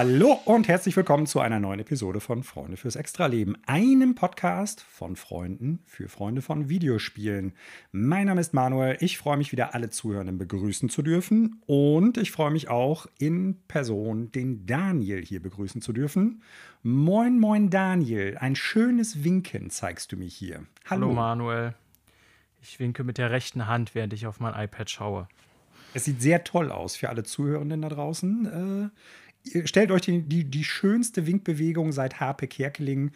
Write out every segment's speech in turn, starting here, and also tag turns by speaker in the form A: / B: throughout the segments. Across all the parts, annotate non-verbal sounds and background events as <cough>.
A: Hallo und herzlich willkommen zu einer neuen Episode von Freunde fürs Extraleben, einem Podcast von Freunden für Freunde von Videospielen. Mein Name ist Manuel, ich freue mich wieder alle Zuhörenden begrüßen zu dürfen und ich freue mich auch in Person den Daniel hier begrüßen zu dürfen. Moin, moin Daniel, ein schönes Winken zeigst du mir hier.
B: Hallo, Hallo Manuel. Ich winke mit der rechten Hand, während ich auf mein iPad schaue.
A: Es sieht sehr toll aus für alle Zuhörenden da draußen. Äh, stellt euch die, die, die schönste Winkbewegung seit Harpe Kerkeling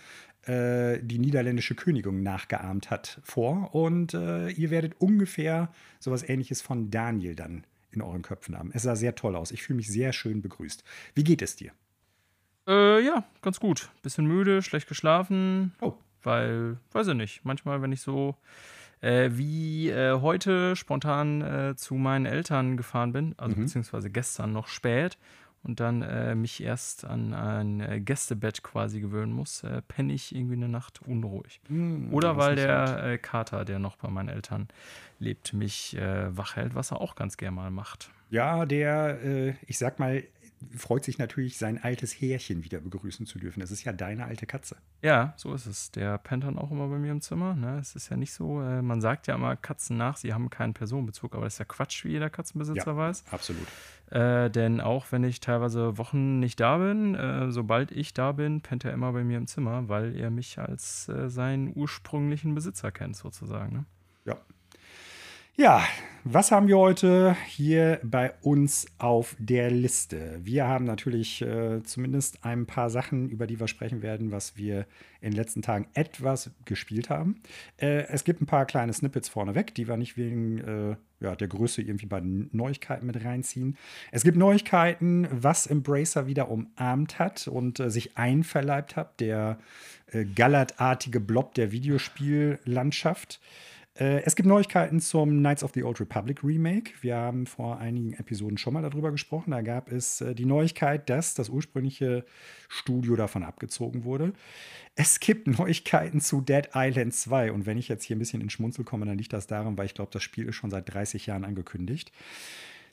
A: äh, die niederländische Königin nachgeahmt hat vor. Und äh, ihr werdet ungefähr sowas ähnliches von Daniel dann in euren Köpfen haben. Es sah sehr toll aus. Ich fühle mich sehr schön begrüßt. Wie geht es dir?
B: Äh, ja, ganz gut. Bisschen müde, schlecht geschlafen. Oh. Weil, weiß ich nicht, manchmal, wenn ich so äh, wie äh, heute spontan äh, zu meinen Eltern gefahren bin, also mhm. beziehungsweise gestern noch spät und dann äh, mich erst an ein äh, Gästebett quasi gewöhnen muss, äh, penne ich irgendwie eine Nacht unruhig. Mm, Oder weil der äh, Kater, der noch bei meinen Eltern lebt, mich äh, wach hält, was er auch ganz gerne mal macht.
A: Ja, der, äh, ich sag mal, freut sich natürlich, sein altes Härchen wieder begrüßen zu dürfen. Das ist ja deine alte Katze.
B: Ja, so ist es. Der pennt dann auch immer bei mir im Zimmer. Ne? Es ist ja nicht so, äh, man sagt ja immer Katzen nach, sie haben keinen Personenbezug, aber das ist ja Quatsch, wie jeder Katzenbesitzer
A: ja,
B: weiß.
A: Absolut.
B: Äh, denn auch wenn ich teilweise Wochen nicht da bin, äh, sobald ich da bin, pennt er immer bei mir im Zimmer, weil er mich als äh, seinen ursprünglichen Besitzer kennt, sozusagen. Ne?
A: Ja, ja, was haben wir heute hier bei uns auf der Liste? Wir haben natürlich äh, zumindest ein paar Sachen, über die wir sprechen werden, was wir in den letzten Tagen etwas gespielt haben. Äh, es gibt ein paar kleine Snippets vorneweg, die wir nicht wegen äh, ja, der Größe irgendwie bei Neuigkeiten mit reinziehen. Es gibt Neuigkeiten, was Embracer wieder umarmt hat und äh, sich einverleibt hat, der äh, gallertartige Blob der Videospiellandschaft. Äh, es gibt Neuigkeiten zum Knights of the Old Republic Remake. Wir haben vor einigen Episoden schon mal darüber gesprochen. Da gab es äh, die Neuigkeit, dass das ursprüngliche Studio davon abgezogen wurde. Es gibt <laughs> Neuigkeiten zu Dead Island 2. Und wenn ich jetzt hier ein bisschen in Schmunzel komme, dann liegt das daran, weil ich glaube, das Spiel ist schon seit 30 Jahren angekündigt.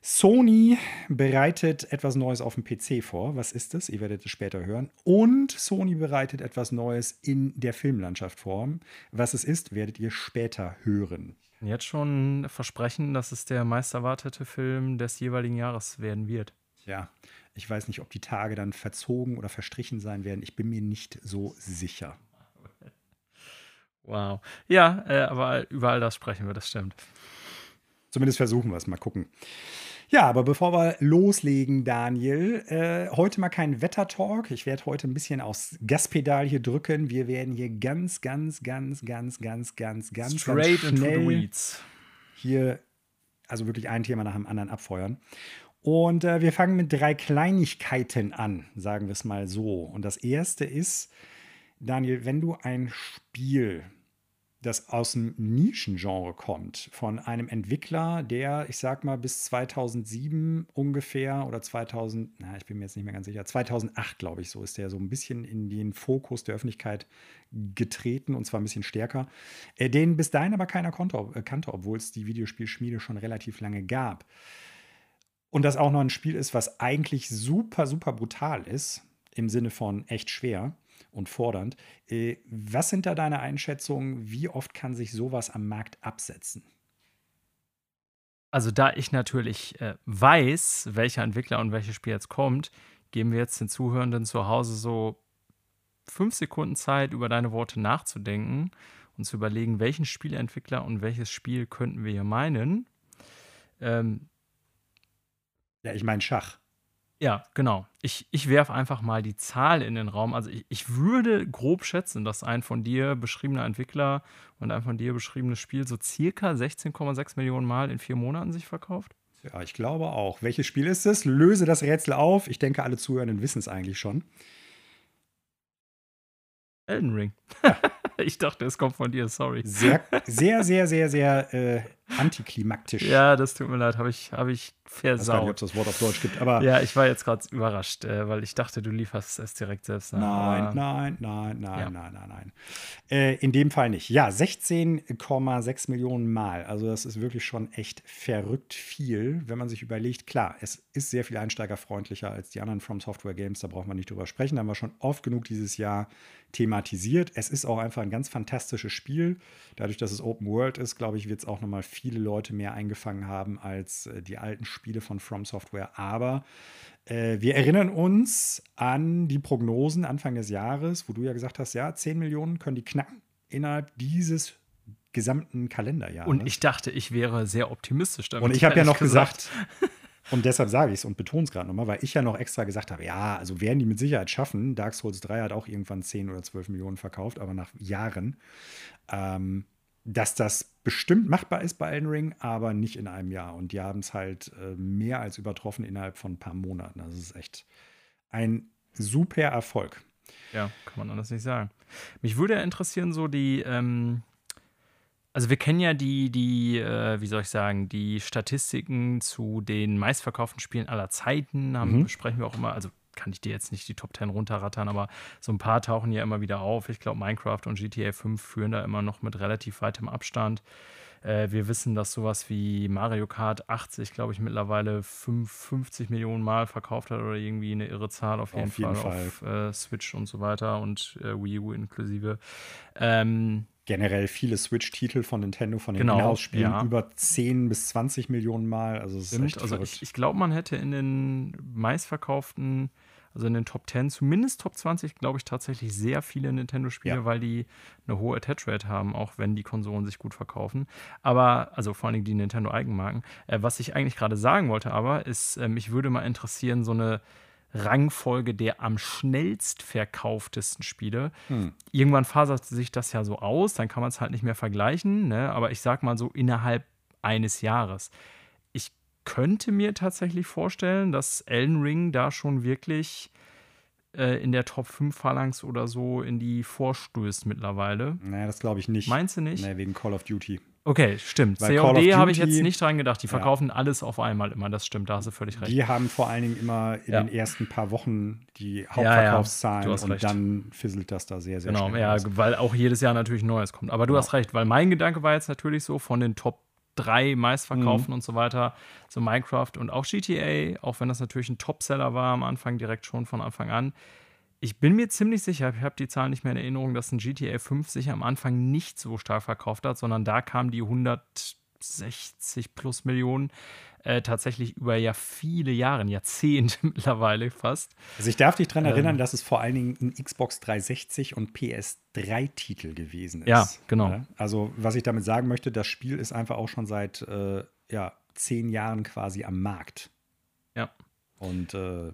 A: Sony bereitet etwas Neues auf dem PC vor. Was ist es? Ihr werdet es später hören. Und Sony bereitet etwas Neues in der Filmlandschaft vor. Was es ist, werdet ihr später hören.
B: Jetzt schon versprechen, dass es der meist erwartete Film des jeweiligen Jahres werden wird.
A: Ja, ich weiß nicht, ob die Tage dann verzogen oder verstrichen sein werden. Ich bin mir nicht so sicher.
B: Wow. Ja, äh, aber über all das sprechen wir, das stimmt.
A: Zumindest versuchen wir es. Mal gucken. Ja, aber bevor wir loslegen, Daniel, äh, heute mal kein Wettertalk. Ich werde heute ein bisschen aufs Gaspedal hier drücken. Wir werden hier ganz, ganz, ganz, ganz, ganz, ganz, ganz,
B: Straight
A: ganz schnell
B: into the weeds.
A: hier, also wirklich ein Thema nach dem anderen abfeuern. Und äh, wir fangen mit drei Kleinigkeiten an, sagen wir es mal so. Und das erste ist, Daniel, wenn du ein Spiel das aus dem Nischengenre kommt, von einem Entwickler, der, ich sag mal, bis 2007 ungefähr oder 2000, na, ich bin mir jetzt nicht mehr ganz sicher, 2008, glaube ich, so ist der so ein bisschen in den Fokus der Öffentlichkeit getreten und zwar ein bisschen stärker, äh, den bis dahin aber keiner äh, kannte, obwohl es die Videospielschmiede schon relativ lange gab. Und das auch noch ein Spiel ist, was eigentlich super, super brutal ist, im Sinne von echt schwer und fordernd. Äh, was sind da deine Einschätzungen? Wie oft kann sich sowas am Markt absetzen?
B: Also, da ich natürlich äh, weiß, welcher Entwickler und welches Spiel jetzt kommt, geben wir jetzt den Zuhörenden zu Hause so fünf Sekunden Zeit, über deine Worte nachzudenken und zu überlegen, welchen Spielentwickler und welches Spiel könnten wir hier meinen. Ähm,
A: ja, ich meine Schach.
B: Ja, genau. Ich, ich werfe einfach mal die Zahl in den Raum. Also ich, ich würde grob schätzen, dass ein von dir beschriebener Entwickler und ein von dir beschriebenes Spiel so circa 16,6 Millionen Mal in vier Monaten sich verkauft.
A: Ja, ich glaube auch. Welches Spiel ist es? Löse das Rätsel auf. Ich denke, alle Zuhörenden wissen es eigentlich schon.
B: Elden Ring. <laughs> Ich dachte, es kommt von dir, sorry.
A: Sehr, sehr, sehr, sehr, sehr äh, antiklimaktisch.
B: Ja, das tut mir leid. Habe ich, hab ich versaut. Ich weiß gar nicht,
A: ob es das Wort auf Deutsch gibt, aber.
B: Ja, ich war jetzt gerade überrascht, äh, weil ich dachte, du lieferst es direkt selbst
A: nach. Nein, nein, nein, nein, ja. nein, nein, nein. Äh, in dem Fall nicht. Ja, 16,6 Millionen Mal. Also, das ist wirklich schon echt verrückt viel, wenn man sich überlegt. Klar, es ist sehr viel einsteigerfreundlicher als die anderen From Software Games. Da braucht man nicht drüber sprechen. Da haben wir schon oft genug dieses Jahr thematisiert. Es ist auch einfach ein ganz fantastisches Spiel. Dadurch, dass es Open World ist, glaube ich, wird es auch nochmal viele Leute mehr eingefangen haben als äh, die alten Spiele von From Software. Aber äh, wir erinnern uns an die Prognosen Anfang des Jahres, wo du ja gesagt hast, ja, 10 Millionen können die knacken innerhalb dieses gesamten Kalenderjahres.
B: Und ich dachte, ich wäre sehr optimistisch
A: damit. Und ich habe ja noch gesagt, gesagt Und deshalb sage ich es und betone es gerade nochmal, weil ich ja noch extra gesagt habe, ja, also werden die mit Sicherheit schaffen. Dark Souls 3 hat auch irgendwann 10 oder 12 Millionen verkauft, aber nach Jahren. Ähm, dass das bestimmt machbar ist bei Elden Ring, aber nicht in einem Jahr. Und die haben es halt äh, mehr als übertroffen innerhalb von ein paar Monaten. Also es ist echt ein super Erfolg.
B: Ja, kann man anders nicht sagen. Mich würde ja interessieren, so die, ähm, also wir kennen ja die, die, äh, wie soll ich sagen, die Statistiken zu den meistverkauften Spielen aller Zeiten, haben, mhm. besprechen wir auch immer, also kann ich dir jetzt nicht die Top 10 runterrattern, aber so ein paar tauchen ja immer wieder auf. Ich glaube, Minecraft und GTA 5 führen da immer noch mit relativ weitem Abstand. Äh, wir wissen, dass sowas wie Mario Kart 80, glaube ich, mittlerweile 5, 50 Millionen Mal verkauft hat oder irgendwie eine irre Zahl auf jeden, auf jeden Fall, Fall, auf äh, Switch und so weiter und äh, Wii U inklusive. Ähm,
A: generell viele Switch-Titel von Nintendo, von den genau, Inhouse-Spielen, ja. über 10 bis 20 Millionen Mal. Also, es Stimmt,
B: also ich, ich glaube, man hätte in den meistverkauften, also in den Top 10, zumindest Top 20, glaube ich, tatsächlich sehr viele Nintendo-Spiele, ja. weil die eine hohe Attach-Rate haben, auch wenn die Konsolen sich gut verkaufen. Aber, also vor allen Dingen die Nintendo-Eigenmarken. Äh, was ich eigentlich gerade sagen wollte, aber, ist, äh, mich würde mal interessieren, so eine Rangfolge der am schnellst verkauftesten Spiele. Hm. Irgendwann fasert sich das ja so aus, dann kann man es halt nicht mehr vergleichen, ne? aber ich sag mal so innerhalb eines Jahres. Könnte mir tatsächlich vorstellen, dass Elden Ring da schon wirklich äh, in der Top 5 Phalanx oder so in die vorstößt mittlerweile.
A: Naja, das glaube ich nicht.
B: Meinst du nicht?
A: Nee, wegen Call of Duty.
B: Okay, stimmt. Weil COD habe ich jetzt nicht dran gedacht. Die verkaufen ja. alles auf einmal immer. Das stimmt, da hast du völlig recht.
A: Die haben vor allen Dingen immer in ja. den ersten paar Wochen die Hauptverkaufszahlen ja, und dann fisselt das da sehr, sehr
B: genau, schnell. Genau, ja, weil auch jedes Jahr natürlich Neues kommt. Aber du hast recht, weil mein Gedanke war jetzt natürlich so von den Top drei meistverkaufen mhm. und so weiter, so Minecraft und auch GTA, auch wenn das natürlich ein Topseller war am Anfang, direkt schon von Anfang an. Ich bin mir ziemlich sicher, ich habe die Zahlen nicht mehr in Erinnerung, dass ein GTA 5 sich am Anfang nicht so stark verkauft hat, sondern da kamen die 160 plus Millionen äh, tatsächlich über ja viele Jahre, Jahrzehnte <laughs> mittlerweile fast.
A: Also ich darf dich daran ähm, erinnern, dass es vor allen Dingen ein Xbox 360 und PS3-Titel gewesen ist.
B: Ja, genau. Ja?
A: Also was ich damit sagen möchte, das Spiel ist einfach auch schon seit äh, ja, zehn Jahren quasi am Markt.
B: Ja.
A: Und äh,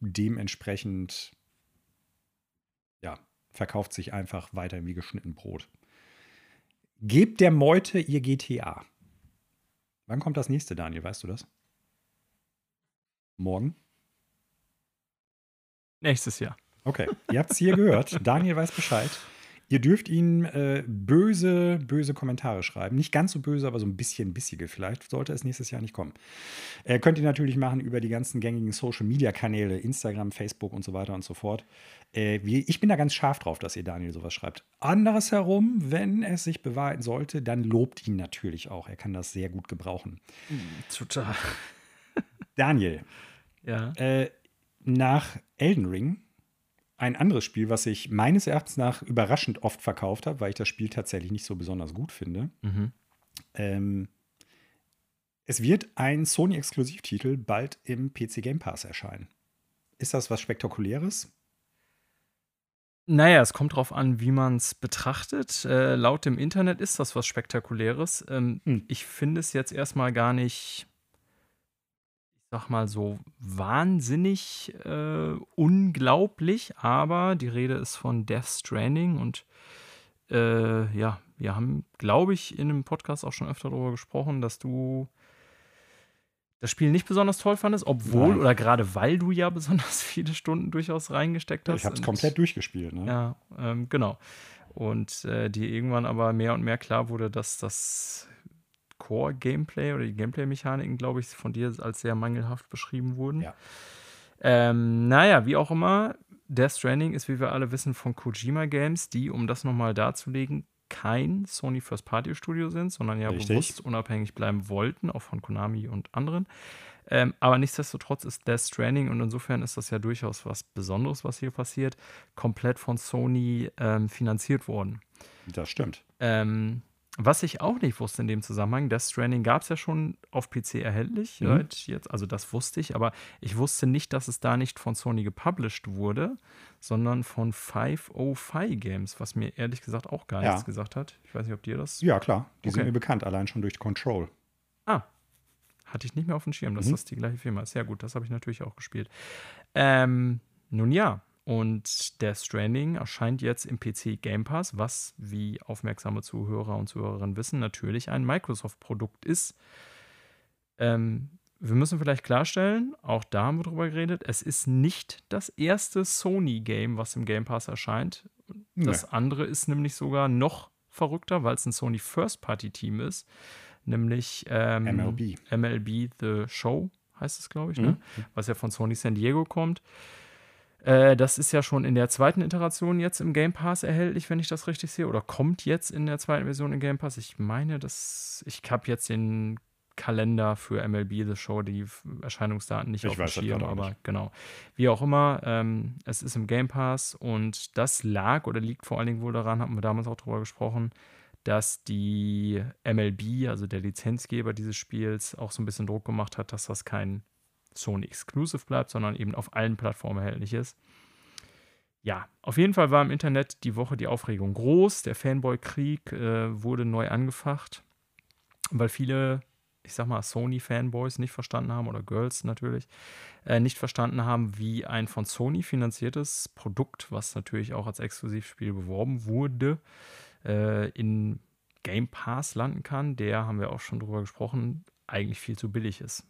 A: dementsprechend verkauft sich einfach weiter wie geschnitten Brot. Gebt der Meute ihr GTA. Wann kommt das nächste, Daniel? Weißt du das? Morgen?
B: Nächstes Jahr.
A: Okay, ihr habt es hier gehört. <laughs> Daniel weiß Bescheid. Ihr dürft ihnen äh, böse, böse Kommentare schreiben. Nicht ganz so böse, aber so ein bisschen bissige vielleicht. Sollte es nächstes Jahr nicht kommen. Äh, könnt ihr natürlich machen über die ganzen gängigen Social-Media-Kanäle, Instagram, Facebook und so weiter und so fort. Äh, ich bin da ganz scharf drauf, dass ihr Daniel sowas schreibt. Anderes herum, wenn es sich bewahrheiten sollte, dann lobt ihn natürlich auch. Er kann das sehr gut gebrauchen.
B: Total.
A: Daniel. <laughs>
B: Ja.
A: Äh, nach Elden Ring ein anderes Spiel, was ich meines Erachtens nach überraschend oft verkauft habe, weil ich das Spiel tatsächlich nicht so besonders gut finde. Mhm. Ähm, es wird ein Sony-Exklusivtitel bald im PC Game Pass erscheinen. Ist das was Spektakuläres?
B: Naja, es kommt drauf an, wie man es betrachtet. Äh, laut dem Internet ist das was Spektakuläres. Ähm, hm. Ich finde es jetzt erstmal gar nicht sag mal so, wahnsinnig äh, unglaublich, aber die Rede ist von Death Stranding und äh, ja, wir haben, glaube ich, in einem Podcast auch schon öfter darüber gesprochen, dass du das Spiel nicht besonders toll fandest, obwohl Nein. oder gerade weil du ja <laughs> besonders viele Stunden durchaus reingesteckt hast.
A: Ich habe es komplett durchgespielt. Ne?
B: Ja, ähm, genau. Und äh, dir irgendwann aber mehr und mehr klar wurde, dass das Core-Gameplay oder die Gameplay-Mechaniken, glaube ich, von dir als sehr mangelhaft beschrieben wurden.
A: Ja.
B: Ähm, naja, wie auch immer, Death Stranding ist, wie wir alle wissen, von Kojima Games, die, um das nochmal darzulegen, kein Sony First Party Studio sind, sondern ja
A: Richtig.
B: bewusst unabhängig bleiben wollten, auch von Konami und anderen. Ähm, aber nichtsdestotrotz ist Death Stranding und insofern ist das ja durchaus was Besonderes, was hier passiert, komplett von Sony ähm, finanziert worden.
A: Das stimmt.
B: Ähm, was ich auch nicht wusste in dem Zusammenhang, Death Stranding gab es ja schon auf PC erhältlich,
A: Mhm.
B: seit jetzt, also das wusste ich, aber ich wusste nicht, dass es da nicht von Sony gepublished wurde, sondern von 505 Games, was mir ehrlich gesagt auch gar
A: Ja.
B: nichts gesagt hat. Ich weiß nicht, ob dir das.
A: Ja, klar. Die sind
B: Okay.
A: mir bekannt, allein schon durch Control.
B: Ah, hatte ich nicht mehr auf dem Schirm, dass
A: Mhm.
B: das die gleiche Firma ist. Ja, gut, das habe ich natürlich auch gespielt. Ähm, nun ja, und Death Stranding erscheint jetzt im PC Game Pass, was, wie aufmerksame Zuhörer und Zuhörerinnen wissen, natürlich ein Microsoft-Produkt ist. Ähm, wir müssen vielleicht klarstellen, auch da haben wir drüber geredet, es ist nicht das erste Sony-Game, was im Game Pass erscheint. Das
A: Nee.
B: andere ist nämlich sogar noch verrückter, weil es ein Sony First-Party-Team ist, nämlich ähm,
A: MLB.
B: MLB The Show heißt es, glaube ich,
A: Mhm.
B: ne? was ja von Sony San Diego kommt. Äh, das ist ja schon in der zweiten Iteration jetzt im Game Pass erhältlich, wenn ich das richtig sehe, oder kommt jetzt in der zweiten Version im Game Pass. Ich meine, dass ich habe jetzt den Kalender für MLB The Show, die Erscheinungsdaten nicht
A: Ich
B: auf dem Schirm, aber
A: nicht.
B: genau. Wie auch immer, ähm, es ist im Game Pass und das lag oder liegt vor allen Dingen wohl daran, haben wir damals auch drüber gesprochen, dass die MLB, also der Lizenzgeber dieses Spiels, auch so ein bisschen Druck gemacht hat, dass das kein Sony Exclusive bleibt, sondern eben auf allen Plattformen erhältlich ist. Ja, auf jeden Fall war im Internet die Woche die Aufregung groß. Der Fanboy-Krieg äh, wurde neu angefacht, weil viele, ich sag mal, Sony-Fanboys nicht verstanden haben oder Girls natürlich, äh, nicht verstanden haben, wie ein von Sony finanziertes Produkt, was natürlich auch als Exklusivspiel beworben wurde, äh, in Game Pass landen kann, der, haben wir auch schon drüber gesprochen, eigentlich viel zu billig ist.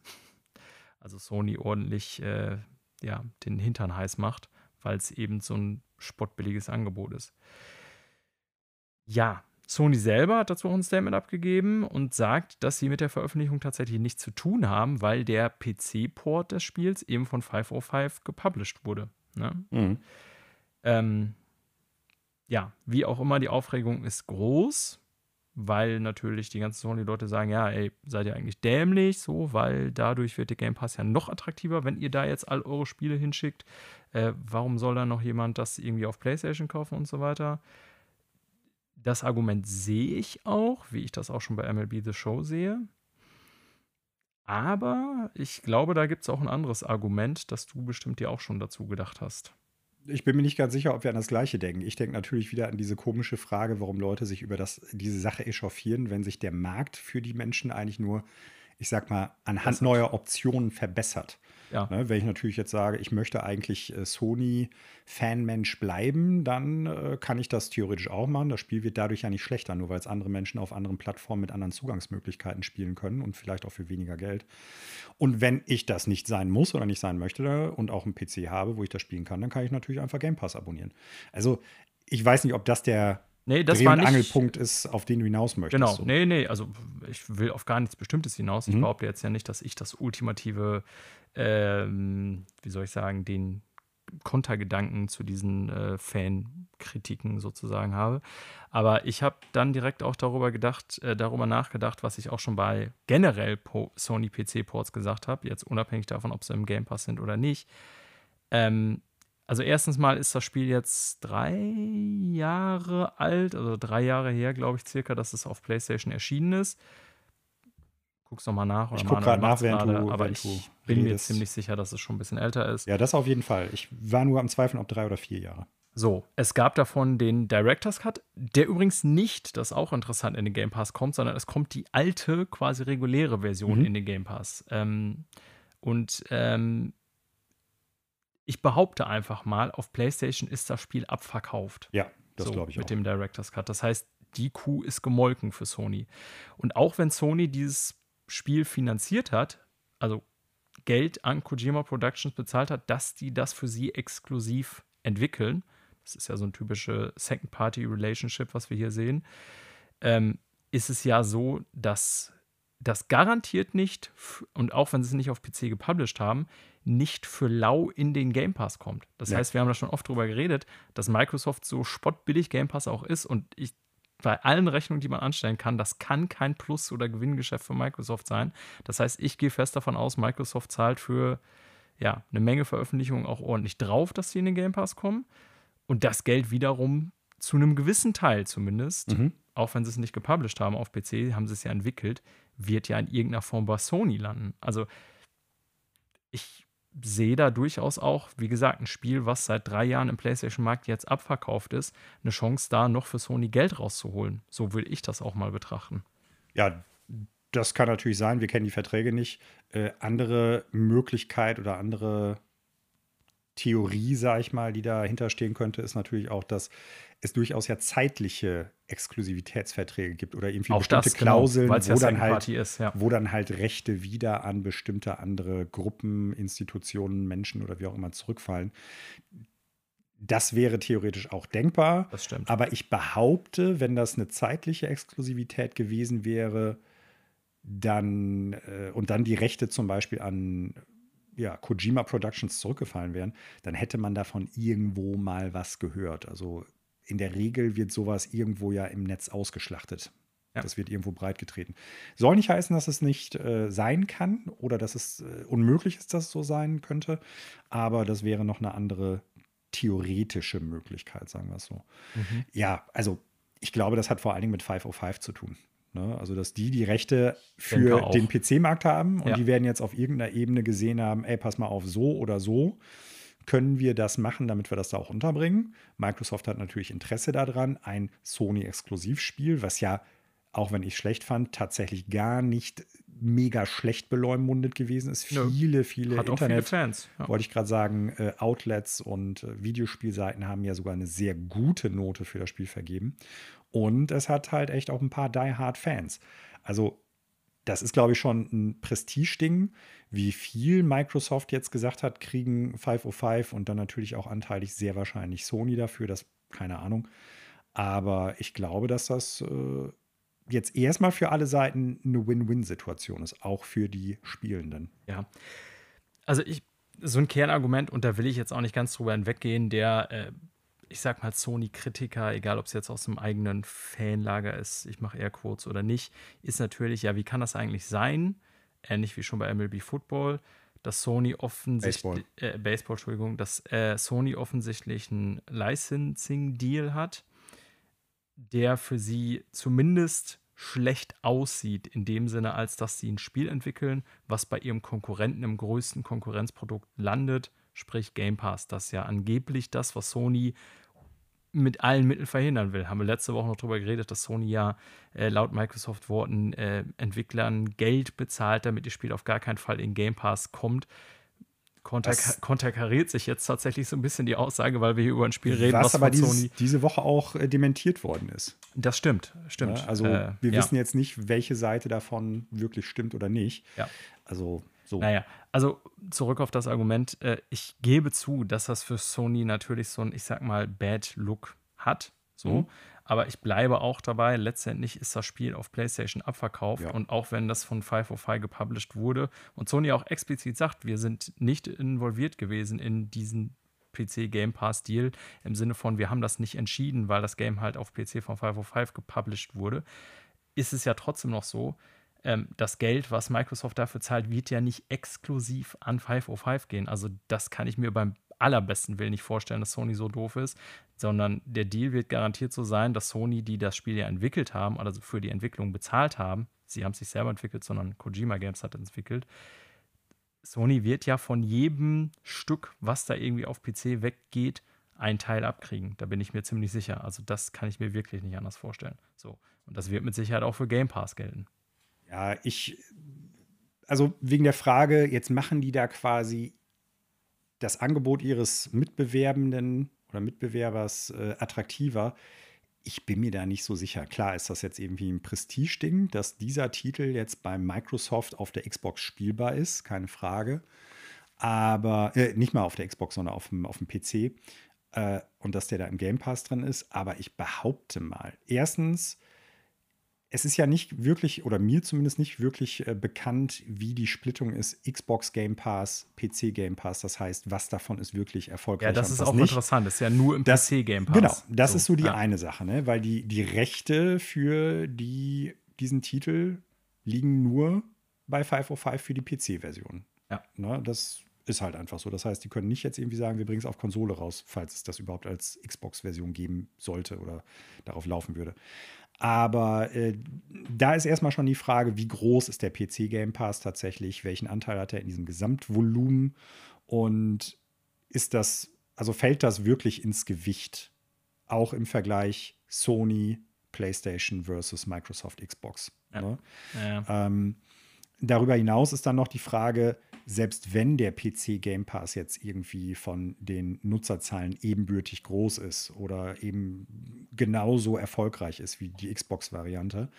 B: Also Sony ordentlich äh, ja, den Hintern heiß macht, weil es eben so ein spottbilliges Angebot ist. Ja, Sony selber hat dazu auch ein Statement abgegeben und sagt, dass sie mit der Veröffentlichung tatsächlich nichts zu tun haben, weil der PC-Port des Spiels eben von 505 gepublished wurde. Ne?
A: Mhm.
B: Ähm, ja, wie auch immer, die Aufregung ist groß, weil natürlich die ganzen Sony-Leute sagen, ja, ey, seid ihr eigentlich dämlich, so, weil dadurch wird der Game Pass ja noch attraktiver, wenn ihr da jetzt all eure Spiele hinschickt. Äh, warum soll dann noch jemand das irgendwie auf PlayStation kaufen und so weiter? Das Argument sehe ich auch, wie ich das auch schon bei MLB The Show sehe. Aber ich glaube, da gibt es auch ein anderes Argument, das du bestimmt dir auch schon dazu gedacht hast.
A: Ich bin mir nicht ganz sicher, ob wir an das Gleiche denken. Ich denke natürlich wieder an diese komische Frage, warum Leute sich über das, diese Sache echauffieren, wenn sich der Markt für die Menschen eigentlich nur, ich sag mal, anhand
B: Bessert.
A: neuer Optionen verbessert.
B: Ja.
A: Ne, wenn ich natürlich jetzt sage, ich möchte eigentlich äh, Sony-Fanmensch bleiben, dann äh, kann ich das theoretisch auch machen. Das Spiel wird dadurch ja nicht schlechter, nur weil es andere Menschen auf anderen Plattformen mit anderen Zugangsmöglichkeiten spielen können und vielleicht auch für weniger Geld. Und wenn ich das nicht sein muss oder nicht sein möchte und auch einen PC habe, wo ich das spielen kann, dann kann ich natürlich einfach Game Pass abonnieren. Also ich weiß nicht, ob das der
B: Nee, das
A: Dreh-
B: war nicht,
A: Angelpunkt ist, auf den du hinaus möchtest.
B: Genau,
A: So.
B: nee, nee, also ich will auf gar nichts Bestimmtes hinaus. Ich
A: Mhm.
B: behaupte jetzt ja nicht, dass ich das ultimative, ähm, wie soll ich sagen, den Kontergedanken zu diesen äh, Fankritiken sozusagen habe. Aber ich habe dann direkt auch darüber gedacht, äh, darüber nachgedacht, was ich auch schon bei generell po Sony PC-Ports gesagt habe, jetzt unabhängig davon, ob sie im Game Pass sind oder nicht. Ähm, also erstens mal ist das Spiel jetzt drei Jahre alt, also drei Jahre her, glaube ich, circa, dass es auf PlayStation erschienen ist. Guck's noch mal nach. Oder
A: Ich guck
B: Manuel
A: grad nach, während
B: gerade,
A: du-
B: aber
A: während
B: ich bin mir
A: redest.
B: ziemlich sicher, dass es schon ein bisschen älter ist.
A: Ja, das auf jeden Fall. Ich war nur am Zweifeln, ob drei oder vier Jahre.
B: So, es gab davon den Director's Cut, der übrigens nicht, das ist auch interessant, in den Game Pass kommt, sondern es kommt die alte, quasi reguläre Version
A: Mhm.
B: in den Game Pass. Ähm, und ähm, ich behaupte einfach mal, auf PlayStation ist das Spiel abverkauft.
A: Ja, das
B: So,
A: glaube ich
B: mit
A: auch.
B: dem Director's Cut. Das heißt, die Kuh ist gemolken für Sony. Und auch wenn Sony dieses Spiel finanziert hat, also Geld an Kojima Productions bezahlt hat, dass die das für sie exklusiv entwickeln, das ist ja so ein typische Second-Party-Relationship, was wir hier sehen, ähm, ist es ja so, dass das garantiert nicht, und auch wenn sie es nicht auf PC gepublished haben, nicht für lau in den Game Pass kommt. Das ja. heißt, wir haben da schon oft drüber geredet, dass Microsoft so spottbillig Game Pass auch ist und ich bei allen Rechnungen, die man anstellen kann, das kann kein Plus- oder Gewinngeschäft für Microsoft sein. Das heißt, ich gehe fest davon aus, Microsoft zahlt für ja, eine Menge Veröffentlichungen auch ordentlich drauf, dass sie in den Game Pass kommen. Und das Geld wiederum zu einem gewissen Teil zumindest, mhm. auch wenn sie es nicht gepublished haben auf PC, haben sie es ja entwickelt, wird ja in irgendeiner Form bei Sony landen. Also ich sehe da durchaus auch, wie gesagt, ein Spiel, was seit drei Jahren im PlayStation-Markt jetzt abverkauft ist, eine Chance da noch für Sony Geld rauszuholen. So will ich das auch mal betrachten.
A: Ja, das kann natürlich sein. Wir kennen die Verträge nicht. Äh, andere Möglichkeit oder andere Theorie, sage ich mal, die dahinter stehen könnte, ist natürlich auch, dass es durchaus ja zeitliche Exklusivitätsverträge gibt oder irgendwie
B: auch
A: bestimmte
B: das, genau,
A: Klauseln,
B: wo,
A: ja dann halt,
B: ist, ja.
A: wo dann halt Rechte wieder an bestimmte andere Gruppen, Institutionen, Menschen oder wie auch immer zurückfallen. Das wäre theoretisch auch denkbar.
B: Das stimmt.
A: Aber ich behaupte, wenn das eine zeitliche Exklusivität gewesen wäre, dann äh, und dann die Rechte zum Beispiel an ja, Kojima Productions zurückgefallen wären, dann hätte man davon irgendwo mal was gehört. Also in der Regel wird sowas irgendwo ja im Netz ausgeschlachtet. Ja. Das wird irgendwo breitgetreten. Soll nicht heißen, dass es nicht äh, sein kann oder dass es äh, unmöglich ist, dass es so sein könnte, aber das wäre noch eine andere theoretische Möglichkeit, sagen wir es so. Mhm. Ja, also ich glaube, das hat vor allen Dingen mit 505 zu tun. Ne? Also, dass die die Rechte für den PC-Markt haben und ja. die werden jetzt auf irgendeiner Ebene gesehen haben, ey, pass mal auf, so oder so können wir das machen, damit wir das da auch unterbringen. Microsoft hat natürlich Interesse daran, ein Sony-Exklusivspiel, was ja, auch wenn ich schlecht fand, tatsächlich gar nicht mega schlecht beleumundet gewesen ist. Viele, viele, viele
B: Hat Internet, viele Fans.
A: Ja. wollte ich gerade sagen, äh, Outlets und äh, Videospielseiten haben ja sogar eine sehr gute Note für das Spiel vergeben. Und es hat halt echt auch ein paar Die-Hard-Fans. Also, das ist, glaube ich, schon ein Prestigeding. Wie viel Microsoft jetzt gesagt hat, kriegen 505 und dann natürlich auch anteilig sehr wahrscheinlich Sony dafür, das keine Ahnung. Aber ich glaube, dass das äh, jetzt erstmal für alle Seiten eine Win-Win-Situation ist, auch für die Spielenden.
B: Ja. Also ich, so ein Kernargument, und da will ich jetzt auch nicht ganz drüber hinweggehen, der, äh, ich sag mal, Sony-Kritiker, egal ob es jetzt aus dem eigenen Fanlager ist, ich mache eher Quotes oder nicht, ist natürlich, ja, wie kann das eigentlich sein? Ähnlich wie schon bei MLB Football, dass Sony offensichtlich, Baseball, äh, Baseball Entschuldigung, dass äh, Sony offensichtlich einen Licensing-Deal hat der für sie zumindest schlecht aussieht, in dem Sinne, als dass sie ein Spiel entwickeln, was bei ihrem Konkurrenten im größten Konkurrenzprodukt landet, sprich Game Pass. Das ja angeblich das, was Sony mit allen Mitteln verhindern will. Haben wir letzte Woche noch darüber geredet, dass Sony ja äh, laut Microsoft Worten äh, Entwicklern Geld bezahlt, damit ihr Spiel auf gar keinen Fall in Game Pass kommt konterkariert sich jetzt tatsächlich so ein bisschen die Aussage, weil wir hier über ein Spiel reden,
A: was, was aber dieses, Sony diese Woche auch äh, dementiert worden ist.
B: Das stimmt, stimmt.
A: Ja, also äh, wir ja. wissen jetzt nicht, welche Seite davon wirklich stimmt oder nicht.
B: Ja.
A: Also so.
B: Naja, also zurück auf das Argument. Äh, ich gebe zu, dass das für Sony natürlich so ein, ich sag mal, Bad Look hat. So. Mhm. Aber ich bleibe auch dabei, letztendlich ist das Spiel auf PlayStation abverkauft. Ja. Und auch wenn das von 505 gepublished wurde und Sony auch explizit sagt, wir sind nicht involviert gewesen in diesen PC Game Pass Deal im Sinne von, wir haben das nicht entschieden, weil das Game halt auf PC von 505 gepublished wurde, ist es ja trotzdem noch so, ähm, das Geld, was Microsoft dafür zahlt, wird ja nicht exklusiv an 505 gehen. Also das kann ich mir beim allerbesten Willen nicht vorstellen, dass Sony so doof ist, sondern der Deal wird garantiert so sein, dass Sony, die das Spiel ja entwickelt haben, also für die Entwicklung bezahlt haben, sie haben es sich selber entwickelt, sondern Kojima Games hat es entwickelt, Sony wird ja von jedem Stück, was da irgendwie auf PC weggeht, einen Teil abkriegen. Da bin ich mir ziemlich sicher. Also das kann ich mir wirklich nicht anders vorstellen. So. Und das wird mit Sicherheit auch für Game Pass gelten.
A: Ja, ich, also wegen der Frage, jetzt machen die da quasi das Angebot ihres Mitbewerbenden oder Mitbewerbers äh, attraktiver. Ich bin mir da nicht so sicher. Klar ist das jetzt irgendwie ein Prestigeding, dass dieser Titel jetzt bei Microsoft auf der Xbox spielbar ist, keine Frage. Aber äh, nicht mal auf der Xbox, sondern auf dem, auf dem PC. Äh, und dass der da im Game Pass drin ist. Aber ich behaupte mal, erstens, es ist ja nicht wirklich, oder mir zumindest nicht wirklich äh, bekannt, wie die Splittung ist, Xbox Game Pass, PC Game Pass. Das heißt, was davon ist wirklich erfolgreich. Ja,
B: das ist auch nicht. interessant. Das ist ja nur im das, PC Game Pass.
A: Genau, das so, ist so die ja. eine Sache, ne? weil die, die Rechte für die, diesen Titel liegen nur bei 505 für die PC-Version. Ja. Ne? Das ist halt einfach so. Das heißt, die können nicht jetzt irgendwie sagen, wir bringen es auf Konsole raus, falls es das überhaupt als Xbox-Version geben sollte oder darauf laufen würde. Aber äh, da ist erstmal schon die Frage, wie groß ist der PC Game Pass tatsächlich? Welchen Anteil hat er in diesem Gesamtvolumen? Und ist das, also fällt das wirklich ins Gewicht? Auch im Vergleich Sony, PlayStation versus Microsoft Xbox. Ja. Ne? Ja. Ähm, darüber hinaus ist dann noch die Frage, selbst wenn der PC Game Pass jetzt irgendwie von den Nutzerzahlen ebenbürtig groß ist oder eben genauso erfolgreich ist wie die Xbox-Variante,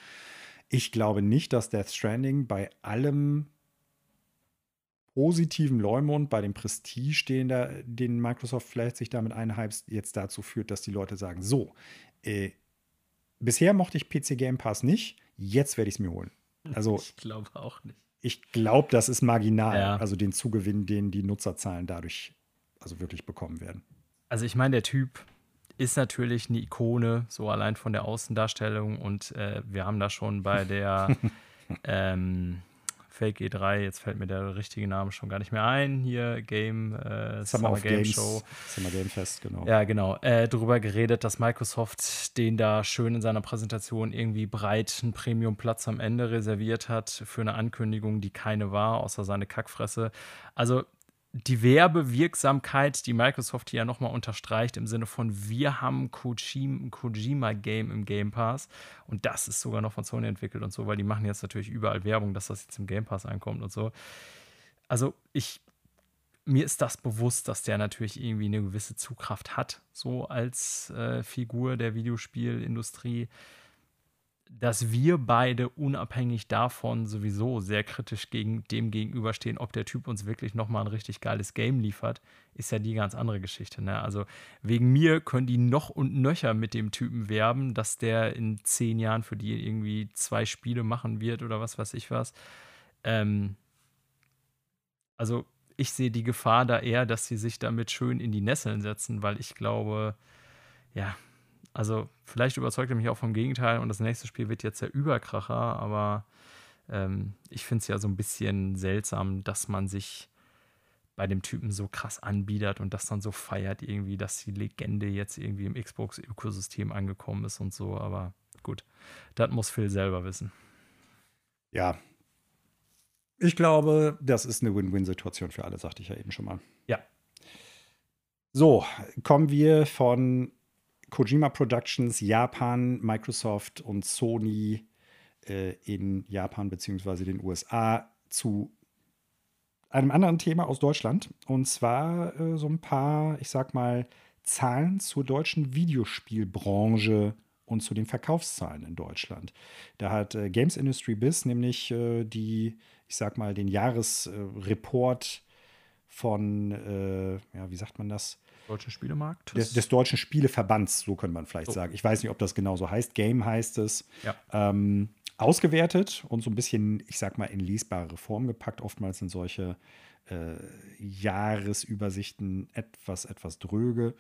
A: ich glaube nicht, dass Death Stranding bei allem positiven Leumund, bei dem Prestige, den, da, den Microsoft vielleicht sich damit einheimst, jetzt dazu führt, dass die Leute sagen, so, äh, bisher mochte ich PC Game Pass nicht, jetzt werde ich es mir holen. Also,
B: ich glaube auch nicht
A: ich glaube, das ist marginal, ja. also den Zugewinn, den die Nutzerzahlen dadurch also wirklich bekommen werden.
B: Also ich meine, der Typ ist natürlich eine Ikone, so allein von der Außendarstellung und äh, wir haben da schon bei der <laughs> ähm, Fake E3, jetzt fällt mir der richtige Name schon gar nicht mehr ein. Hier Game
A: äh, Summer, Summer Game Games, Show. Summer Game Fest, genau.
B: Ja, genau. Äh, darüber geredet, dass Microsoft den da schön in seiner Präsentation irgendwie breit einen Premium-Platz am Ende reserviert hat für eine Ankündigung, die keine war, außer seine Kackfresse. Also die Werbewirksamkeit, die Microsoft hier nochmal unterstreicht, im Sinne von, wir haben ein Kojima-Game im Game Pass und das ist sogar noch von Sony entwickelt und so, weil die machen jetzt natürlich überall Werbung, dass das jetzt im Game Pass einkommt und so. Also ich, mir ist das bewusst, dass der natürlich irgendwie eine gewisse Zugkraft hat, so als äh, Figur der Videospielindustrie dass wir beide unabhängig davon sowieso sehr kritisch gegen dem gegenüberstehen, ob der Typ uns wirklich nochmal ein richtig geiles Game liefert, ist ja die ganz andere Geschichte. Ne? Also wegen mir können die noch und nöcher mit dem Typen werben, dass der in zehn Jahren für die irgendwie zwei Spiele machen wird oder was weiß ich was. Ähm, also ich sehe die Gefahr da eher, dass sie sich damit schön in die Nesseln setzen, weil ich glaube, ja, also vielleicht überzeugt er mich auch vom Gegenteil und das nächste Spiel wird jetzt der Überkracher, aber ähm, ich finde es ja so ein bisschen seltsam, dass man sich bei dem Typen so krass anbietet und das dann so feiert irgendwie, dass die Legende jetzt irgendwie im Xbox-Ökosystem angekommen ist und so, aber gut, das muss Phil selber wissen.
A: Ja. Ich glaube, das ist eine Win-Win-Situation für alle, sagte ich ja eben schon mal.
B: Ja.
A: So, kommen wir von Kojima Productions, Japan, Microsoft und Sony äh, in Japan bzw. den USA zu einem anderen Thema aus Deutschland. Und zwar äh, so ein paar, ich sag mal, Zahlen zur deutschen Videospielbranche und zu den Verkaufszahlen in Deutschland. Da hat äh, Games Industry Biz nämlich äh, die, ich sag mal, den Jahresreport von, äh, ja, wie sagt man das?
B: Deutschen Spielemarkt?
A: Des, des, Deutschen Spieleverbands, so könnte man vielleicht oh. sagen. Ich weiß nicht, ob das genauso heißt. Game heißt es.
B: Ja.
A: Ähm, ausgewertet und so ein bisschen, ich sag mal, in lesbare Form gepackt. Oftmals sind solche äh, Jahresübersichten etwas, etwas dröge.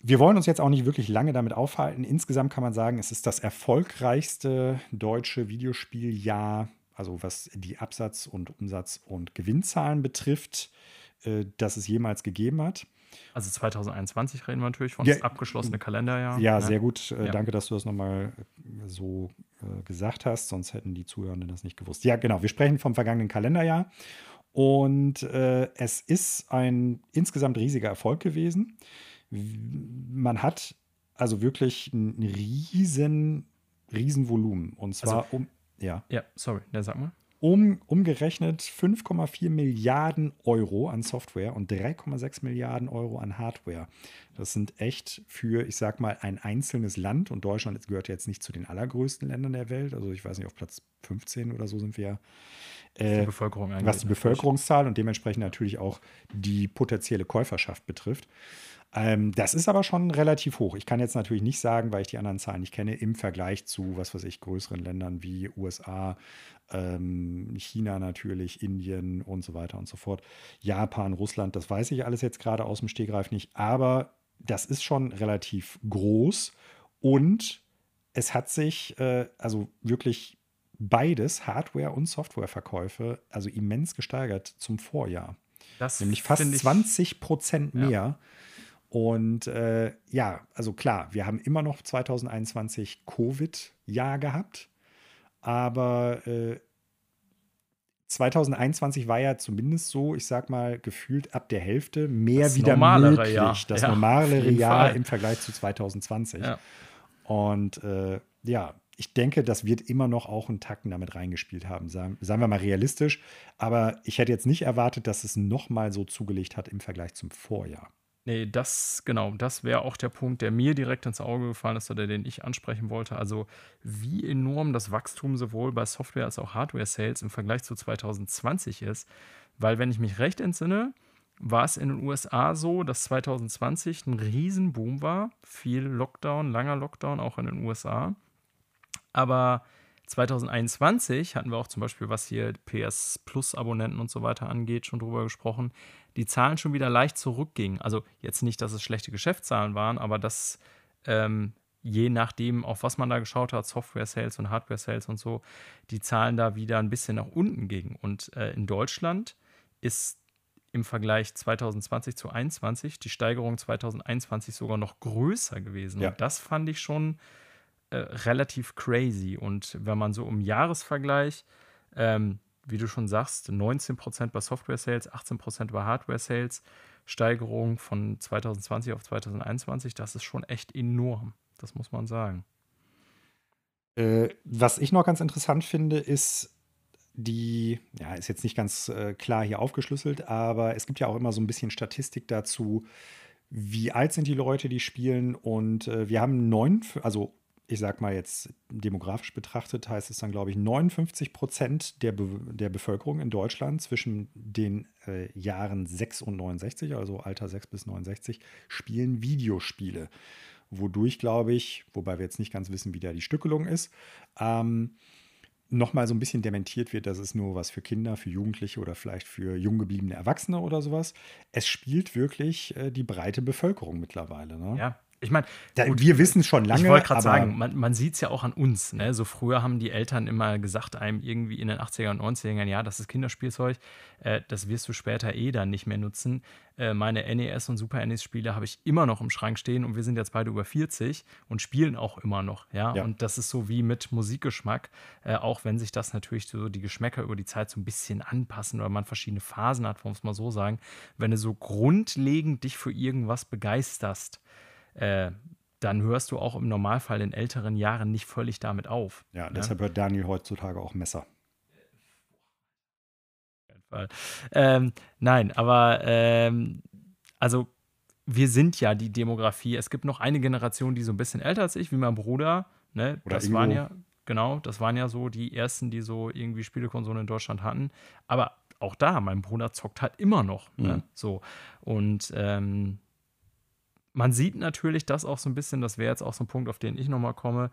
A: Wir wollen uns jetzt auch nicht wirklich lange damit aufhalten. Insgesamt kann man sagen, es ist das erfolgreichste deutsche Videospieljahr, also was die Absatz- und Umsatz- und Gewinnzahlen betrifft, äh, das es jemals gegeben hat.
B: Also 2021 reden wir natürlich von ja, das abgeschlossene Kalenderjahr.
A: Ja, ne? sehr gut. Äh, ja. Danke, dass du das nochmal äh, so äh, gesagt hast, sonst hätten die Zuhörenden das nicht gewusst. Ja, genau. Wir sprechen vom vergangenen Kalenderjahr. Und äh, es ist ein insgesamt riesiger Erfolg gewesen. Man hat also wirklich ein riesen, riesen Volumen. Und zwar also, um. Ja.
B: Ja, sorry, der sag mal
A: um, umgerechnet 5,4 Milliarden Euro an Software und 3,6 Milliarden Euro an Hardware. Das sind echt für, ich sag mal, ein einzelnes Land und Deutschland gehört jetzt nicht zu den allergrößten Ländern der Welt. Also ich weiß nicht, auf Platz 15 oder so sind wir.
B: Äh, die Bevölkerung
A: was die Bevölkerungszahl und dementsprechend natürlich auch die potenzielle Käuferschaft betrifft. Ähm, das ist aber schon relativ hoch. Ich kann jetzt natürlich nicht sagen, weil ich die anderen Zahlen nicht kenne, im Vergleich zu, was weiß ich, größeren Ländern wie USA, ähm, China natürlich, Indien und so weiter und so fort. Japan, Russland, das weiß ich alles jetzt gerade aus dem Stegreif nicht, aber das ist schon relativ groß und es hat sich äh, also wirklich beides, Hardware- und Softwareverkäufe, also immens gesteigert zum Vorjahr. Das Nämlich fast 20 Prozent mehr. Ja. Und äh, ja, also klar, wir haben immer noch 2021 Covid-Jahr gehabt, aber äh, 2021 war ja zumindest so, ich sag mal, gefühlt ab der Hälfte mehr das wieder möglich. Jahr. Das ja, normalere Jahr Fall. im Vergleich zu 2020. Ja. Und äh, ja, ich denke, das wird immer noch auch einen Tacken damit reingespielt haben, sagen, sagen wir mal realistisch. Aber ich hätte jetzt nicht erwartet, dass es nochmal so zugelegt hat im Vergleich zum Vorjahr.
B: Nee, das, genau, das wäre auch der Punkt, der mir direkt ins Auge gefallen ist oder den ich ansprechen wollte. Also, wie enorm das Wachstum sowohl bei Software als auch Hardware-Sales im Vergleich zu 2020 ist. Weil, wenn ich mich recht entsinne, war es in den USA so, dass 2020 ein Riesenboom war. Viel Lockdown, langer Lockdown, auch in den USA. Aber 2021 hatten wir auch zum Beispiel, was hier PS Plus Abonnenten und so weiter angeht, schon drüber gesprochen, die Zahlen schon wieder leicht zurückgingen. Also jetzt nicht, dass es schlechte Geschäftszahlen waren, aber dass ähm, je nachdem, auf was man da geschaut hat, Software-Sales und Hardware-Sales und so, die Zahlen da wieder ein bisschen nach unten gingen. Und äh, in Deutschland ist im Vergleich 2020 zu 2021 die Steigerung 2021 sogar noch größer gewesen. Ja. Und das fand ich schon äh, relativ crazy. Und wenn man so im Jahresvergleich, ähm, wie du schon sagst, 19% bei Software-Sales, 18% bei Hardware-Sales, Steigerung von 2020 auf 2021, das ist schon echt enorm. Das muss man sagen.
A: Äh, was ich noch ganz interessant finde, ist die, ja, ist jetzt nicht ganz äh, klar hier aufgeschlüsselt, aber es gibt ja auch immer so ein bisschen Statistik dazu, wie alt sind die Leute, die spielen. Und äh, wir haben neun, also ich sag mal jetzt demografisch betrachtet, heißt es dann, glaube ich, 59 Prozent der, Be der Bevölkerung in Deutschland zwischen den äh, Jahren 6 und 69, also Alter 6 bis 69, spielen Videospiele. Wodurch, glaube ich, wobei wir jetzt nicht ganz wissen, wie da die Stückelung ist, ähm, nochmal so ein bisschen dementiert wird, dass es nur was für Kinder, für Jugendliche oder vielleicht für jung gebliebene Erwachsene oder sowas. Es spielt wirklich äh, die breite Bevölkerung mittlerweile. Ne?
B: Ja, ich meine,
A: wir wissen schon lange.
B: Ich wollte gerade sagen, man, man sieht es ja auch an uns. Ne? So früher haben die Eltern immer gesagt, einem irgendwie in den 80er und 90er ja, das ist Kinderspielzeug, äh, das wirst du später eh dann nicht mehr nutzen. Äh, meine NES und Super NES-Spiele habe ich immer noch im Schrank stehen und wir sind jetzt beide über 40 und spielen auch immer noch. Ja, ja. und das ist so wie mit Musikgeschmack, äh, auch wenn sich das natürlich so die Geschmäcker über die Zeit so ein bisschen anpassen oder man verschiedene Phasen hat, wollen wir es mal so sagen. Wenn du so grundlegend dich für irgendwas begeisterst, äh, dann hörst du auch im Normalfall in älteren Jahren nicht völlig damit auf.
A: Ja, ne? deshalb hört Daniel heutzutage auch Messer.
B: Ähm, nein, aber ähm, also wir sind ja die Demografie. Es gibt noch eine Generation, die so ein bisschen älter als ich, wie mein Bruder. Ne? Oder das Ingo. waren ja, genau, das waren ja so die ersten, die so irgendwie Spielekonsolen in Deutschland hatten. Aber auch da, mein Bruder zockt halt immer noch. Ne? Mhm. Ne? So. Und ähm, man sieht natürlich das auch so ein bisschen, das wäre jetzt auch so ein Punkt, auf den ich nochmal komme,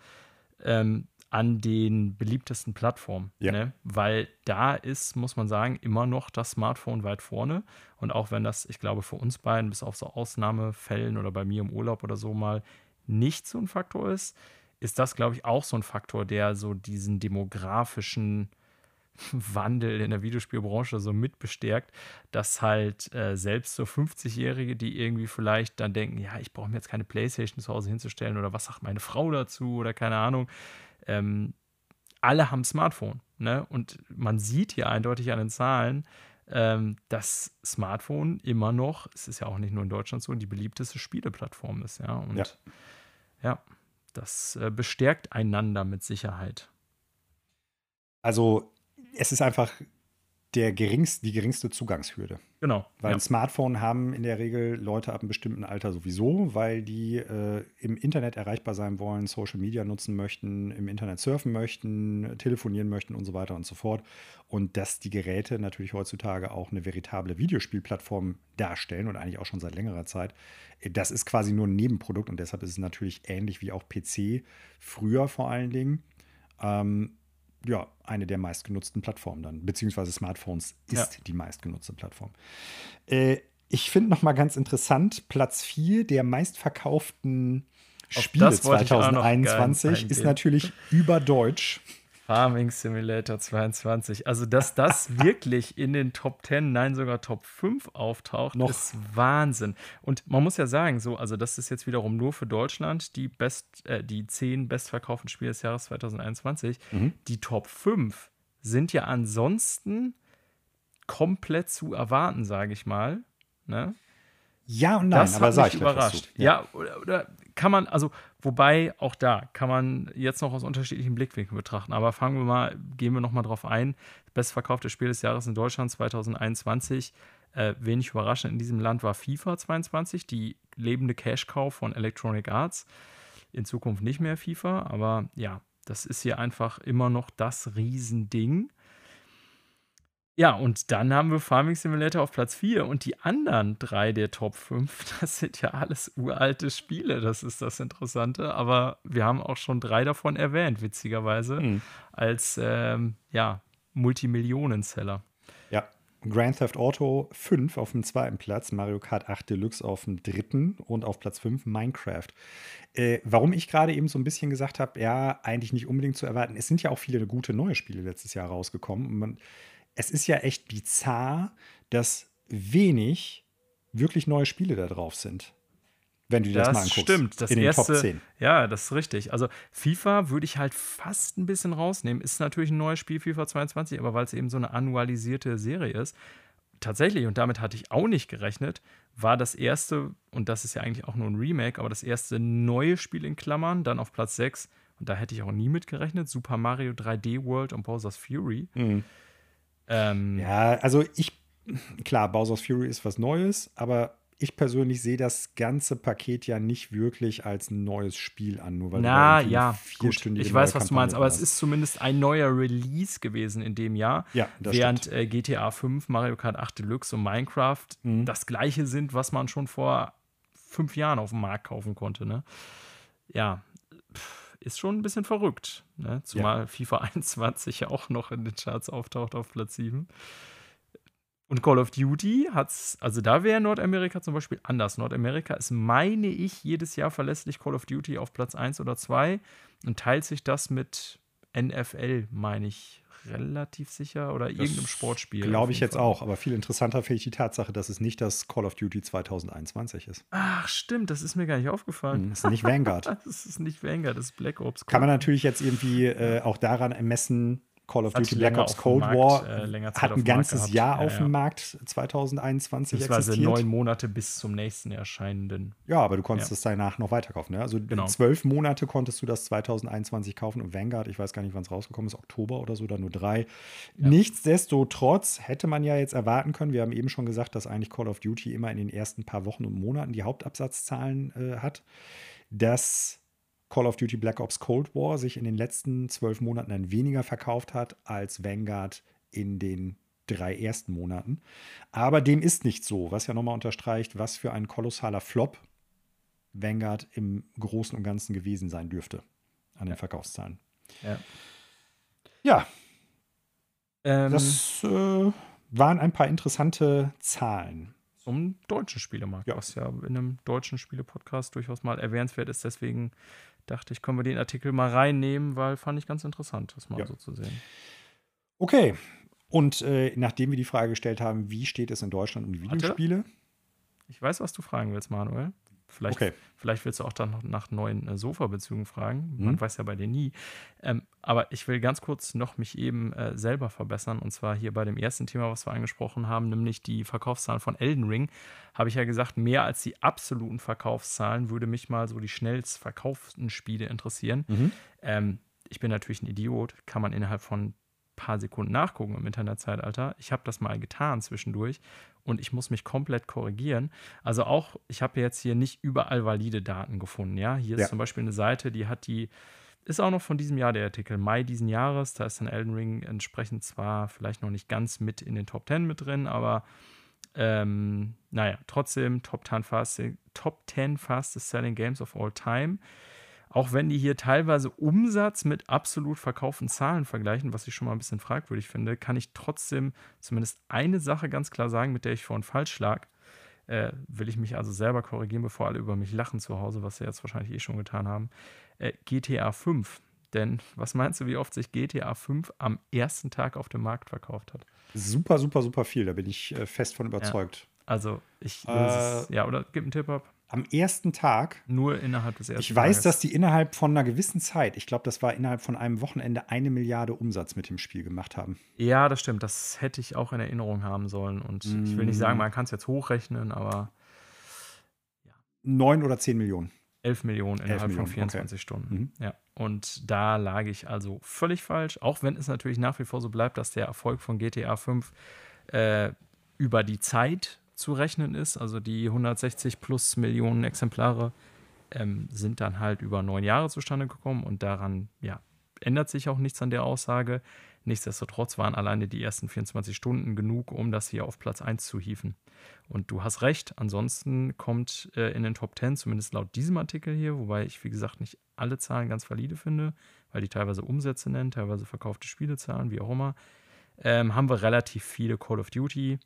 B: ähm, an den beliebtesten Plattformen. Ja. Ne? Weil da ist, muss man sagen, immer noch das Smartphone weit vorne. Und auch wenn das, ich glaube, für uns beiden, bis auf so Ausnahmefällen oder bei mir im Urlaub oder so mal nicht so ein Faktor ist, ist das, glaube ich, auch so ein Faktor, der so diesen demografischen Wandel in der Videospielbranche so mit bestärkt, dass halt äh, selbst so 50-Jährige, die irgendwie vielleicht dann denken, ja, ich brauche mir jetzt keine Playstation zu Hause hinzustellen oder was sagt meine Frau dazu oder keine Ahnung, ähm, alle haben Smartphone. Ne? Und man sieht hier eindeutig an den Zahlen, ähm, dass Smartphone immer noch, es ist ja auch nicht nur in Deutschland so, die beliebteste Spieleplattform ist. Ja, und ja, ja das äh, bestärkt einander mit Sicherheit.
A: Also es ist einfach der geringst, die geringste Zugangshürde.
B: Genau.
A: Weil ja. ein Smartphone haben in der Regel Leute ab einem bestimmten Alter sowieso, weil die äh, im Internet erreichbar sein wollen, Social Media nutzen möchten, im Internet surfen möchten, telefonieren möchten und so weiter und so fort. Und dass die Geräte natürlich heutzutage auch eine veritable Videospielplattform darstellen und eigentlich auch schon seit längerer Zeit, das ist quasi nur ein Nebenprodukt und deshalb ist es natürlich ähnlich wie auch PC, früher vor allen Dingen. Ähm, ja, eine der meistgenutzten Plattformen dann, beziehungsweise Smartphones ist ja. die meistgenutzte Plattform. Äh, ich finde noch mal ganz interessant, Platz 4 der meistverkauften Spiele 2021 ist natürlich über Deutsch.
B: Farming Simulator 22. Also, dass das <laughs> wirklich in den Top 10, nein, sogar Top 5 auftaucht, Noch. ist Wahnsinn. Und man muss ja sagen, so, also das ist jetzt wiederum nur für Deutschland die best, äh, die 10 bestverkauften Spiele des Jahres 2021. Mhm. Die Top 5 sind ja ansonsten komplett zu erwarten, sage ich mal. Ne?
A: Ja und nein,
B: das aber sag ich überrascht. Ja, ja oder, oder, kann man, also, wobei auch da kann man jetzt noch aus unterschiedlichen Blickwinkeln betrachten. Aber fangen wir mal, gehen wir noch mal drauf ein. Bestverkaufte Spiel des Jahres in Deutschland 2021. Äh, wenig überraschend in diesem Land war FIFA 22, die lebende Cash-Cow von Electronic Arts. In Zukunft nicht mehr FIFA, aber ja, das ist hier einfach immer noch das Riesending. Ja, und dann haben wir Farming Simulator auf Platz 4 und die anderen drei der Top 5, <laughs> das sind ja alles uralte Spiele, das ist das Interessante, aber wir haben auch schon drei davon erwähnt, witzigerweise, mhm. als ähm, ja, Multimillionen-Seller.
A: Ja, Grand Theft Auto 5 auf dem zweiten Platz, Mario Kart 8 Deluxe auf dem dritten und auf Platz 5 Minecraft. Äh, warum ich gerade eben so ein bisschen gesagt habe, ja, eigentlich nicht unbedingt zu erwarten. Es sind ja auch viele gute neue Spiele letztes Jahr rausgekommen. Und man, es ist ja echt bizarr, dass wenig wirklich neue Spiele da drauf sind. Wenn du dir das, das mal anguckst.
B: Stimmt, das in erste, den Top 10. Ja, das ist richtig. Also FIFA würde ich halt fast ein bisschen rausnehmen. Ist natürlich ein neues Spiel, FIFA 22, aber weil es eben so eine annualisierte Serie ist, tatsächlich, und damit hatte ich auch nicht gerechnet, war das erste, und das ist ja eigentlich auch nur ein Remake, aber das erste neue Spiel in Klammern, dann auf Platz 6, und da hätte ich auch nie mit gerechnet, Super Mario 3D World und Bowser's Fury. Mhm.
A: Ähm, ja, also ich, klar, Bowser's Fury ist was Neues, aber ich persönlich sehe das ganze Paket ja nicht wirklich als ein neues Spiel an, nur weil
B: Na, ja, vierstündige Ich weiß, was du meinst, aber es ist zumindest ein neuer Release gewesen in dem Jahr.
A: Ja,
B: das während äh, GTA 5, Mario Kart 8 Deluxe und Minecraft mhm. das gleiche sind, was man schon vor fünf Jahren auf dem Markt kaufen konnte. Ne? Ja, ist schon ein bisschen verrückt. Ne? Zumal ja. FIFA <laughs> 21 ja auch noch in den Charts auftaucht auf Platz 7. Und Call of Duty hat es, also da wäre Nordamerika zum Beispiel anders. Nordamerika ist, meine ich, jedes Jahr verlässlich Call of Duty auf Platz 1 oder 2 und teilt sich das mit NFL, meine ich, relativ sicher oder das irgendeinem Sportspiel.
A: Glaube ich jetzt Fall. auch, aber viel interessanter finde ich die Tatsache, dass es nicht das Call of Duty 2021 ist.
B: Ach, stimmt, das ist mir gar nicht aufgefallen.
A: Das hm, ist nicht Vanguard. <laughs>
B: das ist nicht Vanguard, das ist Black Ops.
A: Kann man natürlich jetzt irgendwie äh, auch daran ermessen, Call of Duty Black Ops Cold Markt, War äh, hat ein ganzes Jahr auf dem Markt 2021
B: Beziehungsweise existiert. neun Monate bis zum nächsten erscheinenden.
A: Ja, aber du konntest es danach noch weiterkaufen. Ne? Also genau. zwölf Monate konntest du das 2021 kaufen und Vanguard, ich weiß gar nicht, wann es rausgekommen ist, Oktober oder so, oder nur drei. Nichtsdestotrotz hätte man ja jetzt erwarten können, wir haben eben schon gesagt, dass eigentlich Call of Duty immer in den ersten paar Wochen und Monaten die Hauptabsatzzahlen äh, hat, dass Call of Duty Black Ops Cold War sich in den letzten zwölf Monaten dann weniger verkauft hat als Vanguard in den drei ersten Monaten. Aber dem ist nicht so, was ja nochmal unterstreicht, was für ein kolossaler Flop Vanguard im Großen und Ganzen gewesen sein dürfte an den. Verkaufszahlen.
B: Ja.
A: Ja. Ähm, das äh, waren ein paar interessante Zahlen.
B: Zum deutschen Spielemarkt, ja. was ja in einem deutschen Spiele-Podcast durchaus mal erwähnenswert ist. Deswegen dachte ich, können wir den Artikel mal reinnehmen, weil fand ich ganz interessant, das mal ja. so zu sehen.
A: Okay. Und äh, nachdem wir die Frage gestellt haben, wie steht es in Deutschland um die Videospiele? Warte.
B: Ich weiß, was du fragen willst, Manuel. Vielleicht, okay. vielleicht willst du auch dann noch nach neuen äh, Sofa-Bezügen fragen. Man mhm. weiß ja bei dir nie. Ähm, aber ich will ganz kurz noch mich eben äh, selber verbessern. Und zwar hier bei dem ersten Thema, was wir angesprochen haben, nämlich die Verkaufszahlen von Elden Ring. Habe ich ja gesagt, mehr als die absoluten Verkaufszahlen würde mich mal so die schnellst verkauften Spiele interessieren. Mhm. Ähm, ich bin natürlich ein Idiot. Kann man innerhalb von paar Sekunden nachgucken im Internetzeitalter. Ich habe das mal getan zwischendurch und ich muss mich komplett korrigieren. Also auch, ich habe jetzt hier nicht überall valide Daten gefunden. Ja, hier ist ja. zum Beispiel eine Seite, die hat die ist auch noch von diesem Jahr der Artikel, Mai diesen Jahres. Da ist dann Elden Ring entsprechend zwar vielleicht noch nicht ganz mit in den Top 10 mit drin, aber ähm, naja, trotzdem Top 10, fast, Top 10 Fastest Selling Games of All Time. Auch wenn die hier teilweise Umsatz mit absolut verkauften Zahlen vergleichen, was ich schon mal ein bisschen fragwürdig finde, kann ich trotzdem zumindest eine Sache ganz klar sagen, mit der ich vorhin falsch lag. Äh, will ich mich also selber korrigieren, bevor alle über mich lachen zu Hause, was sie jetzt wahrscheinlich eh schon getan haben. Äh, GTA 5. Denn was meinst du, wie oft sich GTA 5 am ersten Tag auf dem Markt verkauft hat?
A: Super, super, super viel. Da bin ich äh, fest von überzeugt. Ja.
B: Also ich äh, ja, oder gib einen Tipp ab.
A: Am ersten Tag.
B: Nur innerhalb des ersten
A: Ich weiß, Tages. dass die innerhalb von einer gewissen Zeit, ich glaube, das war innerhalb von einem Wochenende, eine Milliarde Umsatz mit dem Spiel gemacht haben.
B: Ja, das stimmt. Das hätte ich auch in Erinnerung haben sollen. Und mm. ich will nicht sagen, man kann es jetzt hochrechnen, aber.
A: Ja. Neun oder zehn Millionen.
B: 11 Millionen innerhalb 11 Millionen, von 24 okay. Stunden. Mhm. Ja. Und da lag ich also völlig falsch, auch wenn es natürlich nach wie vor so bleibt, dass der Erfolg von GTA 5 äh, über die Zeit zu rechnen ist. Also die 160 plus Millionen Exemplare ähm, sind dann halt über neun Jahre zustande gekommen und daran ja, ändert sich auch nichts an der Aussage. Nichtsdestotrotz waren alleine die ersten 24 Stunden genug, um das hier auf Platz 1 zu hieven. Und du hast recht, ansonsten kommt äh, in den Top 10, zumindest laut diesem Artikel hier, wobei ich, wie gesagt, nicht alle Zahlen ganz valide finde, weil die teilweise Umsätze nennen, teilweise verkaufte Spielezahlen, wie auch immer, ähm, haben wir relativ viele Call of Duty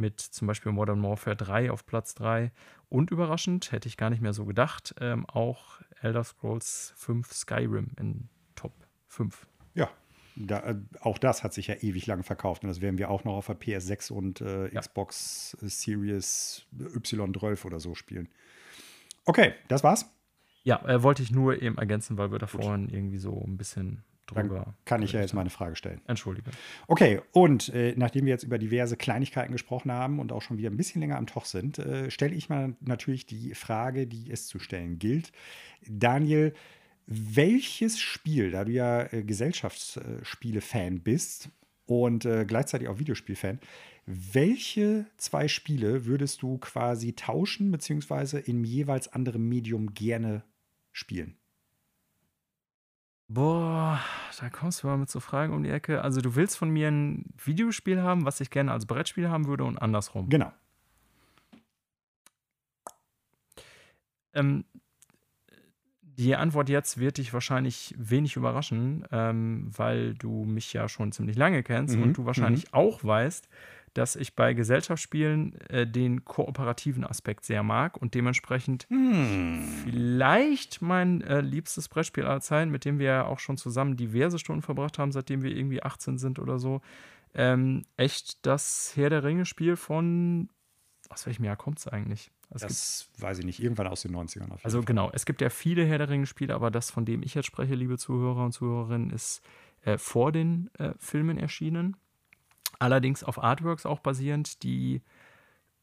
B: mit zum Beispiel Modern Warfare 3 auf Platz 3. Und überraschend, hätte ich gar nicht mehr so gedacht, ähm, auch Elder Scrolls 5 Skyrim in Top 5.
A: Ja, da, äh, auch das hat sich ja ewig lang verkauft. Und das werden wir auch noch auf der PS6 und äh, ja. Xbox Series Y12 oder so spielen. Okay, das war's.
B: Ja, äh, wollte ich nur eben ergänzen, weil wir da vorhin irgendwie so ein bisschen drüber.
A: Dann kann ich ja jetzt meine Frage stellen.
B: Entschuldige.
A: Okay, und äh, nachdem wir jetzt über diverse Kleinigkeiten gesprochen haben und auch schon wieder ein bisschen länger am Toch sind, äh, stelle ich mal natürlich die Frage, die es zu stellen gilt. Daniel, welches Spiel, da du ja äh, Gesellschaftsspiele-Fan bist und äh, gleichzeitig auch Videospiel-Fan, welche zwei Spiele würdest du quasi tauschen, beziehungsweise im jeweils anderen Medium gerne spielen?
B: Boah, da kommst du mal mit so Fragen um die Ecke. Also du willst von mir ein Videospiel haben, was ich gerne als Brettspiel haben würde und andersrum.
A: Genau.
B: Ähm, die Antwort jetzt wird dich wahrscheinlich wenig überraschen, ähm, weil du mich ja schon ziemlich lange kennst mhm. und du wahrscheinlich mhm. auch weißt, dass ich bei Gesellschaftsspielen äh, den kooperativen Aspekt sehr mag und dementsprechend hm. vielleicht mein äh, liebstes Brettspiel aller Zeiten, mit dem wir ja auch schon zusammen diverse Stunden verbracht haben, seitdem wir irgendwie 18 sind oder so. Ähm, echt das Herr der Ringe-Spiel von, aus welchem Jahr kommt es eigentlich?
A: Es das gibt, weiß ich nicht, irgendwann aus den 90ern.
B: Also Fall. genau, es gibt ja viele Herr der Ringe-Spiele, aber das, von dem ich jetzt spreche, liebe Zuhörer und Zuhörerinnen, ist äh, vor den äh, Filmen erschienen. Allerdings auf Artworks auch basierend, die,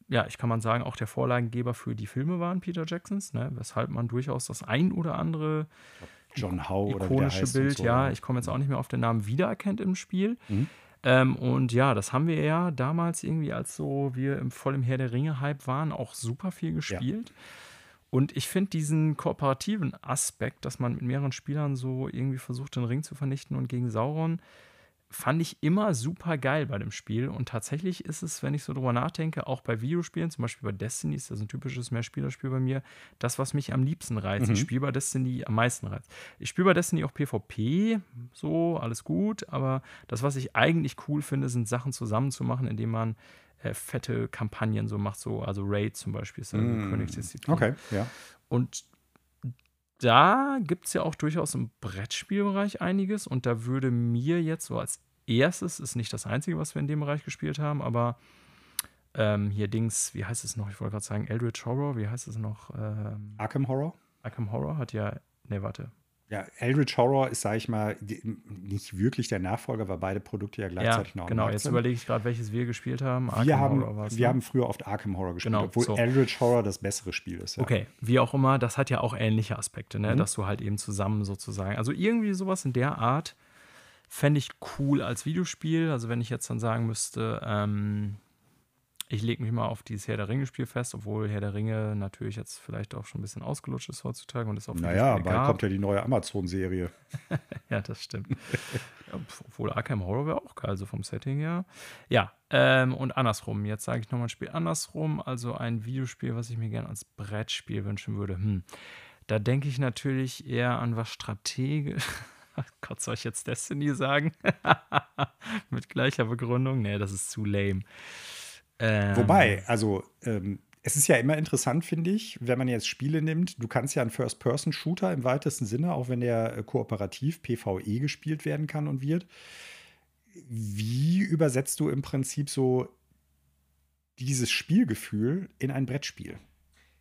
B: ja, ich kann man sagen, auch der Vorlagengeber für die Filme waren, Peter Jacksons, ne? weshalb man durchaus das ein oder andere
A: John Howe
B: ikonische oder Bild, so, ja, ich komme jetzt auch nicht mehr auf den Namen, wiedererkennt im Spiel. Mhm. Ähm, und ja, das haben wir ja damals irgendwie, als so wir im voll im Herr der Ringe-Hype waren, auch super viel gespielt. Ja. Und ich finde diesen kooperativen Aspekt, dass man mit mehreren Spielern so irgendwie versucht, den Ring zu vernichten und gegen Sauron fand ich immer super geil bei dem Spiel. Und tatsächlich ist es, wenn ich so drüber nachdenke, auch bei Videospielen, zum Beispiel bei Destiny, ist das ein typisches Mehrspielerspiel bei mir, das, was mich am liebsten reizt. Mhm. Ich spiele bei Destiny am meisten reizt. Ich spiele bei Destiny auch PvP, so, alles gut, aber das, was ich eigentlich cool finde, sind Sachen zusammenzumachen, indem man äh, fette Kampagnen so macht, so, also Raid zum Beispiel ist ja mhm. Königsdisziplin.
A: Okay, ja.
B: Und da gibt es ja auch durchaus im Brettspielbereich einiges und da würde mir jetzt so als erstes, ist nicht das Einzige, was wir in dem Bereich gespielt haben, aber ähm, hier Dings, wie heißt es noch? Ich wollte gerade sagen Eldritch Horror, wie heißt es noch? Ähm,
A: Arkham Horror?
B: Arkham Horror hat ja, ne, warte,
A: ja, Eldritch Horror ist, sage ich mal, nicht wirklich der Nachfolger, weil beide Produkte ja gleichzeitig ja, noch
B: Genau, jetzt überlege ich gerade, welches wir gespielt haben.
A: Arkham wir haben, Horror wir ne? haben früher oft Arkham Horror gespielt, genau, obwohl so. Eldritch Horror das bessere Spiel ist.
B: Ja. Okay, wie auch immer, das hat ja auch ähnliche Aspekte, ne? Mhm. dass du halt eben zusammen sozusagen, also irgendwie sowas in der Art Fände ich cool als Videospiel. Also wenn ich jetzt dann sagen müsste, ähm, ich lege mich mal auf dieses Herr der Ringe-Spiel fest, obwohl Herr der Ringe natürlich jetzt vielleicht auch schon ein bisschen ausgelutscht ist heutzutage und ist
A: auch Naja, bald kommt ja die neue Amazon-Serie. <laughs>
B: ja, das stimmt. obwohl Arkham Horror wäre auch geil, so vom Setting her. Ja, ähm, und andersrum. Jetzt sage ich nochmal ein Spiel andersrum. Also ein Videospiel, was ich mir gerne als Brettspiel wünschen würde. Hm. Da denke ich natürlich eher an was strategisch. <laughs> Gott, soll ich jetzt Destiny sagen? <laughs> Mit gleicher Begründung? Nee, das ist zu lame.
A: Ähm, Wobei, also ähm, es ist ja immer interessant, finde ich, wenn man jetzt Spiele nimmt. Du kannst ja einen First-Person-Shooter im weitesten Sinne, auch wenn der äh, kooperativ PvE gespielt werden kann und wird. Wie übersetzt du im Prinzip so dieses Spielgefühl in ein Brettspiel?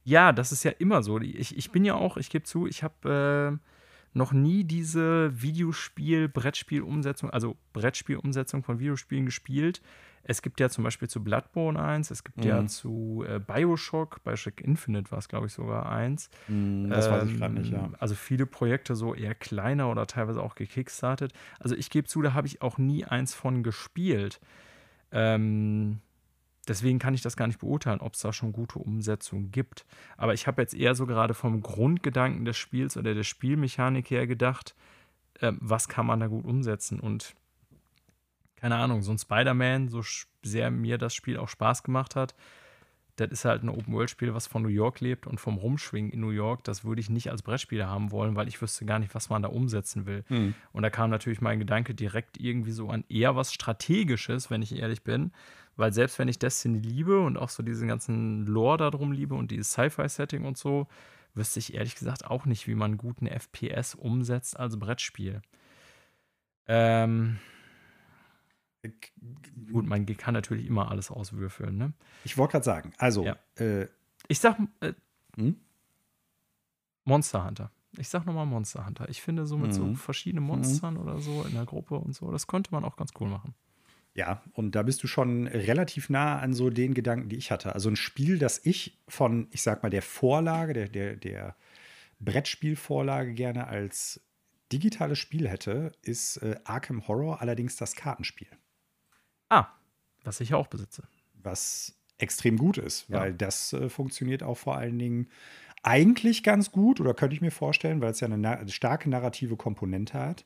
B: Ja, das ist ja immer so. Ich, ich bin ja auch, ich gebe zu, ich habe äh, noch nie diese Videospiel-Brettspiel-Umsetzung, also Brettspiel-Umsetzung von Videospielen gespielt. Es gibt ja zum Beispiel zu Bloodborne eins, es gibt mhm. ja zu äh, Bioshock, Bioshock Infinite war es, glaube ich, sogar eins.
A: Mhm, das ähm, weiß ich gerade nicht, ja.
B: Also viele Projekte so eher kleiner oder teilweise auch gekickstartet. Also ich gebe zu, da habe ich auch nie eins von gespielt. Ähm, Deswegen kann ich das gar nicht beurteilen, ob es da schon gute Umsetzungen gibt. Aber ich habe jetzt eher so gerade vom Grundgedanken des Spiels oder der Spielmechanik her gedacht, äh, was kann man da gut umsetzen? Und keine Ahnung, so ein Spider-Man, so sehr mir das Spiel auch Spaß gemacht hat, das ist halt ein Open-World-Spiel, was von New York lebt und vom Rumschwingen in New York, das würde ich nicht als Brettspiel haben wollen, weil ich wüsste gar nicht, was man da umsetzen will. Mhm. Und da kam natürlich mein Gedanke direkt irgendwie so an eher was Strategisches, wenn ich ehrlich bin, weil selbst wenn ich Destiny liebe und auch so diesen ganzen Lore darum liebe und dieses Sci-Fi-Setting und so, wüsste ich ehrlich gesagt auch nicht, wie man einen guten FPS umsetzt als Brettspiel. Ähm, gut, man kann natürlich immer alles auswürfeln, ne?
A: Ich wollte gerade sagen, also.
B: Ja. Äh, ich sag äh, hm? Monster Hunter. Ich sag nochmal Monster Hunter. Ich finde so mit mhm. so verschiedenen mhm. Monstern mhm. oder so in der Gruppe und so, das könnte man auch ganz cool machen.
A: Ja, und da bist du schon relativ nah an so den Gedanken, die ich hatte. Also ein Spiel, das ich von, ich sag mal, der Vorlage, der, der, der Brettspielvorlage gerne als digitales Spiel hätte, ist äh, Arkham Horror, allerdings das Kartenspiel.
B: Ah, was ich auch besitze.
A: Was extrem gut ist, weil ja. das äh, funktioniert auch vor allen Dingen eigentlich ganz gut, oder könnte ich mir vorstellen, weil es ja eine na starke narrative Komponente hat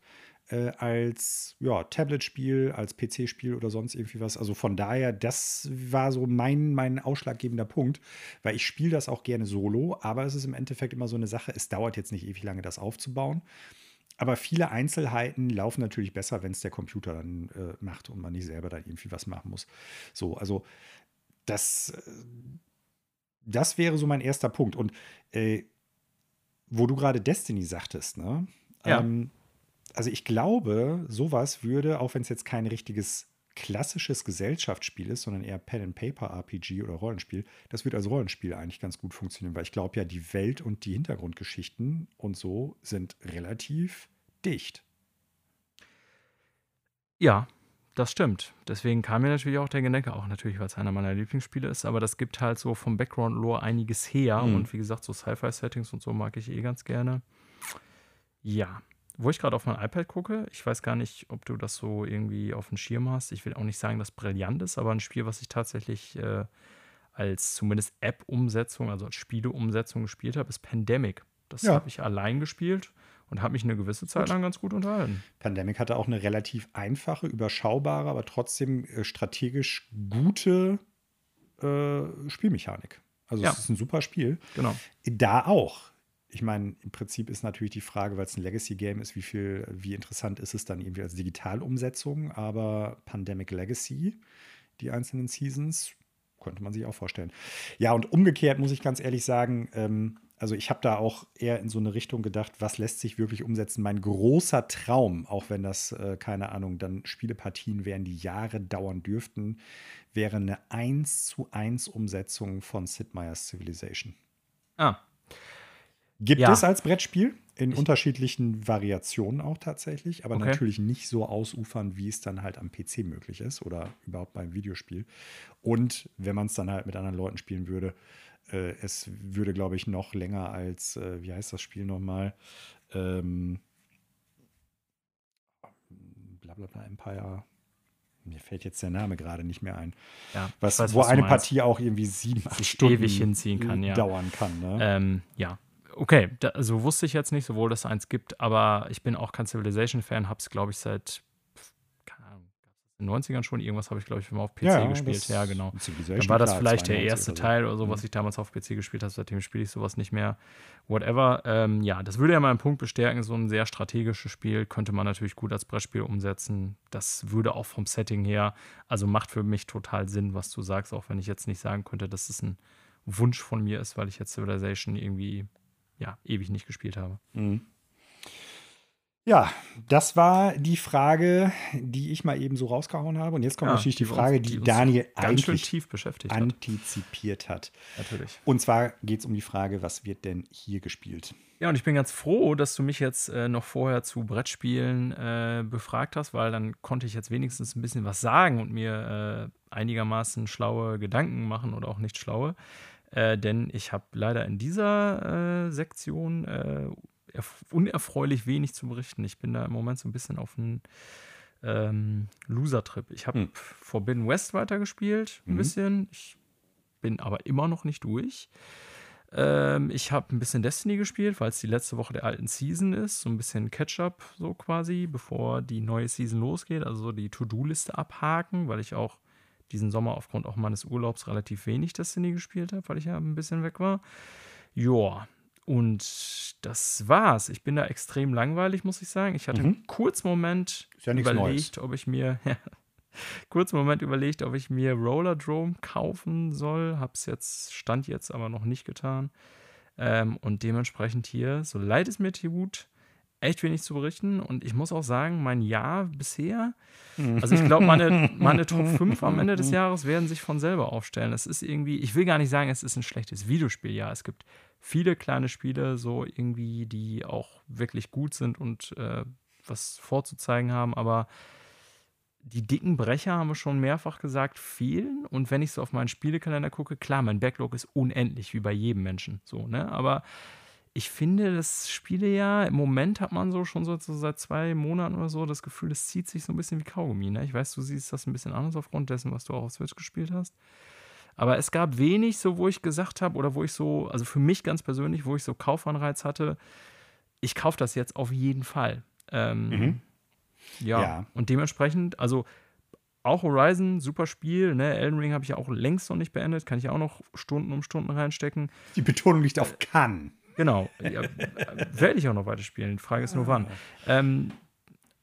A: äh, als ja, Tablet-Spiel, als PC-Spiel oder sonst irgendwie was. Also von daher, das war so mein, mein ausschlaggebender Punkt, weil ich spiele das auch gerne solo, aber es ist im Endeffekt immer so eine Sache, es dauert jetzt nicht ewig lange, das aufzubauen. Aber viele Einzelheiten laufen natürlich besser, wenn es der Computer dann äh, macht und man nicht selber dann irgendwie was machen muss. So, also das, äh, das wäre so mein erster Punkt. Und äh, wo du gerade Destiny sagtest, ne?
B: Ja.
A: Ähm, also ich glaube, sowas würde, auch wenn es jetzt kein richtiges klassisches Gesellschaftsspiel ist, sondern eher Pen-and-Paper-RPG oder Rollenspiel, das wird als Rollenspiel eigentlich ganz gut funktionieren, weil ich glaube ja, die Welt und die Hintergrundgeschichten und so sind relativ dicht.
B: Ja, das stimmt. Deswegen kam mir natürlich auch der Gedanke, auch natürlich, weil es einer meiner Lieblingsspiele ist, aber das gibt halt so vom Background-Lore einiges her mhm. und wie gesagt, so Sci-Fi-Settings und so mag ich eh ganz gerne. Ja, wo ich gerade auf mein iPad gucke, ich weiß gar nicht, ob du das so irgendwie auf dem Schirm hast. Ich will auch nicht sagen, dass brillant ist, aber ein Spiel, was ich tatsächlich äh, als zumindest App-Umsetzung, also als Spiele-Umsetzung gespielt habe, ist Pandemic. Das ja. habe ich allein gespielt und habe mich eine gewisse Zeit lang ganz gut unterhalten.
A: Pandemic hatte auch eine relativ einfache, überschaubare, aber trotzdem äh, strategisch gute äh, Spielmechanik. Also ja. es ist ein super Spiel.
B: Genau.
A: Da auch ich meine, im Prinzip ist natürlich die Frage, weil es ein Legacy-Game ist, wie viel, wie interessant ist es dann irgendwie als Digitalumsetzung, aber Pandemic Legacy, die einzelnen Seasons, könnte man sich auch vorstellen. Ja, und umgekehrt muss ich ganz ehrlich sagen, ähm, also ich habe da auch eher in so eine Richtung gedacht, was lässt sich wirklich umsetzen. Mein großer Traum, auch wenn das, äh, keine Ahnung, dann Spielepartien wären, die Jahre dauern dürften, wäre eine 1 zu 1 Umsetzung von Sid Meier's Civilization.
B: Ah,
A: Gibt ja. es als Brettspiel in ich unterschiedlichen Variationen auch tatsächlich, aber okay. natürlich nicht so ausufern, wie es dann halt am PC möglich ist oder überhaupt beim Videospiel. Und wenn man es dann halt mit anderen Leuten spielen würde, äh, es würde, glaube ich, noch länger als, äh, wie heißt das Spiel nochmal? Ähm, bla bla Empire. Mir fällt jetzt der Name gerade nicht mehr ein.
B: Ja,
A: was,
B: weiß,
A: wo
B: was
A: eine Partie auch irgendwie sieben, acht Stunden
B: ewig hinziehen kann, ja.
A: dauern kann. Ne?
B: Ähm, ja, okay, da, also wusste ich jetzt nicht, sowohl dass es eins gibt, aber ich bin auch kein Civilization-Fan, habe es, glaube ich, seit in den 90ern schon. Irgendwas habe ich, glaube ich, mal auf PC ja, gespielt. Ja, genau. Dann war das vielleicht der erste oder Teil oder so, was mhm. ich damals auf PC gespielt habe. Seitdem spiele ich sowas nicht mehr. Whatever. Ähm, ja, das würde ja meinen Punkt bestärken. So ein sehr strategisches Spiel könnte man natürlich gut als Brettspiel umsetzen. Das würde auch vom Setting her, also macht für mich total Sinn, was du sagst, auch wenn ich jetzt nicht sagen könnte, dass es ein Wunsch von mir ist, weil ich jetzt Civilization irgendwie ja, ewig nicht gespielt habe. Mhm.
A: Ja, das war die Frage, die ich mal eben so rausgehauen habe. Und jetzt kommt ja, natürlich die, die Frage, uns, die, die Daniel eigentlich
B: tief beschäftigt
A: antizipiert hat.
B: Natürlich.
A: Und zwar geht es um die Frage, was wird denn hier gespielt?
B: Ja, und ich bin ganz froh, dass du mich jetzt äh, noch vorher zu Brettspielen äh, befragt hast, weil dann konnte ich jetzt wenigstens ein bisschen was sagen und mir äh, einigermaßen schlaue Gedanken machen oder auch nicht schlaue. Äh, denn ich habe leider in dieser äh, Sektion äh, unerfreulich wenig zu berichten. Ich bin da im Moment so ein bisschen auf einem ähm, Loser-Trip. Ich habe hm. Forbidden West weitergespielt, ein mhm. bisschen. Ich bin aber immer noch nicht durch. Ähm, ich habe ein bisschen Destiny gespielt, weil es die letzte Woche der alten Season ist. So ein bisschen Catch-up, so quasi, bevor die neue Season losgeht. Also die To-Do-Liste abhaken, weil ich auch diesen Sommer aufgrund auch meines Urlaubs relativ wenig Destiny gespielt habe, weil ich ja ein bisschen weg war. Joa, und das war's. Ich bin da extrem langweilig, muss ich sagen. Ich hatte mhm. einen kurzen Moment
A: ja
B: überlegt,
A: Neues.
B: ob ich mir <laughs> ja, kurzen Moment überlegt, ob ich mir Roller Drome kaufen soll. Hab's jetzt, stand jetzt aber noch nicht getan. Ähm, und dementsprechend hier, so leid es mir tut, echt wenig zu berichten. Und ich muss auch sagen, mein Jahr bisher, also ich glaube, meine, meine Top <laughs> 5 am Ende des Jahres werden sich von selber aufstellen. Es ist irgendwie, ich will gar nicht sagen, es ist ein schlechtes Videospieljahr. Es gibt viele kleine Spiele, so irgendwie, die auch wirklich gut sind und äh, was vorzuzeigen haben, aber die dicken Brecher, haben wir schon mehrfach gesagt, fehlen. Und wenn ich so auf meinen Spielekalender gucke, klar, mein Backlog ist unendlich, wie bei jedem Menschen. So, ne? Aber ich finde, das Spielejahr, im Moment hat man so schon so, so, seit zwei Monaten oder so das Gefühl, das zieht sich so ein bisschen wie Kaugummi. Ne? Ich weiß, du siehst das ein bisschen anders aufgrund dessen, was du auch auf Switch gespielt hast. Aber es gab wenig, so wo ich gesagt habe, oder wo ich so, also für mich ganz persönlich, wo ich so Kaufanreiz hatte, ich kaufe das jetzt auf jeden Fall. Ähm, mhm. ja. ja, und dementsprechend, also auch Horizon, super Spiel. Ne? Elden Ring habe ich ja auch längst noch nicht beendet. Kann ich auch noch Stunden um Stunden reinstecken.
A: Die Betonung liegt auf kann.
B: Genau. Ja, Werde ich auch noch weiterspielen. Die Frage ist nur, wann. Ähm,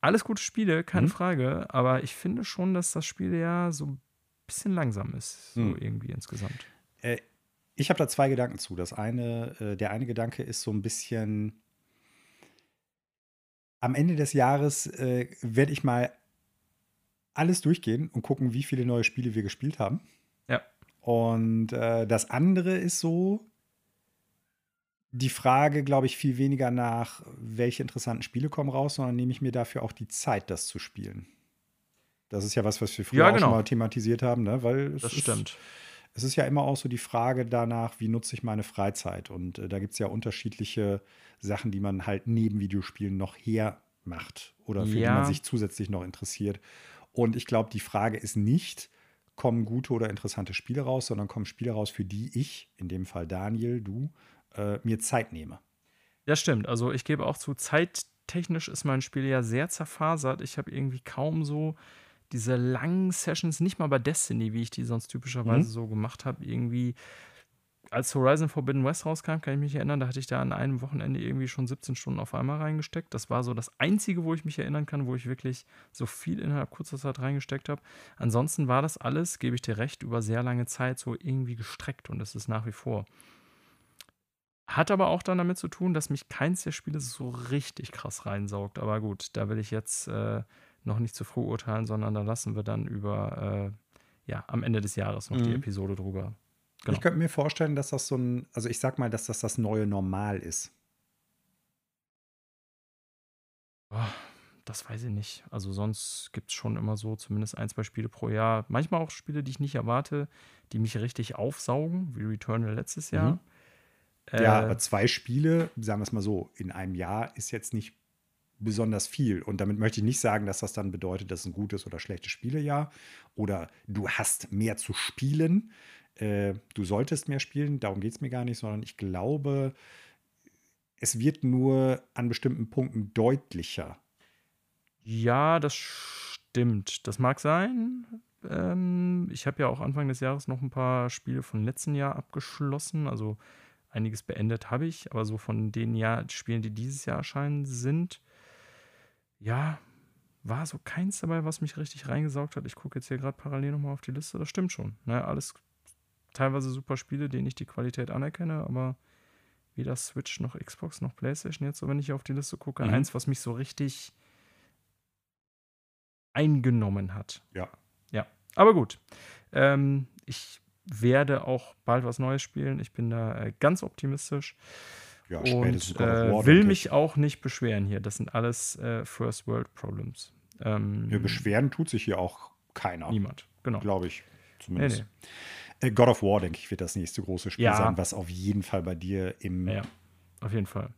B: alles gute Spiele, keine mhm. Frage. Aber ich finde schon, dass das Spiel ja so bisschen langsam ist, so hm. irgendwie insgesamt.
A: Äh, ich habe da zwei Gedanken zu. Das eine, äh, der eine Gedanke ist so ein bisschen, am Ende des Jahres äh, werde ich mal alles durchgehen und gucken, wie viele neue Spiele wir gespielt haben.
B: Ja.
A: Und äh, das andere ist so, die Frage, glaube ich, viel weniger nach, welche interessanten Spiele kommen raus, sondern nehme ich mir dafür auch die Zeit, das zu spielen. Das ist ja was, was wir früher ja, genau. auch schon genau. mal thematisiert haben, ne? Weil
B: das ist, stimmt.
A: Es ist ja immer auch so die Frage danach, wie nutze ich meine Freizeit? Und äh, da gibt es ja unterschiedliche Sachen, die man halt neben Videospielen noch hermacht oder für ja. die man sich zusätzlich noch interessiert. Und ich glaube, die Frage ist nicht, kommen gute oder interessante Spiele raus, sondern kommen Spiele raus, für die ich, in dem Fall Daniel, du, äh, mir Zeit nehme.
B: Ja, stimmt. Also ich gebe auch zu, zeittechnisch ist mein Spiel ja sehr zerfasert. Ich habe irgendwie kaum so diese langen Sessions, nicht mal bei Destiny, wie ich die sonst typischerweise mhm. so gemacht habe, irgendwie. Als Horizon Forbidden West rauskam, kann ich mich erinnern, da hatte ich da an einem Wochenende irgendwie schon 17 Stunden auf einmal reingesteckt. Das war so das Einzige, wo ich mich erinnern kann, wo ich wirklich so viel innerhalb kurzer Zeit reingesteckt habe. Ansonsten war das alles, gebe ich dir recht, über sehr lange Zeit so irgendwie gestreckt und das ist nach wie vor. Hat aber auch dann damit zu tun, dass mich keins der Spiele so richtig krass reinsaugt. Aber gut, da will ich jetzt äh, noch nicht zu früh urteilen, sondern da lassen wir dann über, äh, ja, am Ende des Jahres noch mhm. die Episode drüber.
A: Genau. Ich könnte mir vorstellen, dass das so ein, also ich sag mal, dass das das neue Normal ist.
B: Oh, das weiß ich nicht. Also sonst gibt es schon immer so zumindest ein, zwei Spiele pro Jahr. Manchmal auch Spiele, die ich nicht erwarte, die mich richtig aufsaugen, wie Returnal letztes Jahr.
A: Mhm. Ja, äh, aber zwei Spiele, sagen wir es mal so, in einem Jahr ist jetzt nicht besonders viel. Und damit möchte ich nicht sagen, dass das dann bedeutet, dass es ein gutes oder schlechtes Spielejahr oder du hast mehr zu spielen. Äh, du solltest mehr spielen, darum geht es mir gar nicht, sondern ich glaube, es wird nur an bestimmten Punkten deutlicher.
B: Ja, das stimmt. Das mag sein. Ähm, ich habe ja auch Anfang des Jahres noch ein paar Spiele von letzten Jahr abgeschlossen. Also einiges beendet habe ich, aber so von den Jahr Spielen, die dieses Jahr erscheinen, sind ja, war so keins dabei, was mich richtig reingesaugt hat. Ich gucke jetzt hier gerade parallel nochmal auf die Liste. Das stimmt schon. Ne? Alles teilweise super Spiele, denen ich die Qualität anerkenne, aber weder Switch noch Xbox noch PlayStation jetzt, so wenn ich auf die Liste gucke, mhm. eins, was mich so richtig eingenommen hat.
A: Ja.
B: Ja. Aber gut. Ähm, ich werde auch bald was Neues spielen. Ich bin da äh, ganz optimistisch. Ja, und äh, will mich auch nicht beschweren hier. Das sind alles äh, First World Problems.
A: Ähm, ja, beschweren tut sich hier auch keiner.
B: Niemand, genau.
A: Glaube ich zumindest. Nee, nee. Äh, God of War, denke ich, wird das nächste große Spiel ja. sein, was auf jeden Fall bei dir im.
B: Ja, auf jeden Fall.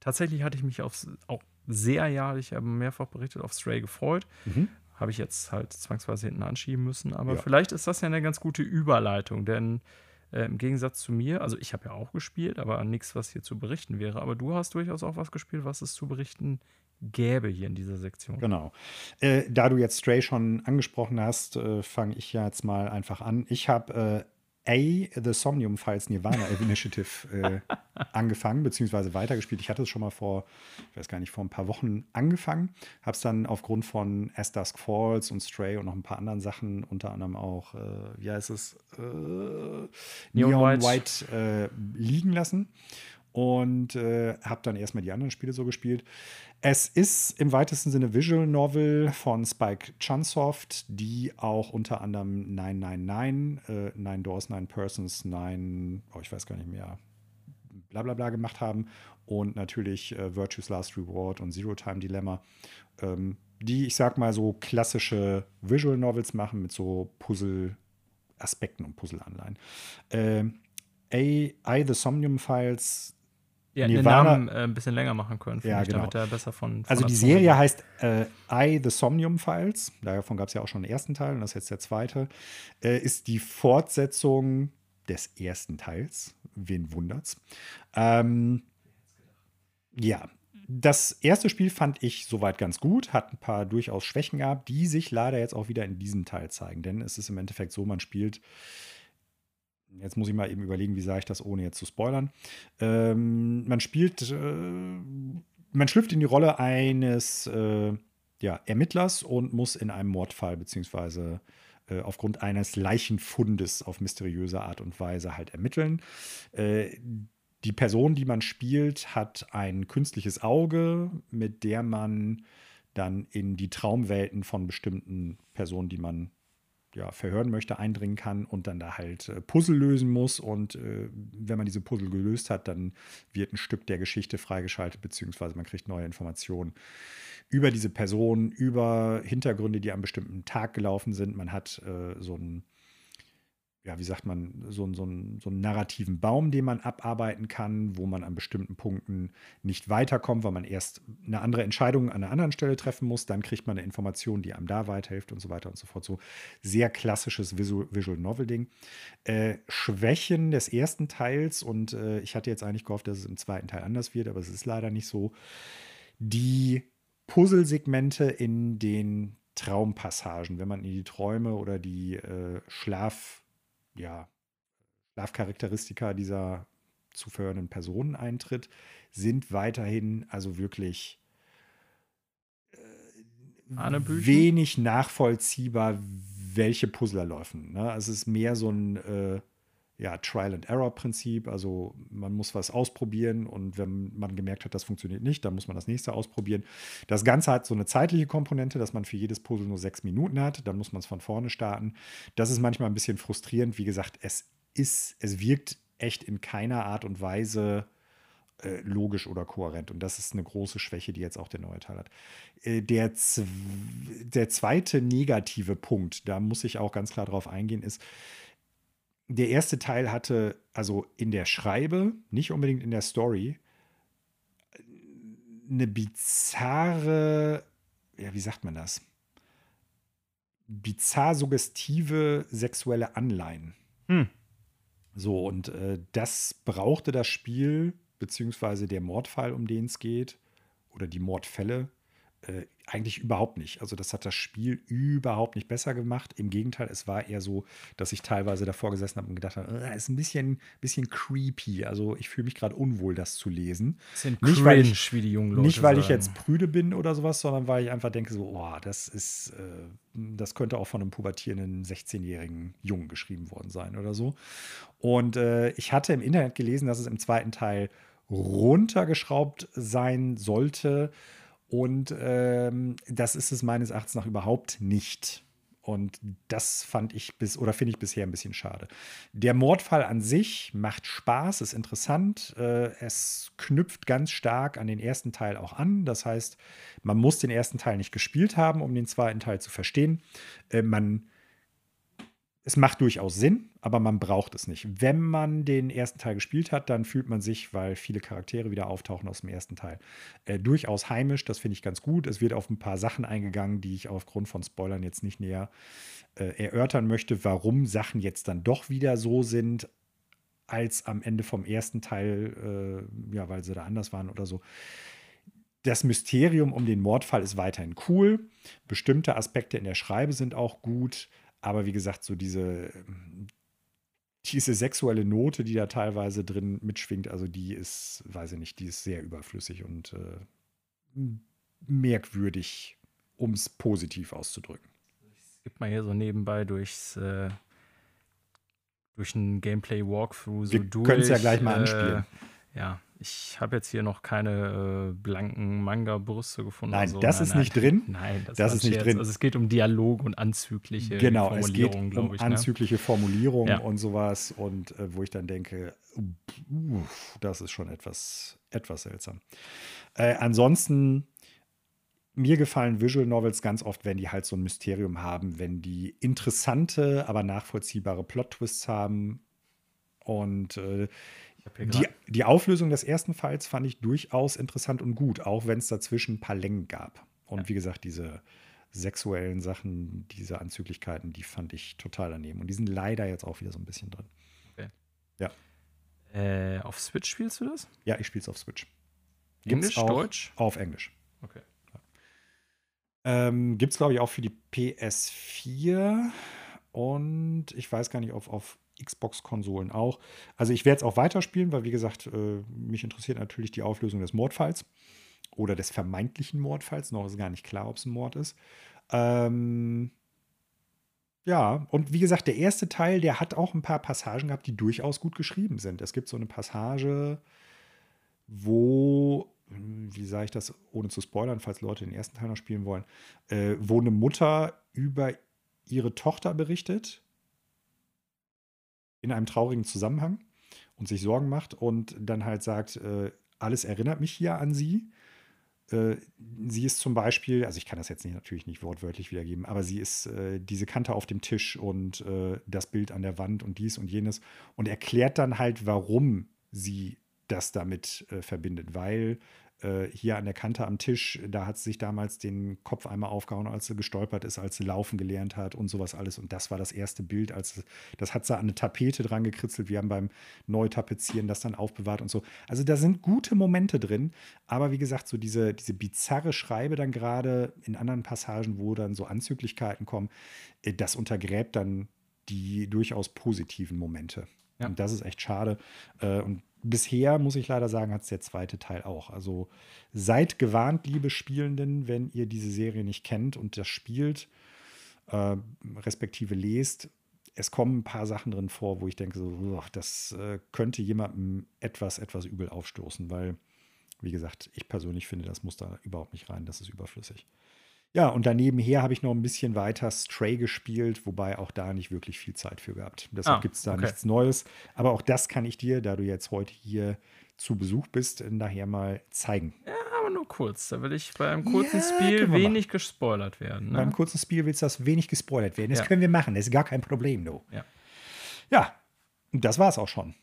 B: Tatsächlich hatte ich mich aufs, auch sehr Jahr, ich habe mehrfach berichtet, auf Stray gefreut. Mhm. Habe ich jetzt halt zwangsweise hinten anschieben müssen. Aber ja. vielleicht ist das ja eine ganz gute Überleitung, denn äh, Im Gegensatz zu mir, also ich habe ja auch gespielt, aber nichts, was hier zu berichten wäre. Aber du hast durchaus auch was gespielt, was es zu berichten gäbe hier in dieser Sektion.
A: Genau. Äh, da du jetzt Stray schon angesprochen hast, äh, fange ich ja jetzt mal einfach an. Ich habe äh, A, The Somnium Files Nirvana Initiative äh, <laughs> angefangen, beziehungsweise weitergespielt. Ich hatte es schon mal vor, ich weiß gar nicht, vor ein paar Wochen angefangen. Habe es dann aufgrund von As Dusk Falls und Stray und noch ein paar anderen Sachen, unter anderem auch, äh, wie heißt es, äh, Neon, Neon White, White äh, liegen lassen und äh, habe dann erstmal die anderen Spiele so gespielt. Es ist im weitesten Sinne Visual Novel von Spike Chunsoft, die auch unter anderem 999, äh, Nine Doors, Nine Persons, Nine, oh, ich weiß gar nicht mehr, bla bla bla gemacht haben. Und natürlich äh, Virtue's Last Reward und Zero Time Dilemma, ähm, die, ich sag mal, so klassische Visual Novels machen mit so Puzzle-Aspekten und Puzzle-Anleihen. Äh, A, I, The Somnium Files,
B: ja, Nirvana, den Namen äh, ein bisschen länger machen können,
A: ja, genau.
B: damit er besser von,
A: von Also die Serie heißt äh, I, The Somnium Files, davon gab es ja auch schon den ersten Teil und das ist jetzt der zweite, äh, ist die Fortsetzung des ersten Teils. Wen wundert's? Ähm, ja, das erste Spiel fand ich soweit ganz gut, hat ein paar durchaus Schwächen gehabt, die sich leider jetzt auch wieder in diesem Teil zeigen. Denn es ist im Endeffekt so, man spielt jetzt muss ich mal eben überlegen, wie sage ich das, ohne jetzt zu spoilern. Ähm, man spielt, äh, man schlüpft in die Rolle eines äh, ja, Ermittlers und muss in einem Mordfall beziehungsweise äh, aufgrund eines Leichenfundes auf mysteriöse Art und Weise halt ermitteln. Äh, die Person, die man spielt, hat ein künstliches Auge, mit der man dann in die Traumwelten von bestimmten Personen, die man ja, verhören möchte, eindringen kann und dann da halt äh, Puzzle lösen muss. Und äh, wenn man diese Puzzle gelöst hat, dann wird ein Stück der Geschichte freigeschaltet, beziehungsweise man kriegt neue Informationen über diese Person, über Hintergründe, die am bestimmten Tag gelaufen sind. Man hat äh, so ein ja, wie sagt man, so, so, so einen narrativen Baum, den man abarbeiten kann, wo man an bestimmten Punkten nicht weiterkommt, weil man erst eine andere Entscheidung an einer anderen Stelle treffen muss. Dann kriegt man eine Information, die einem da weiterhilft und so weiter und so fort. So sehr klassisches Visual, Novel-Ding. Äh, Schwächen des ersten Teils, und äh, ich hatte jetzt eigentlich gehofft, dass es im zweiten Teil anders wird, aber es ist leider nicht so. Die Puzzlesegmente in den Traumpassagen, wenn man in die Träume oder die äh, Schlaf ja, Schlafcharakteristika dieser zu Personen eintritt, sind weiterhin also wirklich äh, wenig nachvollziehbar, welche Puzzler laufen. Ne? Es ist mehr so ein äh, ja, Trial-and-Error-Prinzip. Also man muss was ausprobieren und wenn man gemerkt hat, das funktioniert nicht, dann muss man das nächste ausprobieren. Das Ganze hat so eine zeitliche Komponente, dass man für jedes Puzzle nur sechs Minuten hat. Dann muss man es von vorne starten. Das ist manchmal ein bisschen frustrierend. Wie gesagt, es ist, es wirkt echt in keiner Art und Weise äh, logisch oder kohärent. Und das ist eine große Schwäche, die jetzt auch der neue Teil hat. Äh, der, der zweite negative Punkt, da muss ich auch ganz klar drauf eingehen, ist, der erste Teil hatte also in der Schreibe, nicht unbedingt in der Story, eine bizarre, ja, wie sagt man das? Bizarr suggestive sexuelle Anleihen. Hm. So, und äh, das brauchte das Spiel, beziehungsweise der Mordfall, um den es geht, oder die Mordfälle, äh, eigentlich überhaupt nicht. Also das hat das Spiel überhaupt nicht besser gemacht. Im Gegenteil, es war eher so, dass ich teilweise davor gesessen habe und gedacht habe, äh, ist ein bisschen, bisschen creepy. Also ich fühle mich gerade unwohl, das zu lesen.
B: Sind
A: nicht,
B: cringe,
A: weil ich,
B: wie die jungen Leute
A: Nicht, weil ich
B: sagen.
A: jetzt prüde bin oder sowas, sondern weil ich einfach denke, so, oh, das ist, äh, das könnte auch von einem pubertierenden 16-jährigen Jungen geschrieben worden sein oder so. Und äh, ich hatte im Internet gelesen, dass es im zweiten Teil runtergeschraubt sein sollte. Und ähm, das ist es meines Erachtens nach überhaupt nicht. Und das fand ich bis oder finde ich bisher ein bisschen schade. Der Mordfall an sich macht Spaß, ist interessant. Äh, es knüpft ganz stark an den ersten Teil auch an. Das heißt, man muss den ersten Teil nicht gespielt haben, um den zweiten Teil zu verstehen. Äh, man es macht durchaus Sinn, aber man braucht es nicht. Wenn man den ersten Teil gespielt hat, dann fühlt man sich, weil viele Charaktere wieder auftauchen aus dem ersten Teil, äh, durchaus heimisch. Das finde ich ganz gut. Es wird auf ein paar Sachen eingegangen, die ich aufgrund von Spoilern jetzt nicht näher äh, erörtern möchte, warum Sachen jetzt dann doch wieder so sind, als am Ende vom ersten Teil, äh, ja, weil sie da anders waren oder so. Das Mysterium um den Mordfall ist weiterhin cool. Bestimmte Aspekte in der Schreibe sind auch gut. Aber wie gesagt, so diese, diese sexuelle Note, die da teilweise drin mitschwingt, also die ist, weiß ich nicht, die ist sehr überflüssig und äh, merkwürdig, um es positiv auszudrücken.
B: Ich gebe mal hier so nebenbei durchs äh, durch ein Gameplay-Walkthrough so
A: Wir
B: durch.
A: können es ja gleich mal anspielen.
B: Äh, ja, ich habe jetzt hier noch keine äh, blanken Manga-Brüste gefunden.
A: Nein,
B: so.
A: das
B: nein,
A: ist
B: nein.
A: nicht drin.
B: Nein, das,
A: Das ist nicht
B: Scherz.
A: drin.
B: Also es geht um Dialog und anzügliche
A: Genau, es geht
B: Formulierungen,
A: um
B: glaube ich. Ne?
A: anzügliche Formulierungen
B: Ja.
A: und sowas und äh, wo ich dann denke, uff, das ist schon etwas, etwas seltsam. Äh, ansonsten, mir gefallen Visual Novels ganz oft, wenn die halt so ein Mysterium haben, wenn die interessante, aber nachvollziehbare Plot-Twists haben. Und die, die Auflösung des ersten Falls fand ich durchaus interessant und gut, auch wenn es dazwischen ein paar Längen gab. Und
B: Ja.
A: wie gesagt, diese sexuellen Sachen, diese Anzüglichkeiten, die fand ich total daneben. Und die sind leider jetzt auch wieder so ein bisschen drin.
B: äh, auf Switch spielst du das?
A: Ja, ich spiele es auf Switch. Gibt's
B: Englisch,
A: auch
B: Deutsch?
A: Auf Englisch.
B: Okay.
A: Ähm, Gibt es, glaube ich, auch für die PS4 und ich weiß gar nicht, ob auf Xbox-Konsolen auch. Also ich werde es auch weiterspielen, weil, wie gesagt, äh, mich interessiert natürlich die Auflösung des Mordfalls oder des vermeintlichen Mordfalls. Noch ist gar nicht klar, ob es ein Mord ist. Ähm, ja, und wie gesagt, der erste Teil, der hat auch ein paar Passagen gehabt, die durchaus gut geschrieben sind. Es gibt so eine Passage, wo, wie sage ich das, ohne zu spoilern, falls Leute den ersten Teil noch spielen wollen, äh, wo eine Mutter über ihre Tochter berichtet, in einem traurigen Zusammenhang und sich Sorgen macht und dann halt sagt, äh, alles erinnert mich hier an sie. Äh, sie ist zum Beispiel, also ich kann das jetzt nicht, natürlich nicht wortwörtlich wiedergeben, aber sie ist äh, diese Kante auf dem Tisch und äh, das Bild an der Wand und dies und jenes und erklärt dann halt, warum sie das damit äh, verbindet, weil hier an der Kante am Tisch, da hat sie sich damals den Kopf einmal aufgehauen, als sie gestolpert ist, als sie laufen gelernt hat und sowas alles. Und das war das erste Bild, als das hat sie an eine Tapete dran gekritzelt. Wir haben beim Neutapezieren das dann aufbewahrt und so. Also da sind gute Momente drin, aber wie gesagt, so diese, diese bizarre Schreibe dann gerade in anderen Passagen, wo dann so Anzüglichkeiten kommen, äh, das untergräbt dann die durchaus positiven Momente.
B: Ja.
A: Und das ist echt schade. Äh, Und bisher, muss ich leider sagen, hat es der zweite Teil auch. Also seid gewarnt, liebe Spielenden, wenn ihr diese Serie nicht kennt und das spielt, äh, respektive lest. Es kommen ein paar Sachen drin vor, wo ich denke, so, das äh, könnte jemandem etwas, etwas übel aufstoßen, weil, wie gesagt, ich persönlich finde, das muss da überhaupt nicht rein, das ist überflüssig. Ja, und daneben her habe ich noch ein bisschen weiter Stray gespielt, wobei auch da nicht wirklich viel Zeit für gehabt. Deshalb
B: Ah,
A: gibt es da
B: okay.
A: nichts Neues. Aber auch das kann ich dir, da du jetzt heute hier zu Besuch bist, nachher mal zeigen.
B: Ja, aber nur kurz. Da will ich bei einem kurzen
A: Ja,
B: Spiel wenig gespoilert werden. Ne?
A: Beim kurzen Spiel willst du das wenig gespoilert werden. Das
B: Ja.
A: können wir machen, das ist gar kein Problem, du.
B: Ja.
A: Ja, und das war es auch schon.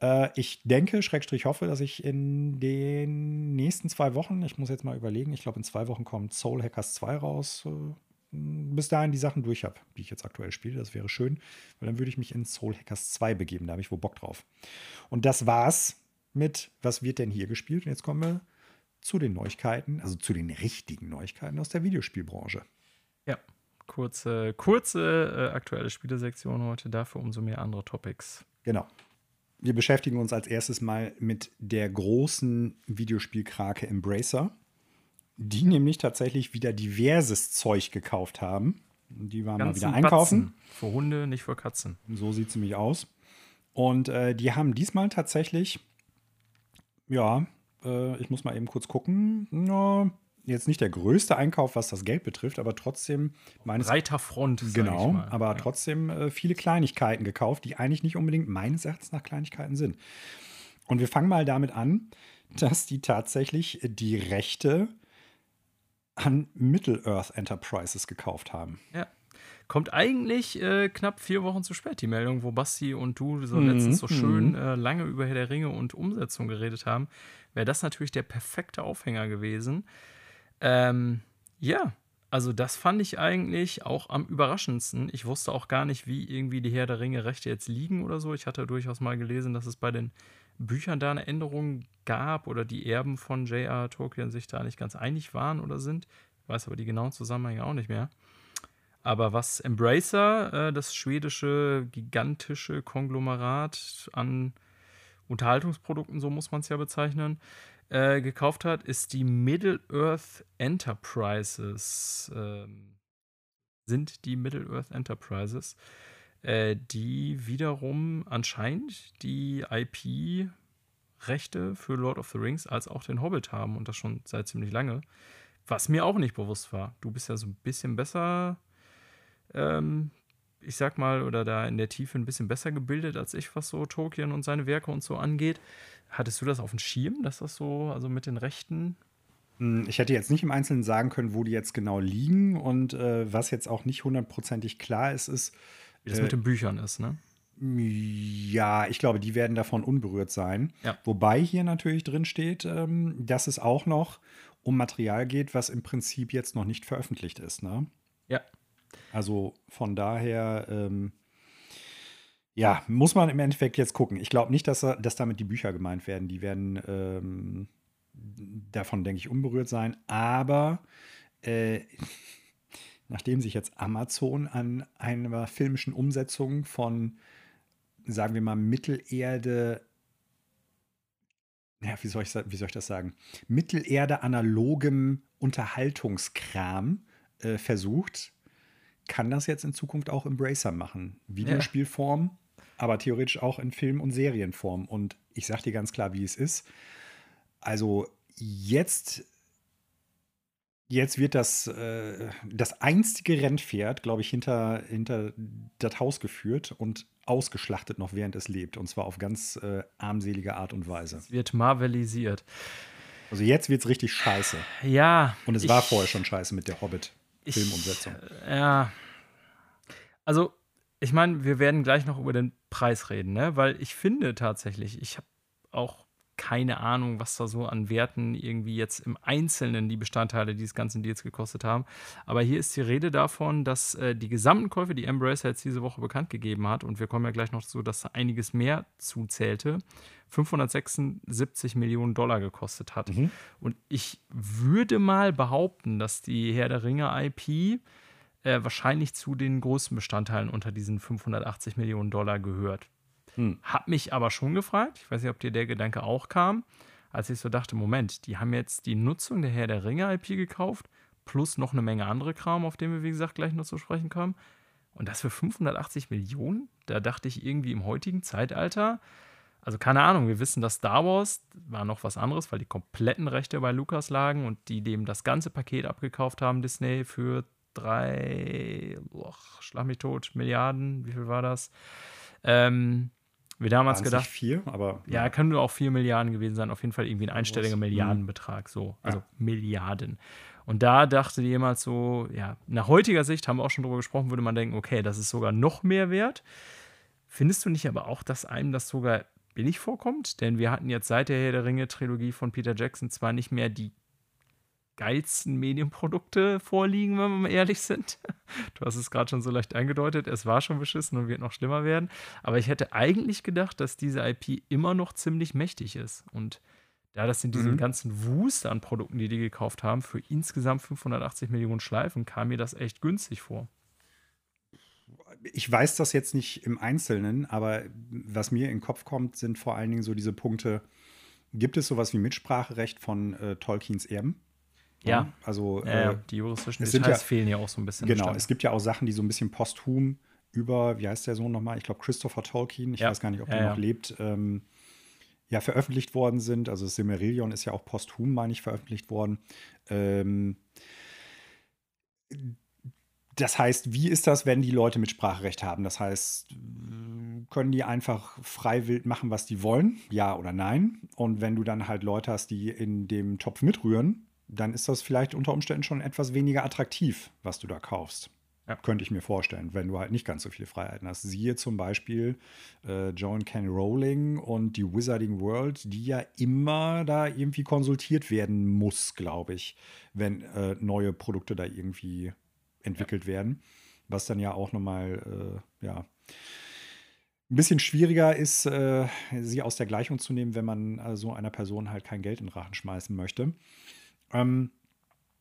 A: Äh, ich denke, Schrägstrich hoffe, dass ich in den nächsten zwei Wochen, ich muss jetzt mal überlegen, ich glaube, in zwei Wochen kommt Soul Hackers 2 raus. Äh, bis dahin die Sachen durch habe, die ich jetzt aktuell spiele. Das wäre schön, weil dann würde ich mich in Soul Hackers 2 begeben. Da habe ich wohl Bock drauf. Und das war's mit Was wird denn hier gespielt? Und jetzt kommen wir zu den Neuigkeiten, also zu den richtigen Neuigkeiten aus der Videospielbranche.
B: Ja, kurze, kurze äh, aktuelle Spielesektion heute, dafür umso mehr andere Topics.
A: Genau. Wir beschäftigen uns als erstes mal mit der großen Videospielkrake Embracer, die nämlich tatsächlich wieder diverses Zeug gekauft haben. Die waren Ganzen mal wieder einkaufen.
B: Batzen. Für Hunde, nicht für Katzen.
A: So sieht es nämlich aus. Und äh, die haben diesmal tatsächlich, ja, äh, ich muss mal eben kurz gucken, no, jetzt nicht der größte Einkauf, was das Geld betrifft, aber trotzdem
B: meines Breiter Front.
A: Genau, aber ja. trotzdem äh, viele Kleinigkeiten gekauft, die eigentlich nicht unbedingt meines Erachtens nach Kleinigkeiten sind. Und wir fangen mal damit an, dass die tatsächlich die Rechte an Middle-earth Enterprises gekauft haben.
B: Ja. Kommt eigentlich äh, knapp vier Wochen zu spät, die Meldung, wo Basti und du so mhm. letztens so schön mhm. äh, lange über Herr der Ringe und Umsetzung geredet haben. Wäre das natürlich der perfekte Aufhänger gewesen. Ähm, ja, also das fand ich eigentlich auch am überraschendsten. Ich wusste auch gar nicht, wie irgendwie die Herr der Ringe Rechte jetzt liegen oder so. Ich hatte durchaus mal gelesen, dass es bei den Büchern da eine Änderung gab oder die Erben von J.R. Tolkien sich da nicht ganz einig waren oder sind. Ich weiß aber die genauen Zusammenhänge auch nicht mehr. Aber was Embracer, äh, das schwedische gigantische Konglomerat an Unterhaltungsprodukten, so muss man es ja bezeichnen, äh, gekauft hat, ist die Middle-earth Enterprises. Ähm, sind die Middle-earth Enterprises, äh, die wiederum anscheinend die IP-Rechte für Lord of the Rings als auch den Hobbit haben und das schon seit ziemlich lange. Was mir auch nicht bewusst war. Du bist ja so ein bisschen besser ähm, ich sag mal, oder da in der Tiefe ein bisschen besser gebildet als ich, was so Tolkien und seine Werke und so angeht. Hattest du das auf dem Schirm, dass das so, also mit den Rechten?
A: Hm, ich hätte jetzt nicht im Einzelnen sagen können, wo die jetzt genau liegen und äh, was jetzt auch nicht hundertprozentig klar ist, ist.
B: Wie das äh, mit den Büchern ist, ne?
A: Ja, ich glaube, die werden davon unberührt sein.
B: Ja.
A: Wobei hier natürlich drin steht, ähm, dass es auch noch um Material geht, was im Prinzip jetzt noch nicht veröffentlicht ist, ne?
B: Ja.
A: Also von daher, ähm, ja, muss man im Endeffekt jetzt gucken. Ich glaube nicht, dass, dass damit die Bücher gemeint werden. Die werden ähm, davon, denke ich, unberührt sein. Aber äh, <laughs> nachdem sich jetzt Amazon an einer filmischen Umsetzung von, sagen wir mal, Mittelerde ja, wie soll, ich, wie soll ich das sagen? Mittelerde analogem Unterhaltungskram äh, versucht, kann das jetzt in Zukunft auch Embracer machen. Videospielform. Aber theoretisch auch in Film- und Serienform. Und ich sage dir ganz klar, wie es ist. Also jetzt, jetzt wird das, äh, das einstige Rennpferd, glaube ich, hinter, hinter das Haus geführt und ausgeschlachtet noch während es lebt. Und zwar auf ganz äh, armselige Art und Weise. Es
B: wird marvelisiert.
A: Also jetzt wird es richtig scheiße.
B: Ja.
A: Und es war vorher schon scheiße mit der Hobbit. Filmumsetzung.
B: Ja. Also, ich meine, wir werden gleich noch über den Preis reden, ne? Weil ich finde tatsächlich, ich habe auch keine Ahnung, was da so an Werten irgendwie jetzt im Einzelnen die Bestandteile dieses ganzen Deals gekostet haben. Aber hier ist die Rede davon, dass äh, die gesamten Käufe, die Embracer jetzt diese Woche bekannt gegeben hat, und wir kommen ja gleich noch dazu, dass da einiges mehr zuzählte, 576 Millionen Dollar gekostet hat. Mhm. Und ich würde mal behaupten, dass die Herr der Ringe IP äh, wahrscheinlich zu den größten Bestandteilen unter diesen 580 Millionen Dollar gehört. Hm. Hab mich aber schon gefragt, ich weiß nicht, ob dir der Gedanke auch kam, als ich so dachte, Moment, die haben jetzt die Nutzung der Herr der Ringe IP gekauft, plus noch eine Menge andere Kram, auf den wir, wie gesagt, gleich noch zu sprechen kommen. Und das für 580 Millionen? Da dachte ich irgendwie im heutigen Zeitalter, also keine Ahnung, wir wissen, dass Star Wars war noch was anderes, weil die kompletten Rechte bei Lucas lagen und die dem das ganze Paket abgekauft haben, Disney, für drei, boah, schlag mich tot, Milliarden, wie viel war das? Ähm, wir damals gedacht.
A: vier, aber.
B: Ja, ja, kann nur auch vier Milliarden gewesen sein, auf jeden Fall irgendwie ein einstelliger Milliardenbetrag, so. Also ja. Milliarden. Und da dachte jemand so, ja, nach heutiger Sicht haben wir auch schon drüber gesprochen, würde man denken, okay, das ist sogar noch mehr wert. Findest du nicht aber auch, dass einem das sogar billig vorkommt, denn wir hatten jetzt seit der Herr der Ringe-Trilogie von Peter Jackson zwar nicht mehr die geilsten Medienprodukte vorliegen, wenn wir mal ehrlich sind. <laughs> Du hast es gerade schon so leicht eingedeutet, es war schon beschissen und wird noch schlimmer werden. Aber ich hätte eigentlich gedacht, dass diese IP immer noch ziemlich mächtig ist. Und da das in diesem mhm. ganzen Wust an Produkten, die die gekauft haben, für insgesamt 580 Millionen Schleifen, kam mir das echt günstig vor.
A: Ich weiß das jetzt nicht im Einzelnen, aber was mir in den Kopf kommt, sind vor allen Dingen so diese Punkte. Gibt es sowas wie Mitspracherecht von äh, Tolkiens Erben?
B: Ja.
A: Also
B: ja, äh, die juristischen Details ja, fehlen ja auch so ein bisschen.
A: Genau, es gibt ja auch Sachen, die so ein bisschen posthum über, wie heißt der Sohn nochmal? Ich glaube Christopher Tolkien, ich ja. weiß gar nicht, ob der noch lebt, ähm, ja, veröffentlicht worden sind. Also Silmarillion ist ja auch posthum, meine ich, veröffentlicht worden. Ähm, das heißt, wie ist das, wenn die Leute mit Sprachrecht haben? Das heißt, können die einfach freiwillig machen, was die wollen? Ja oder nein? Und wenn du dann halt Leute hast, die in dem Topf mitrühren, dann ist das vielleicht unter Umständen schon etwas weniger attraktiv, was du da kaufst. Ja. Könnte ich mir vorstellen, wenn du halt nicht ganz so viele Freiheiten hast. Siehe zum Beispiel äh, John Ken Rowling und die Wizarding World, die ja immer da irgendwie konsultiert werden muss, glaube ich, wenn äh, neue Produkte da irgendwie entwickelt ja. werden. Was dann ja auch nochmal, äh, ja, ein bisschen schwieriger ist, äh, sie aus der Gleichung zu nehmen, wenn man äh, so einer Person halt kein Geld in den Rachen schmeißen möchte. Ähm,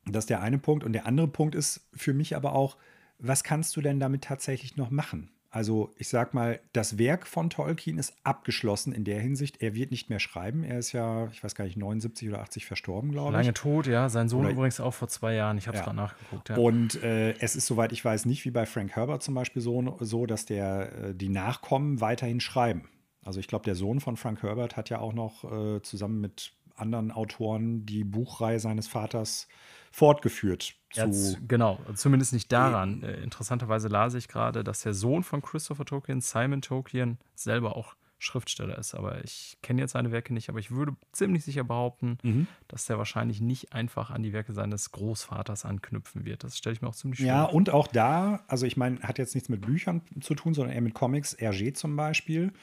A: das ist der eine Punkt. Und der andere Punkt ist für mich aber auch, was kannst du denn damit tatsächlich noch machen? Also ich sag mal, das Werk von Tolkien ist abgeschlossen in der Hinsicht. Er wird nicht mehr schreiben. Er ist ja, ich weiß gar nicht, 79 oder 80 verstorben, glaube ich.
B: Lange tot, ja. Sein Sohn oder, übrigens auch vor zwei Jahren. Ich habe es ja. gerade nachgeguckt. Ja.
A: Und äh, es ist, soweit ich weiß, nicht wie bei Frank Herbert zum Beispiel so, so dass der, äh, die Nachkommen weiterhin schreiben. Also ich glaube, der Sohn von Frank Herbert hat ja auch noch äh, zusammen mit anderen Autoren die Buchreihe seines Vaters fortgeführt.
B: Zu genau, zumindest nicht daran. Äh, interessanterweise las ich gerade, dass der Sohn von Christopher Tolkien, Simon Tolkien, selber auch Schriftsteller ist. Aber ich kenne jetzt seine Werke nicht, aber ich würde ziemlich sicher behaupten, mhm. dass der wahrscheinlich nicht einfach an die Werke seines Großvaters anknüpfen wird. Das stelle ich mir auch ziemlich schwer
A: Ja, vor. und auch da, also ich meine, hat jetzt nichts mit Büchern zu tun, sondern eher mit Comics. Hergé zum Beispiel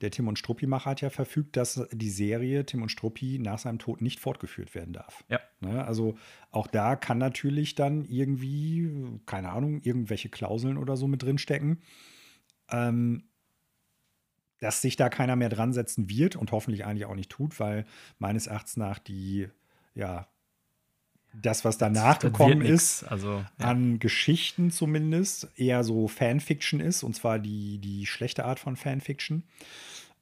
A: der Tim und Struppi-Macher hat ja verfügt, dass die Serie Tim und Struppi nach seinem Tod nicht fortgeführt werden darf.
B: Ja.
A: Ne? Also auch da kann natürlich dann irgendwie, keine Ahnung, irgendwelche Klauseln oder so mit drinstecken. Ähm, dass sich da keiner mehr dran setzen wird und hoffentlich eigentlich auch nicht tut, weil meines Erachtens nach die, ja, das, was danach das gekommen ist,
B: also,
A: ja. an Geschichten zumindest, eher so Fanfiction ist, und zwar die, die schlechte Art von Fanfiction.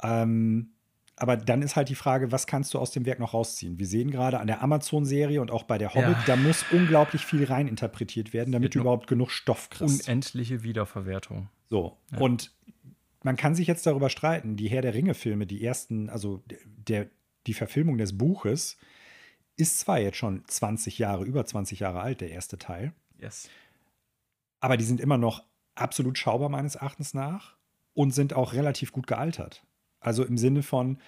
A: Ähm, aber dann ist halt die Frage, was kannst du aus dem Werk noch rausziehen? Wir sehen gerade an der Amazon-Serie und auch bei der Hobbit, ja. da muss unglaublich viel reininterpretiert werden, damit du überhaupt genug Stoff kriegst.
B: Unendliche Wiederverwertung.
A: So, ja. und man kann sich jetzt darüber streiten, die Herr der Ringe-Filme, die ersten, also der, die Verfilmung des Buches, ist zwar jetzt schon 20 Jahre, über 20 Jahre alt, der erste Teil.
B: Yes.
A: Aber die sind immer noch absolut schaubar meines Erachtens nach und sind auch relativ gut gealtert. Also im Sinne von,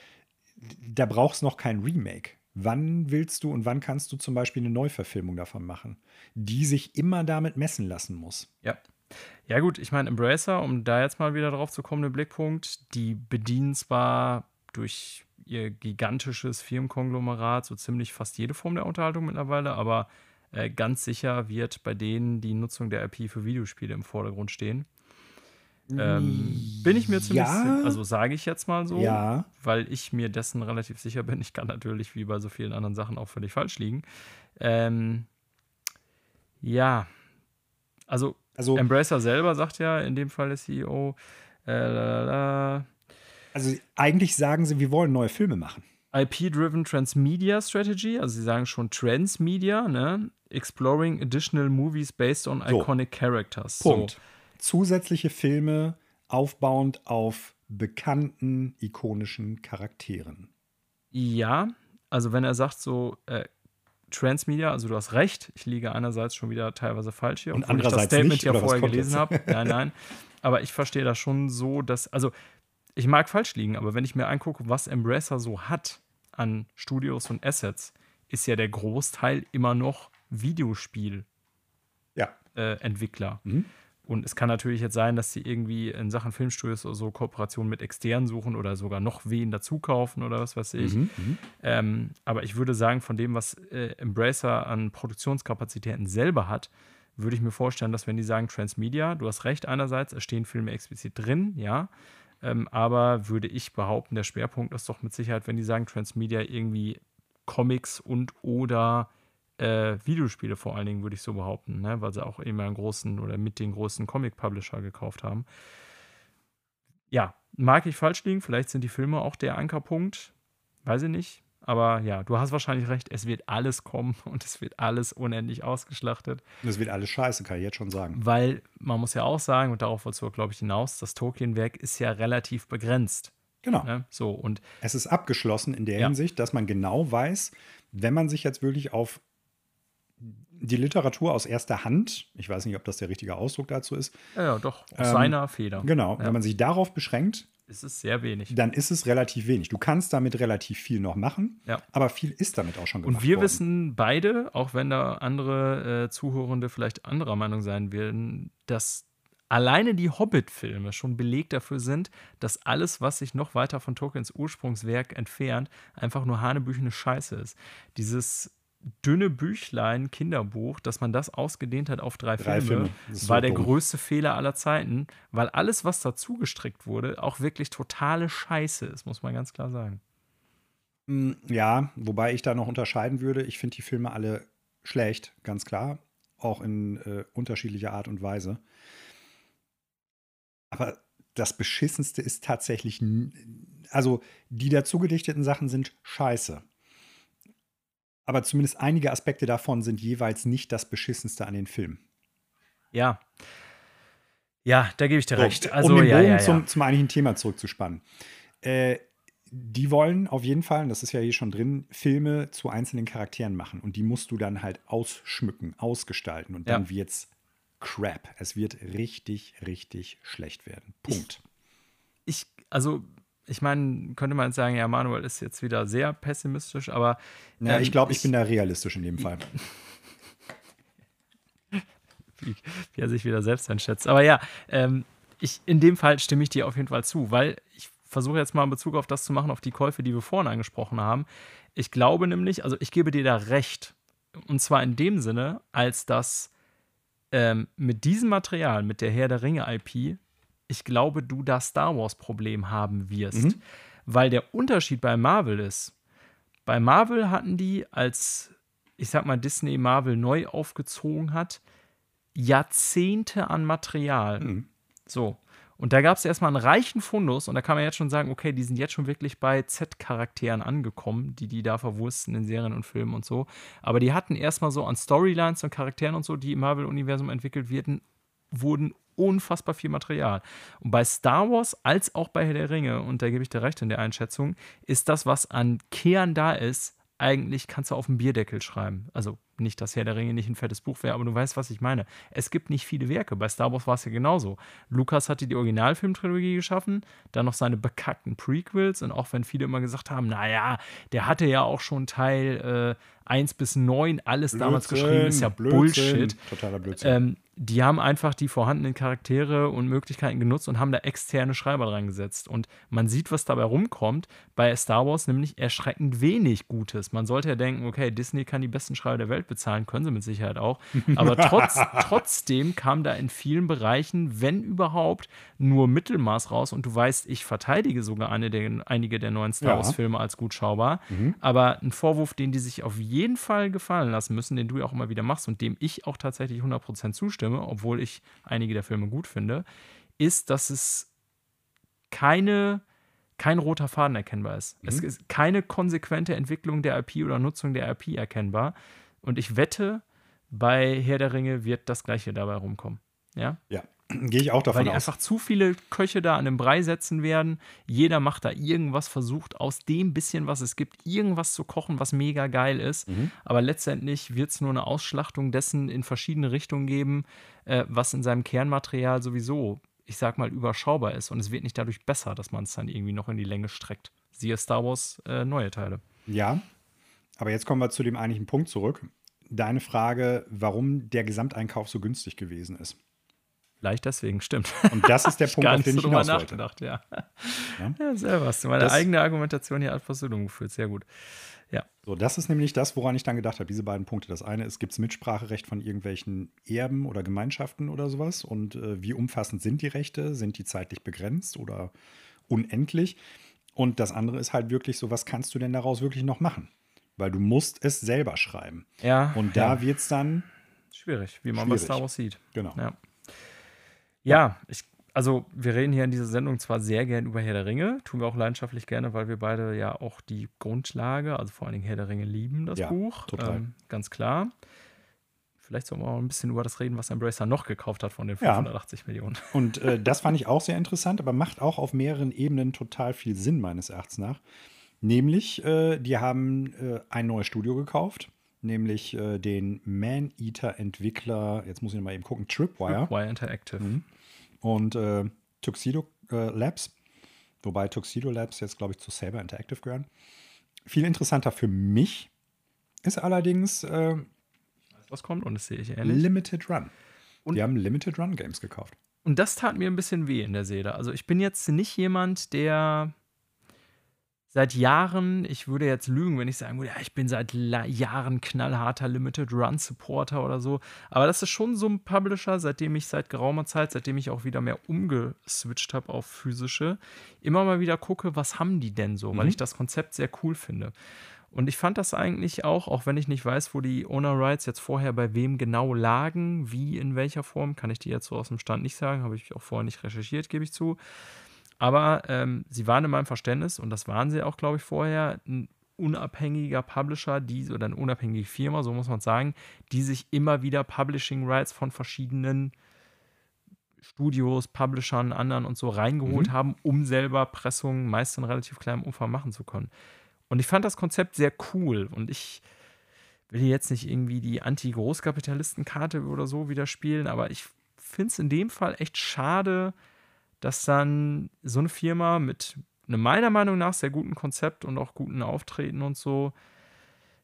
A: da brauchst du noch kein Remake. Wann willst du und wann kannst du zum Beispiel eine Neuverfilmung davon machen, die sich immer damit messen lassen muss?
B: Ja. Ja, gut, ich meine, Embracer, um da jetzt mal wieder drauf zu kommen, den Blickpunkt, die bedienen zwar durch ihr gigantisches Firmenkonglomerat so ziemlich fast jede Form der Unterhaltung mittlerweile, aber äh, ganz sicher wird bei denen die Nutzung der IP für Videospiele im Vordergrund stehen. Ähm, bin ich mir ziemlich, ja, also sage ich jetzt mal so,
A: ja.
B: weil ich mir dessen relativ sicher bin. Ich kann natürlich wie bei so vielen anderen Sachen auch völlig falsch liegen. Ähm, ja, also, also Embracer selber sagt ja in dem Fall der CEO, äh,
A: also eigentlich sagen sie, wir wollen neue Filme machen.
B: IP-Driven Transmedia Strategy, also sie sagen schon Transmedia, ne? Exploring additional movies based on so. iconic characters.
A: Punkt. So. Zusätzliche Filme aufbauend auf bekannten, ikonischen Charakteren.
B: Ja, also wenn er sagt so äh, Transmedia, also du hast recht, ich liege einerseits schon wieder teilweise falsch hier,
A: und andererseits ich
B: das Statement
A: nicht,
B: ja vorher gelesen habe. Nein, nein. Aber ich verstehe das schon so, dass, also ich mag falsch liegen, aber wenn ich mir angucke, was Embracer so hat an Studios und Assets, ist ja der Großteil immer noch Videospiel.
A: Ja.
B: Äh.
A: Mhm.
B: Und es kann natürlich jetzt sein, dass sie irgendwie in Sachen Filmstudios oder so Kooperationen mit externen suchen oder sogar noch wen dazu kaufen oder was weiß ich. Mhm, mhm, ähm, aber ich würde sagen, von dem, was äh, Embracer an Produktionskapazitäten selber hat, würde ich mir vorstellen, dass wenn die sagen Transmedia, du hast recht, einerseits, es stehen Filme explizit drin, ja. Ähm, aber würde ich behaupten, der Schwerpunkt ist doch mit Sicherheit, wenn die sagen Transmedia, irgendwie Comics und oder äh, Videospiele vor allen Dingen, würde ich so behaupten, ne? weil sie auch immer einen großen oder mit den großen Comic-Publisher gekauft haben. Ja, mag ich falsch liegen, vielleicht sind die Filme auch der Ankerpunkt, weiß ich nicht. Aber ja, du hast wahrscheinlich recht, es wird alles kommen <laughs> und es wird alles unendlich ausgeschlachtet.
A: Und es wird alles scheiße, kann ich jetzt schon sagen.
B: Weil man muss ja auch sagen, und darauf wolltest du, glaube ich, hinaus, das Tolkien-Werk ist ja relativ begrenzt.
A: Genau.
B: Ne? So, und
A: es ist abgeschlossen in der ja. Hinsicht, dass man genau weiß, wenn man sich jetzt wirklich auf die Literatur aus erster Hand, ich weiß nicht, ob das der richtige Ausdruck dazu ist.
B: Ja, ja doch, aus ähm, seiner Feder.
A: Genau,
B: ja.
A: wenn man sich darauf beschränkt,
B: ist es sehr wenig.
A: Dann ist es relativ wenig. Du kannst damit relativ viel noch machen,
B: ja.
A: aber viel ist damit auch schon gemacht
B: Und wir
A: worden.
B: wissen beide, auch wenn da andere äh, Zuhörende vielleicht anderer Meinung sein werden, dass alleine die Hobbit-Filme schon Beleg dafür sind, dass alles, was sich noch weiter von Tolkiens Ursprungswerk entfernt, einfach nur hanebüchene Scheiße ist. Dieses dünne Büchlein, Kinderbuch, dass man das ausgedehnt hat auf drei, drei Filme, Filme. war der dumm. größte Fehler aller Zeiten, weil alles, was dazu gestrickt wurde, auch wirklich totale Scheiße ist, muss man ganz klar sagen.
A: Hm, ja, wobei ich da noch unterscheiden würde. Ich finde die Filme alle schlecht, ganz klar. Auch in äh, unterschiedlicher Art und Weise. Aber das Beschissenste ist tatsächlich, also die dazugedichteten Sachen sind scheiße aber zumindest einige Aspekte davon sind jeweils nicht das Beschissenste an den Filmen.
B: Ja. Ja, da gebe ich dir so, recht.
A: Also, um den Bogen ja, ja, ja. Zum, zum eigentlichen Thema zurückzuspannen. Äh, die wollen auf jeden Fall, das ist ja hier schon drin, Filme zu einzelnen Charakteren machen. Und die musst du dann halt ausschmücken, ausgestalten. Und dann wird es crap. Es wird richtig, richtig schlecht werden. Punkt.
B: Ich, ich also ich meine, könnte man sagen, ja, Manuel ist jetzt wieder sehr pessimistisch, aber.
A: Ja, ähm, ich glaube, ich, ich, bin da realistisch in dem Fall. <laughs>
B: wie, wie, er sich wieder selbst einschätzt. Aber ja, ähm, ich, in dem Fall stimme ich dir auf jeden Fall zu, weil ich versuche jetzt mal in Bezug auf das zu machen, auf die Käufe, die wir vorhin angesprochen haben. Ich glaube nämlich, also ich gebe dir da recht. Und zwar in dem Sinne, als dass ähm, mit diesem Material, mit der Herr der Ringe IP, ich glaube, du das Star Wars-Problem haben wirst. Mhm. Weil der Unterschied bei Marvel ist, bei Marvel hatten die, als ich sag mal, Disney Marvel neu aufgezogen hat, Jahrzehnte an Material. Mhm. So. Und da gab es erstmal einen reichen Fundus und da kann man jetzt schon sagen, okay, die sind jetzt schon wirklich bei Z-Charakteren angekommen, die die da verwursten in Serien und Filmen und so. Aber die hatten erstmal so an Storylines und Charakteren und so, die im Marvel-Universum entwickelt werden, wurden unfassbar viel Material. Und bei Star Wars als auch bei Herr der Ringe, und da gebe ich dir recht in der Einschätzung, ist das, was an Kern da ist, eigentlich kannst du auf dem Bierdeckel schreiben. Also nicht, dass Herr der Ringe nicht ein fettes Buch wäre, aber du weißt, was ich meine. Es gibt nicht viele Werke. Bei Star Wars war es ja genauso. Lukas hatte die Originalfilmtrilogie geschaffen, dann noch seine bekackten Prequels und auch wenn viele immer gesagt haben, naja, der hatte ja auch schon Teil äh, 1 bis 9 alles Blödsinn, damals geschrieben, ist ja Blödsinn, Bullshit.
A: Totaler Blödsinn.
B: Ähm, die haben einfach die vorhandenen Charaktere und Möglichkeiten genutzt und haben da externe Schreiber reingesetzt. Und man sieht, was dabei rumkommt. Bei Star Wars nämlich erschreckend wenig Gutes. Man sollte ja denken, okay, Disney kann die besten Schreiber der Welt bezahlen, können sie mit Sicherheit auch. <laughs> Aber trotz, trotzdem kam da in vielen Bereichen, wenn überhaupt, nur Mittelmaß raus. Und du weißt, ich verteidige sogar eine der, einige der neuen Star Wars-Filme als gut schaubar. Mhm. Aber ein Vorwurf, den die sich auf jeden Fall gefallen lassen müssen, den du ja auch immer wieder machst und dem ich auch tatsächlich 100% zustimme, obwohl ich einige der Filme gut finde, ist, dass es keine, kein roter Faden erkennbar ist. Mhm. Es ist keine konsequente Entwicklung der IP oder Nutzung der IP erkennbar. Und ich wette, bei Herr der Ringe wird das Gleiche dabei rumkommen. Ja?
A: Ja. <clears throat> Gehe ich auch davon
B: aus. Weil die
A: aus.
B: einfach zu viele Köche da an den Brei setzen werden. Jeder macht da irgendwas, versucht aus dem bisschen, was es gibt, irgendwas zu kochen, was mega geil ist. Mhm. Aber letztendlich wird es nur eine Ausschlachtung dessen in verschiedene Richtungen geben, äh, was in seinem Kernmaterial sowieso, ich sag mal, überschaubar ist. Und es wird nicht dadurch besser, dass man es dann irgendwie noch in die Länge streckt. Siehe Star Wars äh, neue Teile.
A: Ja, aber jetzt kommen wir zu dem eigentlichen Punkt zurück. Deine Frage, warum der Gesamteinkauf so günstig gewesen ist.
B: Vielleicht deswegen, stimmt.
A: Und das ist der <laughs> Punkt,
B: auf
A: den ich hinaus wollte.
B: Ja. Ja? ja, selber hast du meine das, eigene Argumentation hier ad personum geführt. Sehr gut. Ja.
A: So, das ist nämlich das, woran ich dann gedacht habe, diese beiden Punkte. Das eine ist, gibt es Mitspracherecht von irgendwelchen Erben oder Gemeinschaften oder sowas? Und äh, wie umfassend sind die Rechte? Sind die zeitlich begrenzt oder unendlich? Und das andere ist halt wirklich so, was kannst du denn daraus wirklich noch machen? Weil du musst es selber schreiben.
B: Ja.
A: Und da ja. wird es dann
B: schwierig, wie man schwierig. bei Star Wars sieht.
A: Genau.
B: Ja. Ja, ich, also wir reden hier in dieser Sendung zwar sehr gern über Herr der Ringe, tun wir auch leidenschaftlich gerne, weil wir beide ja auch die Grundlage, also vor allen Dingen Herr der Ringe lieben, das
A: ja,
B: Buch.
A: Total. Ähm,
B: ganz klar. Vielleicht sollen wir auch ein bisschen über das reden, was Embracer noch gekauft hat von den 580 ja. Millionen. <laughs>
A: Und äh, das fand ich auch sehr interessant, aber macht auch auf mehreren Ebenen total viel Sinn, meines Erachtens nach. Nämlich, äh, die haben äh, ein neues Studio gekauft, nämlich äh, den Man-Eater-Entwickler, jetzt muss ich mal eben gucken, Tripwire.
B: Tripwire Interactive.
A: Mhm. Und äh, Tuxedo äh, Labs, wobei Tuxedo Labs jetzt, glaube ich, zu Saber Interactive gehören. Viel interessanter für mich ist allerdings äh,
B: was kommt und das sehe ich ähnlich.
A: Limited Run. Und die haben Limited Run Games gekauft.
B: Und das tat mir ein bisschen weh in der Seele. Also ich bin jetzt nicht jemand, der seit Jahren, ich würde jetzt lügen, wenn ich sagen würde, ja, ich bin seit Jahren knallharter Limited Run Supporter oder so. Aber das ist schon so ein Publisher, seitdem ich seit geraumer Zeit, seitdem ich auch wieder mehr umgeswitcht habe auf physische, immer mal wieder gucke, was haben die denn so, mhm. weil ich das Konzept sehr cool finde. Und ich fand das eigentlich auch, auch wenn ich nicht weiß, wo die Owner Rights jetzt vorher bei wem genau lagen, wie in welcher Form, kann ich dir jetzt so aus dem Stand nicht sagen, habe ich auch vorher nicht recherchiert, gebe ich zu. Aber ähm, sie waren in meinem Verständnis, und das waren sie auch, glaube ich, vorher, ein unabhängiger Publisher, die, oder eine unabhängige Firma, so muss man sagen, die sich immer wieder Publishing Rights von verschiedenen Studios, Publishern, anderen und so reingeholt mhm. haben, um selber Pressungen meist in relativ kleinem Umfang machen zu können. Und ich fand das Konzept sehr cool und ich will jetzt nicht irgendwie die Anti-Großkapitalisten-Karte oder so wieder spielen, aber ich finde es in dem Fall echt schade, dass dann so eine Firma mit einem meiner Meinung nach sehr guten Konzept und auch guten Auftreten und so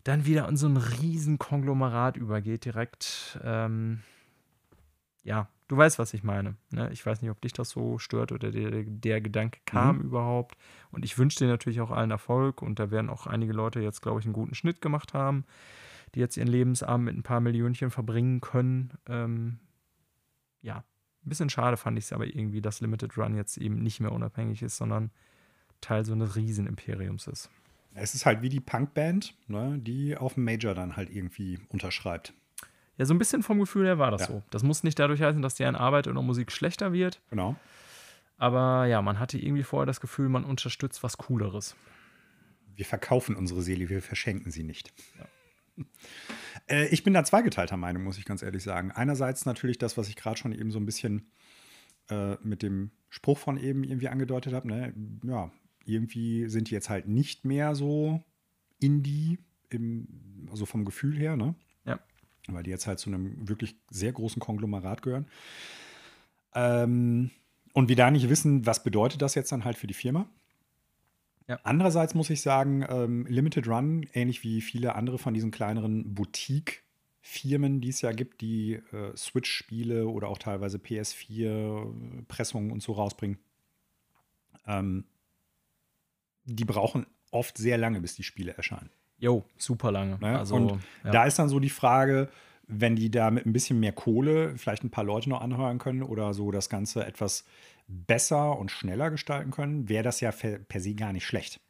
B: dann wieder in so ein riesen Konglomerat übergeht direkt. Ähm, ja, du weißt, was ich meine. Ne? Ich weiß nicht, ob dich das so stört oder der, der Gedanke kam mhm. überhaupt. Und ich wünsche dir natürlich auch allen Erfolg. Und da werden auch einige Leute jetzt, glaube ich, einen guten Schnitt gemacht haben, die jetzt ihren Lebensabend mit ein paar Millionchen verbringen können. Ähm, ja, ein bisschen schade fand ich es aber irgendwie, dass Limited Run jetzt eben nicht mehr unabhängig ist, sondern Teil so eines Riesenimperiums ist.
A: Es ist halt wie die Punkband, ne, die auf dem Major dann halt irgendwie unterschreibt.
B: Ja, so ein bisschen vom Gefühl her war das ja. so. Das muss nicht dadurch heißen, dass deren Arbeit oder Musik schlechter wird.
A: Genau.
B: Aber ja, man hatte irgendwie vorher das Gefühl, man unterstützt was Cooleres.
A: Wir verkaufen unsere Seele, wir verschenken sie nicht. Ja. <laughs> Äh, ich bin da zweigeteilter Meinung, muss ich ganz ehrlich sagen. Einerseits natürlich das, was ich gerade schon eben so ein bisschen äh, mit dem Spruch von eben irgendwie angedeutet habe. Ne? Ja, irgendwie sind die jetzt halt nicht mehr so Indie, im, also vom Gefühl her, ne?
B: Ja.
A: Weil die jetzt halt zu einem wirklich sehr großen Konglomerat gehören. Ähm, und wir da nicht wissen, was bedeutet das jetzt dann halt für die Firma. Ja. Andererseits muss ich sagen, ähm, Limited Run, ähnlich wie viele andere von diesen kleineren Boutique-Firmen, die es ja gibt, die äh, Switch-Spiele oder auch teilweise PS4-Pressungen und so rausbringen, ähm, die brauchen oft sehr lange, bis die Spiele erscheinen.
B: Jo, super lange.
A: Ne? Also, und ja. da ist dann so die Frage, wenn die da mit ein bisschen mehr Kohle vielleicht ein paar Leute noch anheuern können oder so das Ganze etwas besser und schneller gestalten können, wäre das ja per se gar nicht schlecht.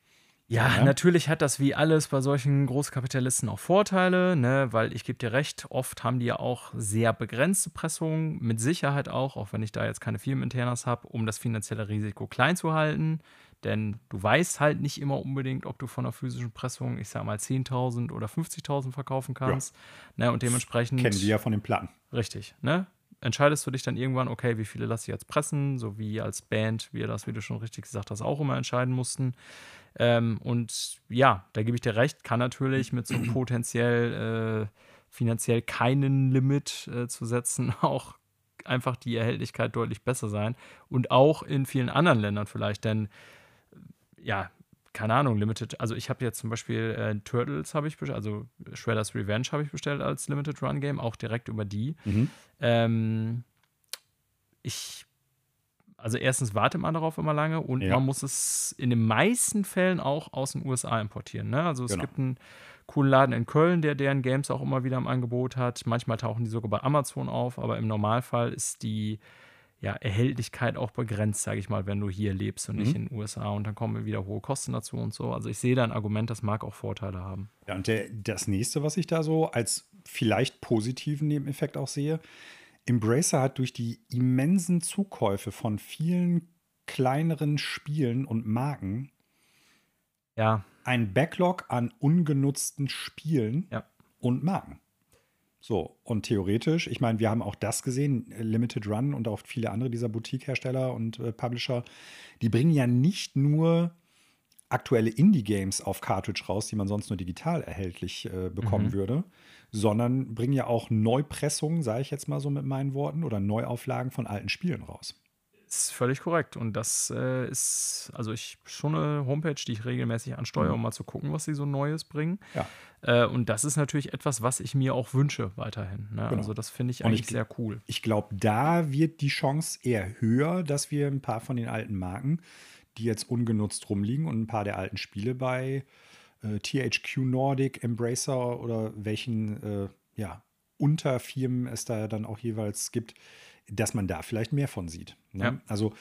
B: Ja, ja, natürlich hat das wie alles bei solchen Großkapitalisten auch Vorteile, ne? weil ich gebe dir recht, oft haben die ja auch sehr begrenzte Pressungen, mit Sicherheit auch, auch wenn ich da jetzt keine Firmeninternas habe, um das finanzielle Risiko klein zu halten. Denn du weißt halt nicht immer unbedingt, ob du von einer physischen Pressung, ich sag mal, 10.000 oder 50.000 verkaufen kannst. Ja. Ne? Und dementsprechend.
A: Kennen wir ja von den Platten.
B: Richtig. Ne? Entscheidest du dich dann irgendwann, okay, wie viele lasse ich jetzt pressen, so wie als Band, wir das, wie du schon richtig gesagt hast, auch immer entscheiden mussten. Ähm, und ja, da gebe ich dir recht, kann natürlich mit so <clears throat> potenziell äh, finanziell keinen Limit äh, zu setzen, <laughs> auch einfach die Erhältlichkeit deutlich besser sein. Und auch in vielen anderen Ländern vielleicht, denn ja, keine Ahnung, Limited, also ich habe jetzt zum Beispiel äh, Turtles habe ich bestellt, also Shredder's Revenge habe ich bestellt als Limited Run Game, auch direkt über die. Mhm. Ähm, ich, also erstens wartet man darauf immer lange und
A: Ja.
B: man muss es in den meisten Fällen auch aus den USA importieren. Ne? Also es
A: Genau.
B: gibt einen coolen Laden in Köln, der deren Games auch immer wieder im Angebot hat. Manchmal tauchen die sogar bei Amazon auf, aber im Normalfall ist die ja, Erhältlichkeit auch begrenzt, sage ich mal, wenn du hier lebst und nicht
A: Mhm.
B: in den USA und dann kommen wieder hohe Kosten dazu und so. Also ich sehe da ein Argument, das mag auch Vorteile haben.
A: Ja, und der, das nächste, was ich da so als vielleicht positiven Nebeneffekt auch sehe, Embracer hat durch die immensen Zukäufe von vielen kleineren Spielen und Marken
B: Ja,
A: ein Backlog an ungenutzten Spielen
B: Ja.
A: und Marken. So, und theoretisch, ich meine, wir haben auch das gesehen, äh, Limited Run und auch viele andere dieser Boutique-Hersteller und äh, Publisher, die bringen ja nicht nur aktuelle Indie-Games auf Cartridge raus, die man sonst nur digital erhältlich äh, bekommen
B: Mhm.
A: würde, sondern bringen ja auch Neupressungen, sage ich jetzt mal so mit meinen Worten, oder Neuauflagen von alten Spielen raus.
B: Ist völlig korrekt. Und das äh, ist, also ich schon eine Homepage, die ich regelmäßig ansteuere,
A: Mhm.
B: um mal zu gucken, was sie so Neues bringen.
A: Ja.
B: Äh, und das ist natürlich etwas, was ich mir auch wünsche weiterhin. Ne?
A: Genau.
B: Also das finde ich
A: Und ich
B: eigentlich sehr cool.
A: Ich glaube, da wird die Chance eher höher, dass wir ein paar von den alten Marken, die jetzt ungenutzt rumliegen und ein paar der alten Spiele bei äh, THQ Nordic, Embracer oder welchen äh, ja, Unterfirmen es da dann auch jeweils gibt, dass man da vielleicht mehr von sieht. Ne?
B: Ja.
A: Also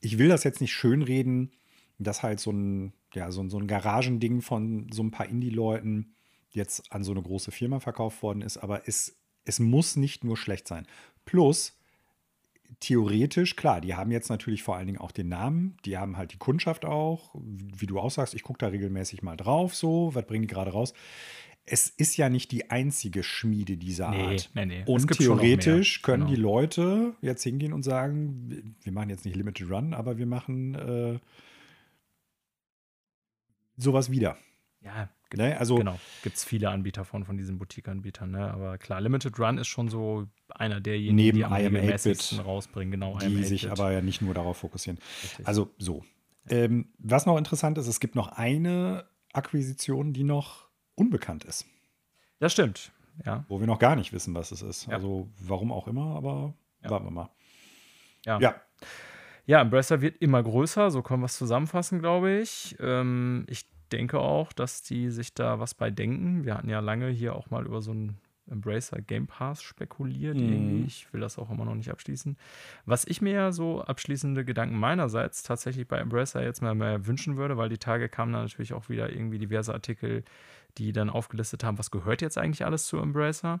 A: ich will das jetzt nicht schönreden, dass halt so ein, ja, so, ein- so ein Garagending von so ein paar Indie-Leuten jetzt an so eine große Firma verkauft worden ist, aber es, es muss nicht nur schlecht sein. Plus, theoretisch, klar, die haben jetzt natürlich vor allen Dingen auch den Namen, die haben halt die Kundschaft auch, wie du auch sagst, ich gucke da regelmäßig mal drauf, so, was bringen die gerade raus. Es ist ja nicht die einzige Schmiede dieser
B: Nee,
A: Art.
B: nee, nee.
A: Und theoretisch können
B: Genau.
A: die Leute jetzt hingehen und sagen, wir- machen jetzt nicht Limited Run, aber wir machen äh, sowas wieder.
B: Ja,
A: Ne? Also
B: genau. Gibt es viele Anbieter von, von diesen Boutique-Anbietern. Ne? Aber klar, Limited Run ist schon so einer derjenigen,
A: Neben
B: die am
A: I am 8-Bit,
B: regelmäßigsten rausbringen. Genau,
A: die sich
B: 8-Bit.
A: aber ja nicht nur darauf fokussieren.
B: Richtig.
A: Also so. Ähm, was noch interessant ist, es gibt noch eine Akquisition, die noch unbekannt ist,
B: das stimmt. Ja.
A: wo wir noch gar nicht wissen, was es ist.
B: Ja.
A: Also warum auch immer, aber
B: Ja.
A: warten wir mal.
B: Ja.
A: Ja,
B: Ja, Embracer wird immer größer, so können wir es zusammenfassen, glaube ich. Ähm, ich denke auch, dass die sich da was bei denken. Wir hatten ja lange hier auch mal über so einen Embracer Game Pass spekuliert.
A: Mhm.
B: Irgendwie. Ich will das auch immer noch nicht abschließen. Was ich mir ja so abschließende Gedanken meinerseits tatsächlich bei Embracer jetzt mal mehr wünschen würde, weil die Tage kamen dann natürlich auch wieder irgendwie diverse Artikel, die dann aufgelistet haben, was gehört jetzt eigentlich alles zu Embracer.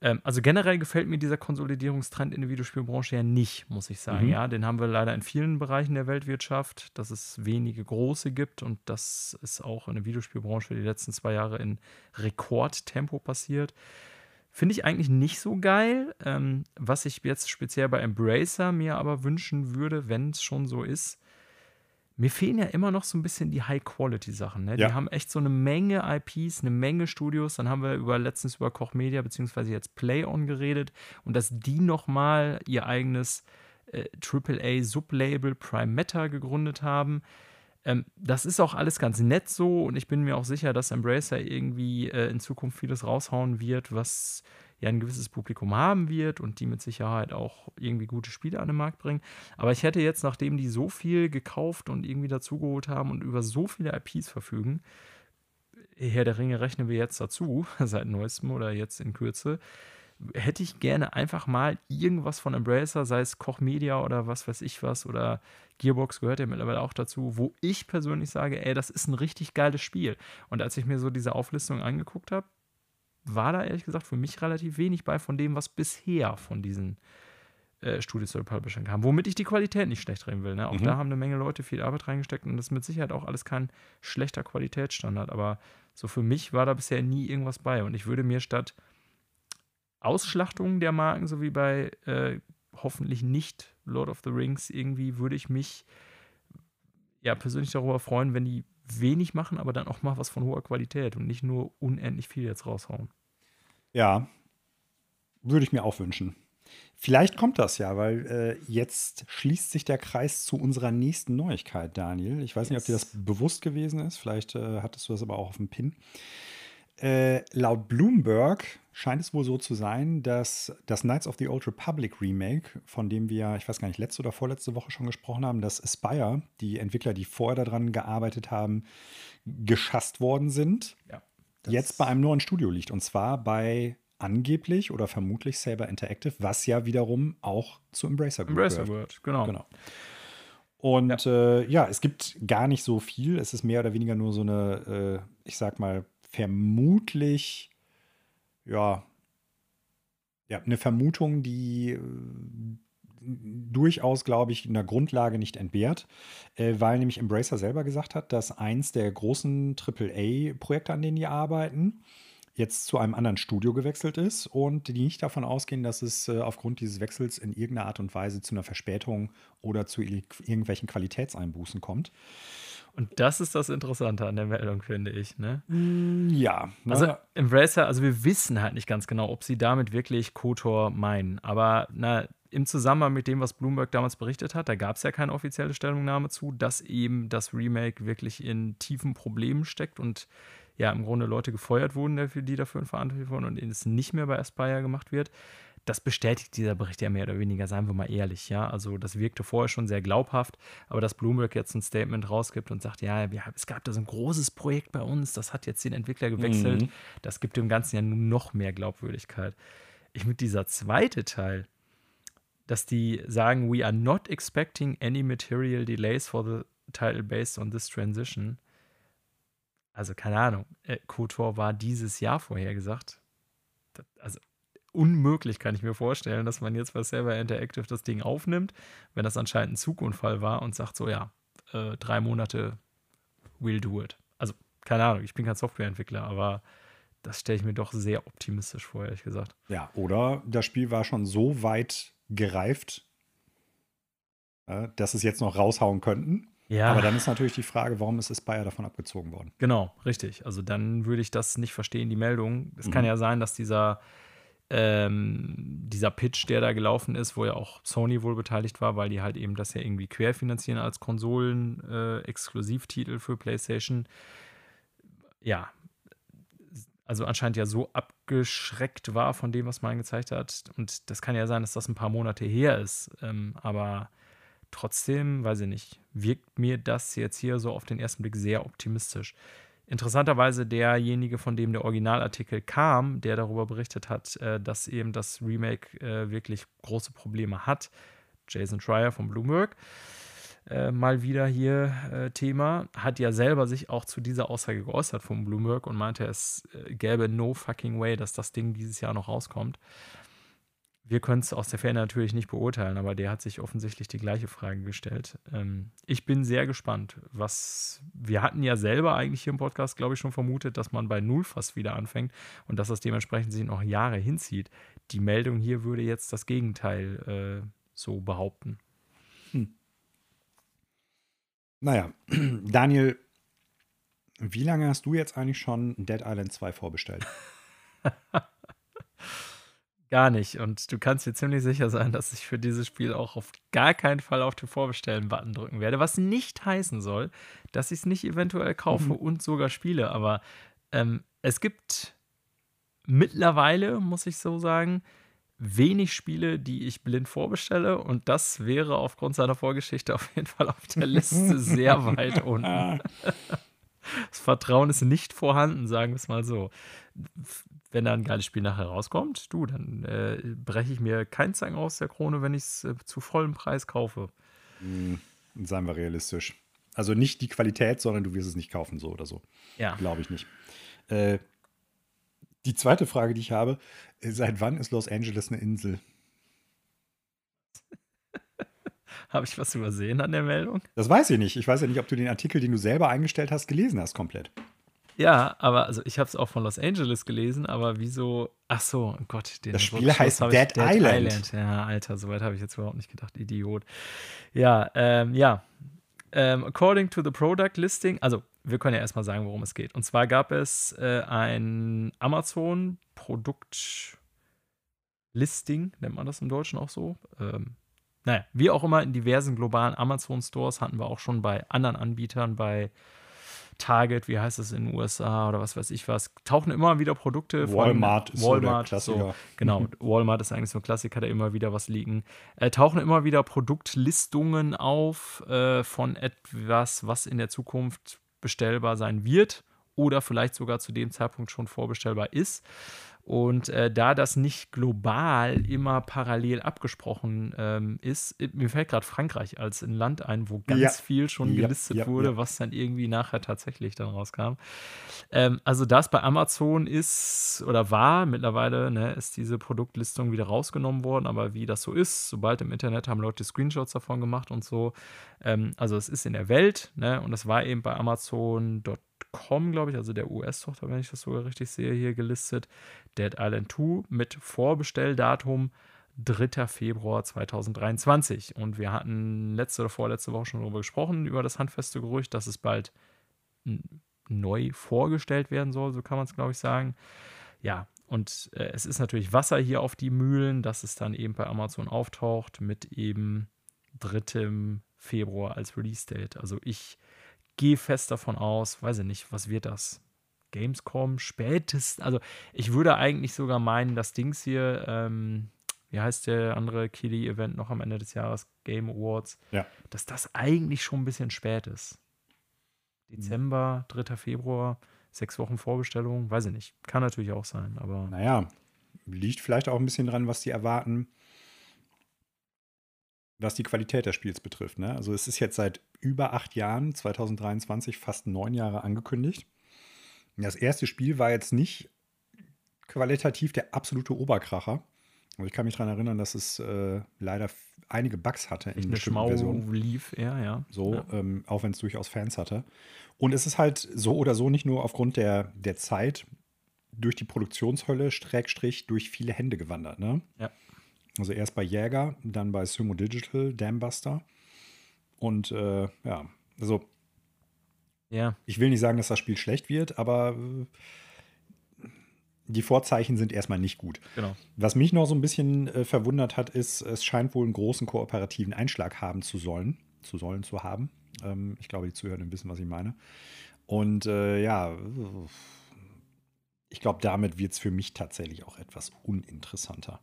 B: Ähm, also generell gefällt mir dieser Konsolidierungstrend in der Videospielbranche ja nicht, muss ich sagen.
A: Mhm.
B: Ja, den haben wir leider in vielen Bereichen der Weltwirtschaft, dass es wenige große gibt und das ist auch in der Videospielbranche die letzten zwei Jahre in Rekordtempo passiert. Finde ich eigentlich nicht so geil. Ähm, was ich jetzt speziell bei Embracer mir aber wünschen würde, wenn es schon so ist, mir fehlen ja immer noch so ein bisschen die High-Quality-Sachen. Ne?
A: Ja.
B: Die haben echt so eine Menge IPs, eine Menge Studios. Dann haben wir über letztens über Koch Media beziehungsweise jetzt PlayOn geredet und dass die nochmal ihr eigenes äh, AAA-Sublabel Prime Meta gegründet haben. Ähm, das ist auch alles ganz nett so und ich bin mir auch sicher, dass Embracer irgendwie äh, in Zukunft vieles raushauen wird, was ja ein gewisses Publikum haben wird und die mit Sicherheit auch irgendwie gute Spiele an den Markt bringen. Aber ich hätte jetzt, nachdem die so viel gekauft und irgendwie dazugeholt haben und über so viele IPs verfügen, Herr der Ringe rechnen wir jetzt dazu, <laughs> seit neuestem oder jetzt in Kürze, hätte ich gerne einfach mal irgendwas von Embracer, sei es Koch Media oder was weiß ich was oder Gearbox gehört ja mittlerweile auch dazu, wo ich persönlich sage, ey, das ist ein richtig geiles Spiel. Und als ich mir so diese Auflistung angeguckt habe, war da ehrlich gesagt für mich relativ wenig bei von dem, was bisher von diesen äh, Studios oder Publishern kam. Womit ich die Qualität nicht schlecht reden will. Ne? Auch
A: Mhm.
B: da haben eine Menge Leute viel Arbeit reingesteckt und das ist mit Sicherheit auch alles kein schlechter Qualitätsstandard. Aber so für mich war da bisher nie irgendwas bei. Und ich würde mir statt Ausschlachtungen der Marken, so wie bei äh, hoffentlich nicht Lord of the Rings, irgendwie würde ich mich ja persönlich darüber freuen, wenn die wenig machen, aber dann auch mal was von hoher Qualität und nicht nur unendlich viel jetzt raushauen.
A: Ja, würde ich mir auch wünschen. Vielleicht kommt das ja, weil äh, jetzt schließt sich der Kreis zu unserer nächsten Neuigkeit, Daniel. Ich weiß nicht, ob dir das bewusst gewesen ist. Vielleicht äh, hattest du das aber auch auf dem Pin. Äh, laut Bloomberg scheint es wohl so zu sein, dass das Knights of the Old Republic Remake, von dem wir, ich weiß gar nicht, letzte oder vorletzte Woche schon gesprochen haben, dass Aspire, die Entwickler, die vorher daran gearbeitet haben, geschasst worden sind,
B: ja,
A: jetzt bei einem neuen Studio liegt. Und zwar bei angeblich oder vermutlich Saber Interactive, was ja wiederum auch zu Embracer
B: Group Embracer gehört. Genau.
A: genau. Und ja. Äh, ja. es gibt gar nicht so viel. Es ist mehr oder weniger nur so eine, äh, ich sag mal, vermutlich, ja, ja, eine Vermutung, die äh, durchaus, glaube ich, in der Grundlage nicht entbehrt, äh, weil nämlich Embracer selber gesagt hat, dass eins der großen AAA-Projekte, an denen die arbeiten, jetzt zu einem anderen Studio gewechselt ist und die nicht davon ausgehen, dass es äh, aufgrund dieses Wechsels in irgendeiner Art und Weise zu einer Verspätung oder zu irgendwelchen Qualitätseinbußen kommt.
B: Und das ist das Interessante an der Meldung, finde ich. Ne?
A: Mm, ja.
B: Ne? Also Embracer, also wir wissen halt nicht ganz genau, ob sie damit wirklich KOTOR meinen. Aber na, im Zusammenhang mit dem, was Bloomberg damals berichtet hat, da gab es ja keine offizielle Stellungnahme zu, dass eben das Remake wirklich in tiefen Problemen steckt und ja im Grunde Leute gefeuert wurden, die dafür verantwortlich wurden und es nicht mehr bei Aspire gemacht wird. Das bestätigt dieser Bericht ja mehr oder weniger, seien wir mal ehrlich, ja. Also das wirkte vorher schon sehr glaubhaft, aber dass Bloomberg jetzt ein Statement rausgibt und sagt, ja, wir, es gab da so ein großes Projekt bei uns, das hat jetzt den Entwickler gewechselt, mhm. das gibt dem Ganzen ja nun noch mehr Glaubwürdigkeit. Ich mit dieser zweite Teil, dass die sagen, we are not expecting any material delays for the title based on this transition also keine Ahnung, äh, KOTOR war dieses Jahr vorhergesagt. also unmöglich kann ich mir vorstellen, dass man jetzt bei Server Interactive das Ding aufnimmt, wenn das anscheinend ein Zugunfall war und sagt so, ja, äh, drei Monate will do it. Also keine Ahnung, ich bin kein Softwareentwickler, aber das stelle ich mir doch sehr optimistisch vor, ehrlich gesagt.
A: Ja, oder das Spiel war schon so weit gereift, äh, dass es jetzt noch raushauen könnten. Ja. Aber dann ist natürlich die Frage, warum ist Aspire davon abgezogen worden?
B: Genau, richtig. Also dann würde ich das nicht verstehen, die Meldung. Es mhm. kann ja sein, dass dieser, ähm, dieser Pitch, der da gelaufen ist, wo ja auch Sony wohl beteiligt war, weil die halt eben das ja irgendwie querfinanzieren als Konsolen-Exklusivtitel äh, für PlayStation. Ja, also anscheinend ja so abgeschreckt war von dem, was man gezeigt hat. Und das kann ja sein, dass das ein paar Monate her ist. Ähm, aber Trotzdem, weiß ich nicht, wirkt mir das jetzt hier so auf den ersten Blick sehr optimistisch. Interessanterweise derjenige, von dem der Originalartikel kam, der darüber berichtet hat, äh, dass eben das Remake äh, wirklich große Probleme hat, Jason Schreier von Bloomberg, äh, mal wieder hier Thema, hat ja selber sich auch zu dieser Aussage geäußert von Bloomberg und meinte, es gäbe no fucking way, dass das Ding dieses Jahr noch rauskommt. Wir können es aus der Ferne natürlich nicht beurteilen, aber der hat sich offensichtlich die gleiche Frage gestellt. Ähm, ich bin sehr gespannt, was wir hatten ja selber eigentlich hier im Podcast, glaube ich, schon vermutet, dass man bei Null fast wieder anfängt und dass das dementsprechend sich noch Jahre hinzieht. Die Meldung hier würde jetzt das Gegenteil äh, so behaupten.
A: Naja, <clears throat> Daniel, wie lange hast du jetzt eigentlich schon Dead Island 2 vorbestellt? <laughs>
B: Gar nicht. Und du kannst dir ziemlich sicher sein, dass ich für dieses Spiel auch auf gar keinen Fall auf den Vorbestellen-Button drücken werde. Was nicht heißen soll, dass ich es nicht eventuell kaufe mhm. und sogar spiele. Aber ähm, es gibt mittlerweile, muss ich so sagen, wenig Spiele, die ich blind vorbestelle. Und das wäre aufgrund seiner Vorgeschichte <laughs> auf jeden Fall auf der Liste sehr <laughs> weit unten. Das Vertrauen ist nicht vorhanden, sagen wir es mal so wenn da ein geiles Spiel nachher rauskommt, du, dann äh, breche ich mir kein Zacken aus der Krone, wenn ich es äh, zu vollem Preis kaufe.
A: Mhm, seien wir realistisch. Also nicht die Qualität, sondern du wirst es nicht kaufen, so oder so.
B: Ja.
A: Glaube ich nicht. Äh, die zweite Frage, die ich habe, äh, seit wann ist Los Angeles eine Insel? <laughs>
B: Habe ich was übersehen an der Meldung?
A: Das weiß ich nicht. Ich weiß ja nicht, ob du den Artikel, den du selber eingestellt hast, gelesen hast komplett.
B: Ja, aber also ich habe es auch von Los Angeles gelesen, aber wieso? Ach so, oh Gott,
A: den das Spiel heißt Dead, Dead Island. Island.
B: Ja, Alter, soweit habe ich jetzt überhaupt nicht gedacht, Idiot. Ja, ähm, ja. Ähm, according to the product listing, also wir können ja erstmal sagen, worum es geht. Und zwar gab es äh, ein Amazon Produkt Listing, nennt man das im Deutschen auch so. Ähm, naja, wie auch immer, in diversen globalen Amazon Stores hatten wir auch schon bei anderen Anbietern, bei Target, wie heißt es in den USA oder was weiß ich was, tauchen immer wieder Produkte
A: Walmart
B: von Walmart. Ist so, so genau, mhm. Walmart ist eigentlich so ein Klassiker, der immer wieder was liegen. Äh, tauchen immer wieder Produktlistungen auf äh, von etwas, was in der Zukunft bestellbar sein wird oder vielleicht sogar zu dem Zeitpunkt schon vorbestellbar ist. Und äh, da das nicht global immer parallel abgesprochen ähm, ist, mir fällt gerade Frankreich als ein Land ein, wo ganz ja. viel schon ja, gelistet ja, wurde, was dann irgendwie nachher tatsächlich dann rauskam. Ähm, also das bei Amazon ist oder war mittlerweile, ne, ist diese Produktlistung wieder rausgenommen worden, aber wie das so ist, sobald im Internet haben Leute Screenshots davon gemacht und so. Ähm, also es ist in der Welt, ne, und es war eben bei Amazon.com Com, glaube ich, also der US-Tochter, wenn ich das sogar richtig sehe, hier gelistet. Dead Island 2 mit Vorbestelldatum 3. Februar 2023. Und wir hatten letzte oder vorletzte Woche schon darüber gesprochen, über das handfeste Gerücht, dass es bald neu vorgestellt werden soll, so kann man es, glaube ich, sagen. Ja, und äh, es ist natürlich Wasser hier auf die Mühlen, dass es dann eben bei Amazon auftaucht mit eben 3. Februar als Release-Date. Also ich gehe fest davon aus, weiß ich nicht, was wird das? Gamescom spätestens, also ich würde eigentlich sogar meinen, das Dings hier, ähm, wie heißt der andere Kiddie-Event noch am Ende des Jahres, Game Awards,
A: ja.
B: dass das eigentlich schon ein bisschen spät ist. Dezember, 3. Februar, sechs Wochen Vorbestellung, weiß ich nicht. Kann natürlich auch sein, aber.
A: Naja, liegt vielleicht auch ein bisschen dran, was die erwarten, was die Qualität des Spiels betrifft. Ne? Also es ist jetzt seit über acht Jahren, 2023, fast neun Jahre angekündigt. Das erste Spiel war jetzt nicht qualitativ der absolute Oberkracher. Aber ich kann mich daran erinnern, dass es äh, leider einige Bugs hatte
B: in bestimmten Versionen. lief, ja, ja.
A: So,
B: ja.
A: Ähm, auch wenn es durchaus Fans hatte. Und es ist halt so oder so nicht nur aufgrund der, der Zeit durch die Produktionshölle, Streckstrich, durch viele Hände gewandert, ne?
B: Ja.
A: Also erst bei Jäger, dann bei Sumo Digital, Dambuster. Und äh, ja, also
B: ja.
A: ich will nicht sagen, dass das Spiel schlecht wird, aber äh, die Vorzeichen sind erstmal nicht gut.
B: Genau.
A: Was mich noch so ein bisschen äh, verwundert hat, ist, es scheint wohl einen großen kooperativen Einschlag haben zu sollen, zu sollen zu haben. Ähm, ich glaube, die Zuhörenden wissen, was ich meine. Und äh, ja, ich glaube, damit wird es für mich tatsächlich auch etwas uninteressanter.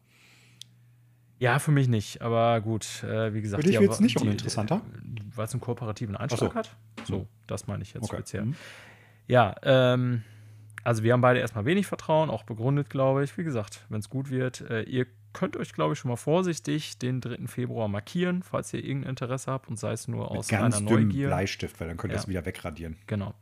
B: Ja, für mich nicht, aber gut, äh, wie gesagt.
A: Für dich wird es nicht uninteressanter?
B: Weil es einen kooperativen Einschlag so. hat. So, hm. das meine ich jetzt okay. speziell. Mhm. Ja, ähm, also wir haben beide erstmal wenig Vertrauen, auch begründet, glaube ich. Wie gesagt, wenn es gut wird, äh, ihr könnt euch, glaube ich, schon mal vorsichtig den 3. Februar markieren, falls ihr irgendein Interesse habt und sei es nur aus
A: Mit ganz einer Neugier. Bleistift, weil dann könnt ihr es wieder wegradieren.
B: Genau.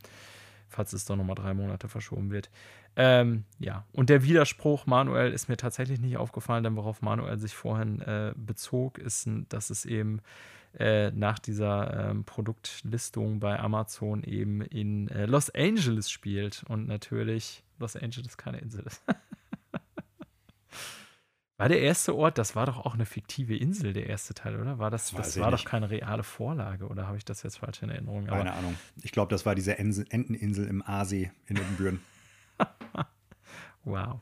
B: Falls es doch nochmal drei Monate verschoben wird. Ähm, ja, und der Widerspruch Manuel ist mir tatsächlich nicht aufgefallen, denn worauf Manuel sich vorhin äh, bezog, ist, dass es eben äh, nach dieser ähm, Produktlistung bei Amazon eben in äh, Los Angeles spielt und natürlich Los Angeles keine Insel ist. <laughs> war der erste Ort, das war doch auch eine fiktive Insel, der erste Teil, oder? War das, das, das war nicht. doch keine reale Vorlage, oder habe ich das jetzt falsch in Erinnerung?
A: Keine Aber, Ahnung. Ich glaube, das war diese Enteninsel im Aasee in Ibbenbüren. <laughs>
B: wow.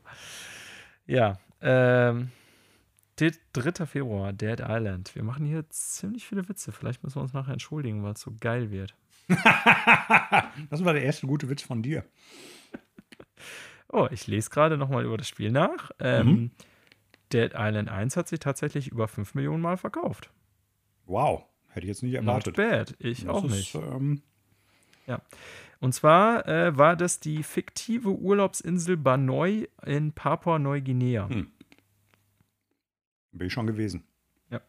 B: Ja, ähm, 3. Februar, Dead Island. Wir machen hier ziemlich viele Witze. Vielleicht müssen wir uns nachher entschuldigen, weil es so geil wird. <laughs>
A: das war der erste gute Witz von dir. <laughs>
B: Oh, ich lese gerade nochmal über das Spiel nach. Ähm, mhm. Dead Island 1 hat sich tatsächlich über 5 Millionen Mal verkauft.
A: Wow, hätte ich jetzt nicht erwartet.
B: Not bad, ich das auch ist, nicht. Ähm ja. Und zwar äh, war das die fiktive Urlaubsinsel Banoi in Papua-Neuguinea. Hm.
A: Bin ich schon gewesen.
B: Ja.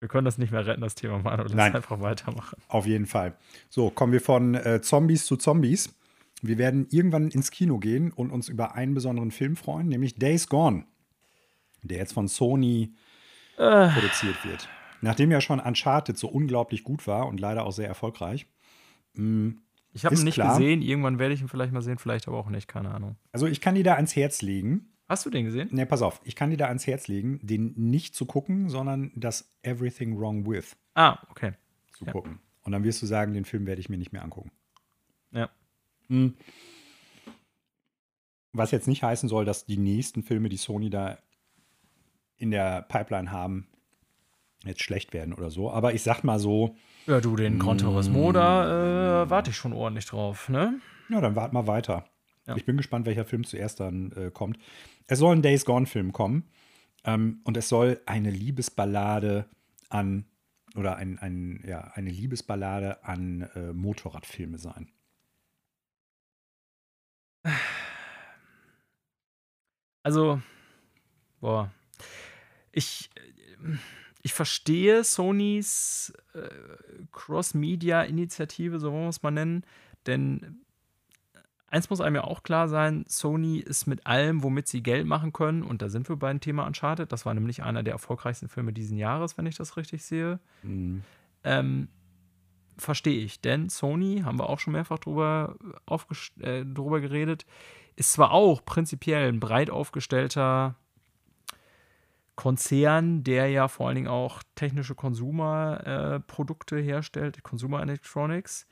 B: Wir können das nicht mehr retten, das Thema, Manu. Lass
A: Nein.
B: einfach weitermachen.
A: Auf jeden Fall. So, kommen wir von äh, Zombies zu Zombies. Wir werden irgendwann ins Kino gehen und uns über einen besonderen Film freuen, nämlich Days Gone, der jetzt von Sony äh. produziert wird. Nachdem ja schon Uncharted so unglaublich gut war und leider auch sehr erfolgreich.
B: Mh, mm, ich habe ihn nicht klar, gesehen, irgendwann werde ich ihn vielleicht mal sehen, vielleicht aber auch nicht, keine Ahnung.
A: Also ich kann dir da ans Herz legen.
B: Hast du den gesehen?
A: Ne, pass auf, ich kann dir da ans Herz legen, den nicht zu gucken, sondern das Everything Wrong With.
B: Ah, okay.
A: Zu ja. gucken. Und dann wirst du sagen, den Film werde ich mir nicht mehr angucken.
B: Ja.
A: Was jetzt nicht heißen soll, dass die nächsten Filme, die Sony da in der Pipeline haben, jetzt schlecht werden oder so. Aber ich sag mal so.
B: Ja, du, den Gran Turismo, da äh, warte ich schon ordentlich drauf, ne?
A: Ja, dann wart mal weiter. Ja. Ich bin gespannt, welcher Film zuerst dann äh, kommt. Es soll ein Days Gone-Film kommen. Ähm, und es soll eine Liebesballade an oder ein, ein, ja, eine Liebesballade an äh, Motorradfilme sein.
B: Also, boah, ich, ich verstehe Sonys äh, Cross-Media-Initiative, so wollen wir es mal nennen, denn eins muss einem ja auch klar sein, Sony ist mit allem, womit sie Geld machen können, und da sind wir beim Thema Uncharted, das war nämlich einer der erfolgreichsten Filme diesen Jahres, wenn ich das richtig sehe. Mhm. Ähm, verstehe ich, denn Sony, haben wir auch schon mehrfach drüber, äh, drüber geredet, ist zwar auch prinzipiell ein breit aufgestellter Konzern, der ja vor allen Dingen auch technische Konsumerprodukte äh, herstellt, Consumer Electronics,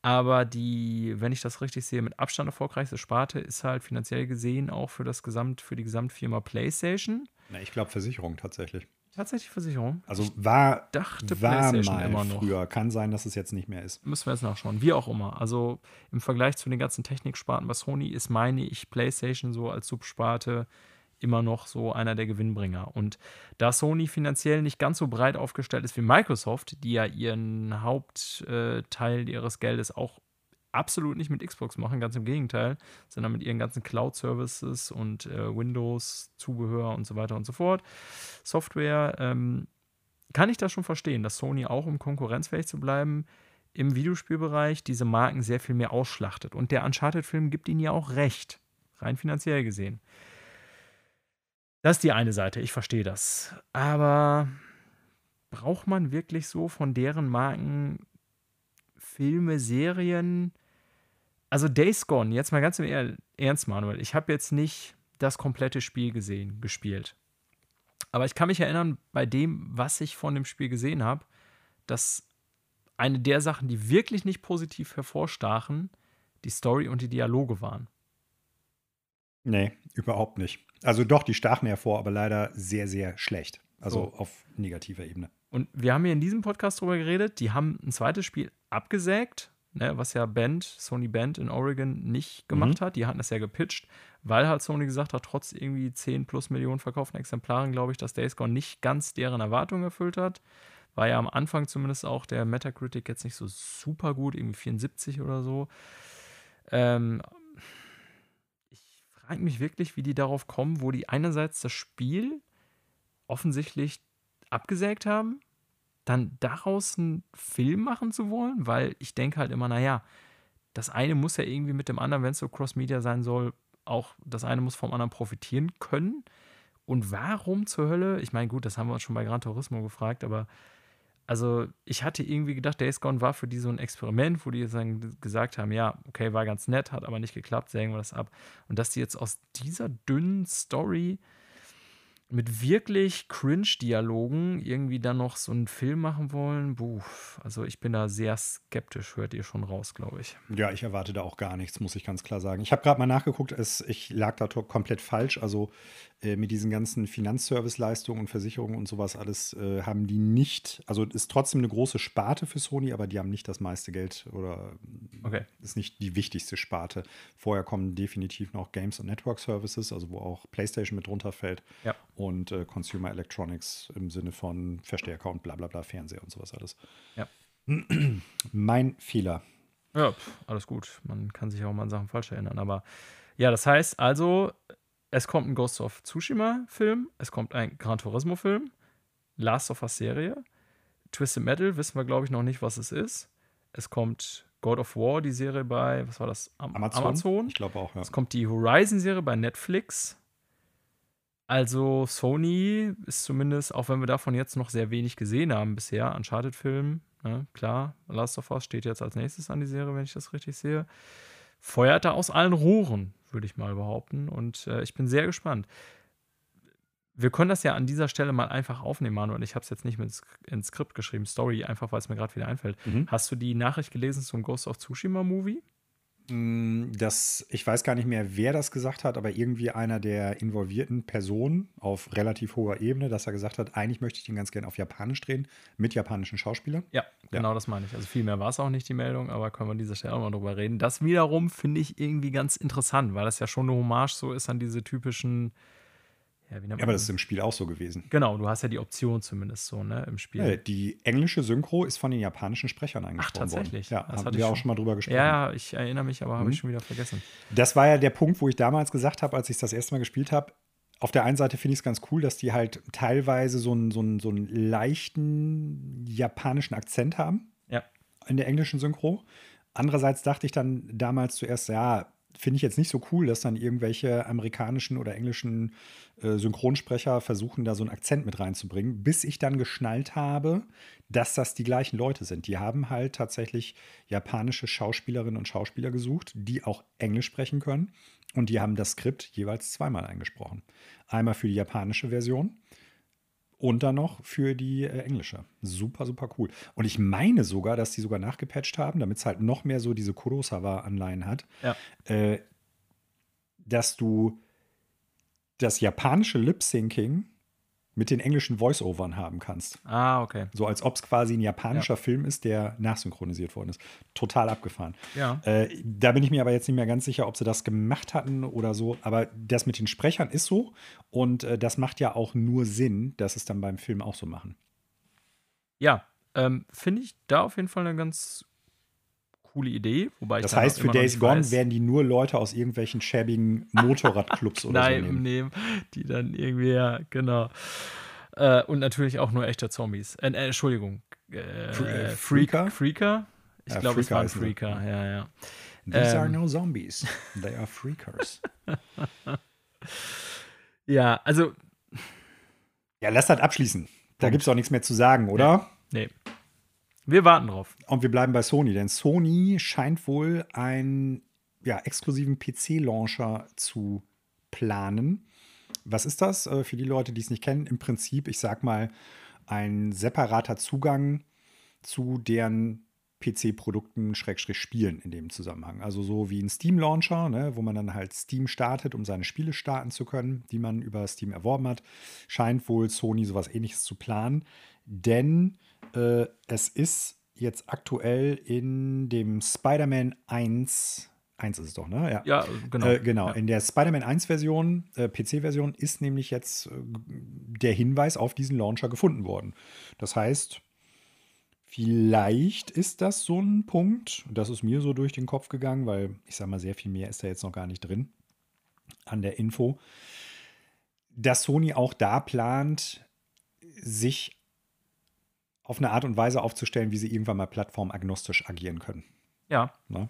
B: aber die, wenn ich das richtig sehe, mit Abstand erfolgreichste Sparte ist halt finanziell gesehen auch für das Gesamt, für die Gesamtfirma PlayStation.
A: Na, ich glaube Versicherung tatsächlich.
B: Tatsächlich Versicherung?
A: Also war, dachte war mal immer noch. früher. Kann sein, dass es jetzt nicht mehr ist.
B: Müssen wir jetzt nachschauen. Wie auch immer. Also im Vergleich zu den ganzen Techniksparten bei Sony ist, meine ich, PlayStation so als Subsparte immer noch so einer der Gewinnbringer. Und da Sony finanziell nicht ganz so breit aufgestellt ist wie Microsoft, die ja ihren Hauptteil ihres Geldes auch absolut nicht mit Xbox machen, ganz im Gegenteil, sondern mit ihren ganzen Cloud-Services und äh, Windows, Zubehör und so weiter und so fort, Software, ähm, kann ich das schon verstehen, dass Sony auch, um konkurrenzfähig zu bleiben, im Videospielbereich diese Marken sehr viel mehr ausschlachtet. Und der Uncharted-Film gibt ihnen ja auch recht, rein finanziell gesehen. Das ist die eine Seite, ich verstehe das. Aber braucht man wirklich so von deren Marken Filme, Serien? Also Days Gone, jetzt mal ganz im Ernst, Manuel. Ich habe jetzt nicht das komplette Spiel gesehen, gespielt. Aber ich kann mich erinnern, bei dem, was ich von dem Spiel gesehen habe, dass eine der Sachen, die wirklich nicht positiv hervorstachen, die Story und die Dialoge waren.
A: Nee, überhaupt nicht. Also doch, die stachen hervor, aber leider sehr, sehr schlecht. Also so. auf negativer Ebene.
B: Und wir haben hier in diesem Podcast drüber geredet, die haben ein zweites Spiel abgesägt, ne, was ja Band, Sony Band in Oregon nicht gemacht mhm. hat. Die hatten das ja gepitcht, weil halt Sony gesagt hat, trotz irgendwie 10 plus Millionen verkauften Exemplaren, glaube ich, dass Days Gone nicht ganz deren Erwartungen erfüllt hat. War ja am Anfang zumindest auch der Metacritic jetzt nicht so super gut, irgendwie 74 oder so. Ähm, frage mich wirklich, wie die darauf kommen, wo die einerseits das Spiel offensichtlich abgesägt haben, dann daraus einen Film machen zu wollen, weil ich denke halt immer, naja, das eine muss ja irgendwie mit dem anderen, wenn es so Cross-Media sein soll, auch das eine muss vom anderen profitieren können. Und warum zur Hölle? Ich meine, gut, das haben wir uns schon bei Gran Turismo gefragt, aber also ich hatte irgendwie gedacht, Days Gone war für die so ein Experiment, wo die jetzt dann gesagt haben, ja, okay, war ganz nett, hat aber nicht geklappt, sägen wir das ab. Und dass die jetzt aus dieser dünnen Story mit wirklich Cringe-Dialogen irgendwie dann noch so einen Film machen wollen, buh, also ich bin da sehr skeptisch, hört ihr schon raus, glaube ich.
A: Ja, ich erwarte da auch gar nichts, muss ich ganz klar sagen. Ich habe gerade mal nachgeguckt, es, ich lag da komplett falsch. Also mit diesen ganzen Finanzservice-Leistungen und Versicherungen und sowas alles äh, haben die nicht, also ist trotzdem eine große Sparte für Sony, aber die haben nicht das meiste Geld oder okay. ist nicht die wichtigste Sparte. Vorher kommen definitiv noch Games und Network Services, also wo auch PlayStation mit drunter fällt. Ja. Und äh, Consumer Electronics im Sinne von Verstärker und bla bla bla, Fernseher und sowas alles. Ja. <clears throat> mein Fehler.
B: Ja, pf, alles gut. Man kann sich auch mal an Sachen falsch erinnern. Aber ja, das heißt also, es kommt ein Ghost of Tsushima-Film, es kommt ein Gran Turismo-Film, Last of Us Serie, Twisted Metal, wissen wir, glaube ich, noch nicht, was es ist. Es kommt God of War, die Serie bei, was war das?
A: Am Amazon. Amazon. Ich glaube auch, ja.
B: Es kommt die Horizon-Serie bei Netflix. Also Sony ist zumindest, auch wenn wir davon jetzt noch sehr wenig gesehen haben bisher, Uncharted-Film, ne, klar, Last of Us steht jetzt als nächstes an die Serie, wenn ich das richtig sehe, feuert da aus allen Rohren würde ich mal behaupten. Und äh, ich bin sehr gespannt. Wir können das ja an dieser Stelle mal einfach aufnehmen, Manuel. Ich habe es jetzt nicht mit ins Skript geschrieben, Story, einfach weil es mir gerade wieder einfällt. Mhm. Hast du die Nachricht gelesen zum Ghost of Tsushima Movie?
A: Mm, das, ich weiß gar nicht mehr, wer das gesagt hat, aber irgendwie einer der involvierten Personen auf relativ hoher Ebene, dass er gesagt hat, eigentlich möchte ich den ganz gerne auf Japanisch drehen, mit japanischen Schauspielern.
B: Ja, genau ja. das meine ich. Also viel mehr war es auch nicht, die Meldung, aber können wir an dieser Stelle auch mal drüber reden. Das wiederum finde ich irgendwie ganz interessant, weil das ja schon eine Hommage so ist an diese typischen
A: ja, ja, aber das ist im Spiel auch so gewesen.
B: Genau, du hast ja die Option zumindest so, ne, im Spiel. Ja,
A: die englische Synchro ist von den japanischen Sprechern eingesprochen Ach, tatsächlich?
B: Worden.
A: Ja, das haben wir auch schon mal drüber gesprochen.
B: Ja, ich erinnere mich, aber mhm. habe ich schon wieder vergessen.
A: Das war ja der Punkt, wo ich damals gesagt habe, als ich das erste Mal gespielt habe, auf der einen Seite finde ich es ganz cool, dass die halt teilweise so einen, so, einen, so einen leichten japanischen Akzent haben.
B: Ja.
A: In der englischen Synchro. Andererseits dachte ich dann damals zuerst, ja, finde ich jetzt nicht so cool, dass dann irgendwelche amerikanischen oder englischen Synchronsprecher versuchen, da so einen Akzent mit reinzubringen, bis ich dann geschnallt habe, dass das die gleichen Leute sind. Die haben halt tatsächlich japanische Schauspielerinnen und Schauspieler gesucht, die auch Englisch sprechen können. Und die haben das Skript jeweils zweimal eingesprochen. Einmal für die japanische Version und dann noch für die äh, englische. Super, super cool. Und ich meine sogar, dass die sogar nachgepatcht haben, damit es halt noch mehr so diese Kurosawa-Anleihen hat,
B: ja.
A: äh, dass du das japanische Lip-Syncing mit den englischen Voice-Overn haben kannst.
B: Ah, okay.
A: So als ob es quasi ein japanischer ja. Film ist, der nachsynchronisiert worden ist. Total abgefahren.
B: Ja.
A: Äh, da bin ich mir aber jetzt nicht mehr ganz sicher, ob sie das gemacht hatten oder so. Aber das mit den Sprechern ist so. Und äh, das macht ja auch nur Sinn, dass es dann beim Film auch so machen.
B: Ja, ähm, finde ich da auf jeden Fall eine ganz coole Idee. Wobei
A: das heißt, für Days Gone weiß. werden die nur Leute aus irgendwelchen schäbigen <laughs> Motorradclubs oder
B: Nein,
A: so
B: nehmen. nehmen. Die dann irgendwie, ja, genau. Äh, und natürlich auch nur echte Zombies. Äh, äh, Entschuldigung. Äh,
A: äh Freaker?
B: Freaker? Ich glaube, es waren Freaker, ja, ja.
A: These ähm. are no zombies. They are Freakers. <laughs>
B: ja, also.
A: Ja, lass das abschließen. Da gibt es auch nichts mehr zu sagen, oder?
B: Nee. nee. Wir warten drauf.
A: Und wir bleiben bei Sony, denn Sony scheint wohl einen ja, exklusiven PC-Launcher zu planen. Was ist das? Äh, für die Leute, die es nicht kennen, im Prinzip, ich sag mal, ein separater Zugang zu deren PC-Produkten, Schrägstrich Spielen in dem Zusammenhang. Also so wie ein Steam-Launcher, ne, wo man dann halt Steam startet, um seine Spiele starten zu können, die man über Steam erworben hat, scheint wohl Sony sowas ähnliches zu planen. Denn äh, es ist jetzt aktuell in dem Spider-Man 1 1 ist es doch, ne?
B: Ja, ja genau.
A: Äh, genau.
B: Ja.
A: In der Spider-Man 1-Version, äh, PC-Version, ist nämlich jetzt äh, der Hinweis auf diesen Launcher gefunden worden. Das heißt, vielleicht ist das so ein Punkt, das ist mir so durch den Kopf gegangen, weil ich sag mal, sehr viel mehr ist da jetzt noch gar nicht drin an der Info, dass Sony auch da plant, sich auf eine Art und Weise aufzustellen, wie sie irgendwann mal plattformagnostisch agieren können.
B: Ja. Ne?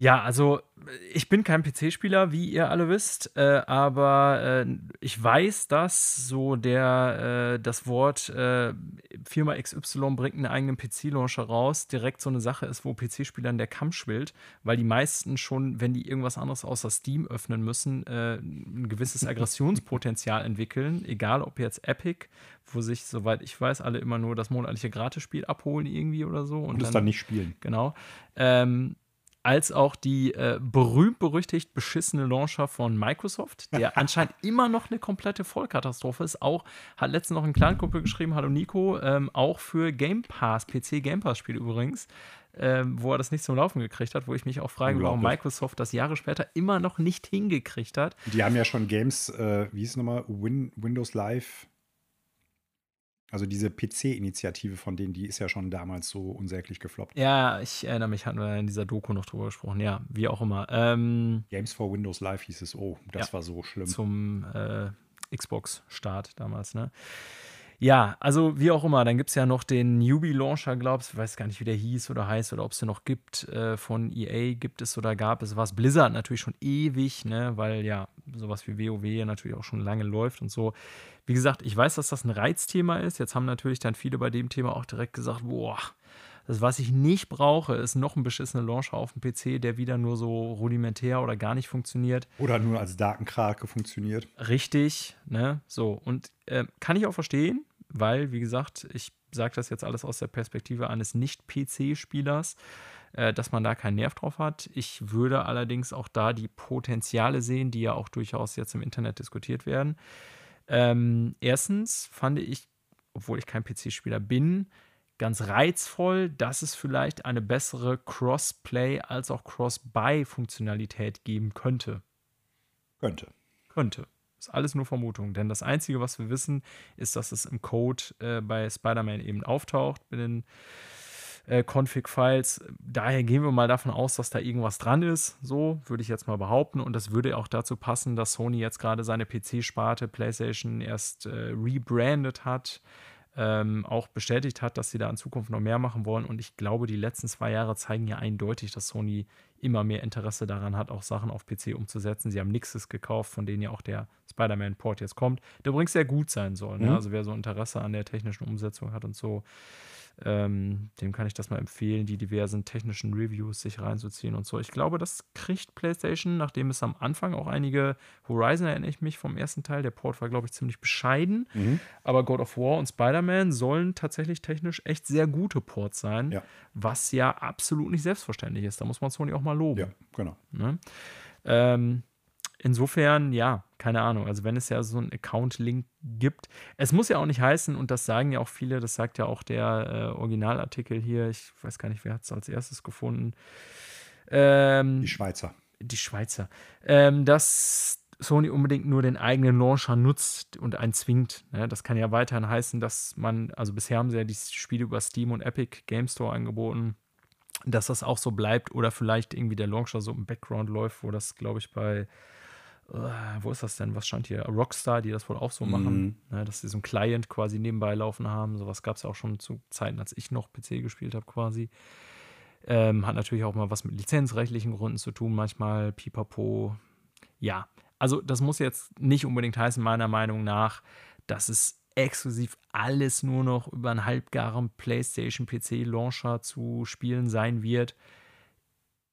B: Ja, also ich bin kein PC-Spieler, wie ihr alle wisst, äh, aber äh, ich weiß, dass so der äh, das Wort äh, Firma XY bringt einen eigenen PC-Launcher raus, direkt so eine Sache ist, wo PC-Spielern der Kamm schwillt, weil die meisten schon, wenn die irgendwas anderes außer Steam öffnen müssen, äh, ein gewisses <laughs> Aggressionspotenzial entwickeln, egal ob jetzt Epic, wo sich, soweit ich weiß, alle immer nur das monatliche Gratisspiel abholen irgendwie oder so.
A: Und, und es dann, dann nicht spielen.
B: Genau. Ähm, als auch die äh, berühmt-berüchtigt beschissene Launcher von Microsoft, der <laughs> anscheinend immer noch eine komplette Vollkatastrophe ist. Auch hat letztens noch ein Klangkumpel geschrieben, hallo Nico, ähm, auch für Game Pass, PC Game Pass Spiel übrigens, ähm, wo er das nicht zum Laufen gekriegt hat, wo ich mich auch frage, warum Microsoft das Jahre später immer noch nicht hingekriegt hat.
A: Die haben ja schon Games, äh, wie hieß es nochmal, Win Windows Live also diese PC-Initiative von denen, die ist ja schon damals so unsäglich gefloppt.
B: Ja, ich erinnere mich, hatten wir in dieser Doku noch drüber gesprochen. Ja, wie auch immer. Ähm,
A: Games for Windows Live hieß es. Oh, das ja, war so schlimm.
B: Zum äh, Xbox-Start damals, ne? Ja, also wie auch immer, dann gibt es ja noch den Newbie-Launcher, glaubst du, weiß gar nicht, wie der hieß oder heißt oder ob es den noch gibt. Äh, von EA gibt es oder gab es was. Blizzard natürlich schon ewig, ne, weil ja sowas wie WoW natürlich auch schon lange läuft und so. Wie gesagt, ich weiß, dass das ein Reizthema ist. Jetzt haben natürlich dann viele bei dem Thema auch direkt gesagt, boah, das, was ich nicht brauche, ist noch ein beschissener Launcher auf dem PC, der wieder nur so rudimentär oder gar nicht funktioniert.
A: Oder nur als Datenkrake funktioniert.
B: Richtig, ne? So. Und äh, kann ich auch verstehen weil, wie gesagt, ich sage das jetzt alles aus der Perspektive eines Nicht-PC-Spielers. äh, dass man da keinen Nerv drauf hat. Ich würde allerdings auch da die Potenziale sehen, die ja auch durchaus jetzt im Internet diskutiert werden. Ähm, erstens fand ich, obwohl ich kein PC-Spieler bin, ganz reizvoll, dass es vielleicht eine bessere Crossplay als auch Cross-Buy-Funktionalität geben könnte.
A: Könnte.
B: Könnte. Ist alles nur Vermutung, denn das Einzige, was wir wissen, ist, dass es im Code äh, bei Spider-Man eben auftaucht mit den äh, Config-Files. Daher gehen wir mal davon aus, dass da irgendwas dran ist. So würde ich jetzt mal behaupten. Und das würde auch dazu passen, dass Sony jetzt gerade seine PC-Sparte PlayStation erst äh, rebrandet hat ähm, auch bestätigt hat, dass sie da in Zukunft noch mehr machen wollen. Und ich glaube, die letzten zwei Jahre zeigen ja eindeutig, dass Sony immer mehr Interesse daran hat, auch Sachen auf PC umzusetzen. Sie haben Nixes gekauft, von denen ja auch der Spider-Man-Port jetzt kommt, der übrigens sehr gut sein soll. Ne? Mhm. Also wer so Interesse an der technischen Umsetzung hat und so, ähm, dem kann ich das mal empfehlen, die diversen technischen Reviews sich reinzuziehen und so. Ich glaube, das kriegt PlayStation, nachdem es am Anfang auch einige Horizon erinnere ich mich vom ersten Teil. Der Port war, glaube ich, ziemlich bescheiden. Mhm. Aber God of War und Spider-Man sollen tatsächlich technisch echt sehr gute Ports sein, ja. was ja absolut nicht selbstverständlich ist. Da muss man Sony auch mal loben. Ja,
A: genau.
B: Ne? Ähm, insofern, ja, keine Ahnung. Also, wenn es ja so einen Account-Link gibt, es muss ja auch nicht heißen, und das sagen ja auch viele, das sagt ja auch der äh, Originalartikel hier, ich weiß gar nicht, wer hat es als erstes gefunden.
A: Ähm, die Schweizer.
B: Die Schweizer. Ähm, dass Sony unbedingt nur den eigenen Launcher nutzt und einen zwingt. Ne? Das kann ja weiterhin heißen, dass man, also bisher haben sie ja die Spiele über Steam und Epic Game Store angeboten, dass das auch so bleibt oder vielleicht irgendwie der Launcher so im Background läuft, wo das, glaube ich, bei wo ist das denn? Was stand hier? Rockstar, die das wohl auch so mhm. machen, ne, dass sie so einen Client quasi nebenbei laufen haben. Sowas gab es ja auch schon zu Zeiten, als ich noch PC gespielt habe, quasi. Ähm, hat natürlich auch mal was mit lizenzrechtlichen Gründen zu tun, manchmal pipapo. Ja, also das muss jetzt nicht unbedingt heißen, meiner Meinung nach, dass es exklusiv alles nur noch über einen halbgaren PlayStation PC Launcher zu spielen sein wird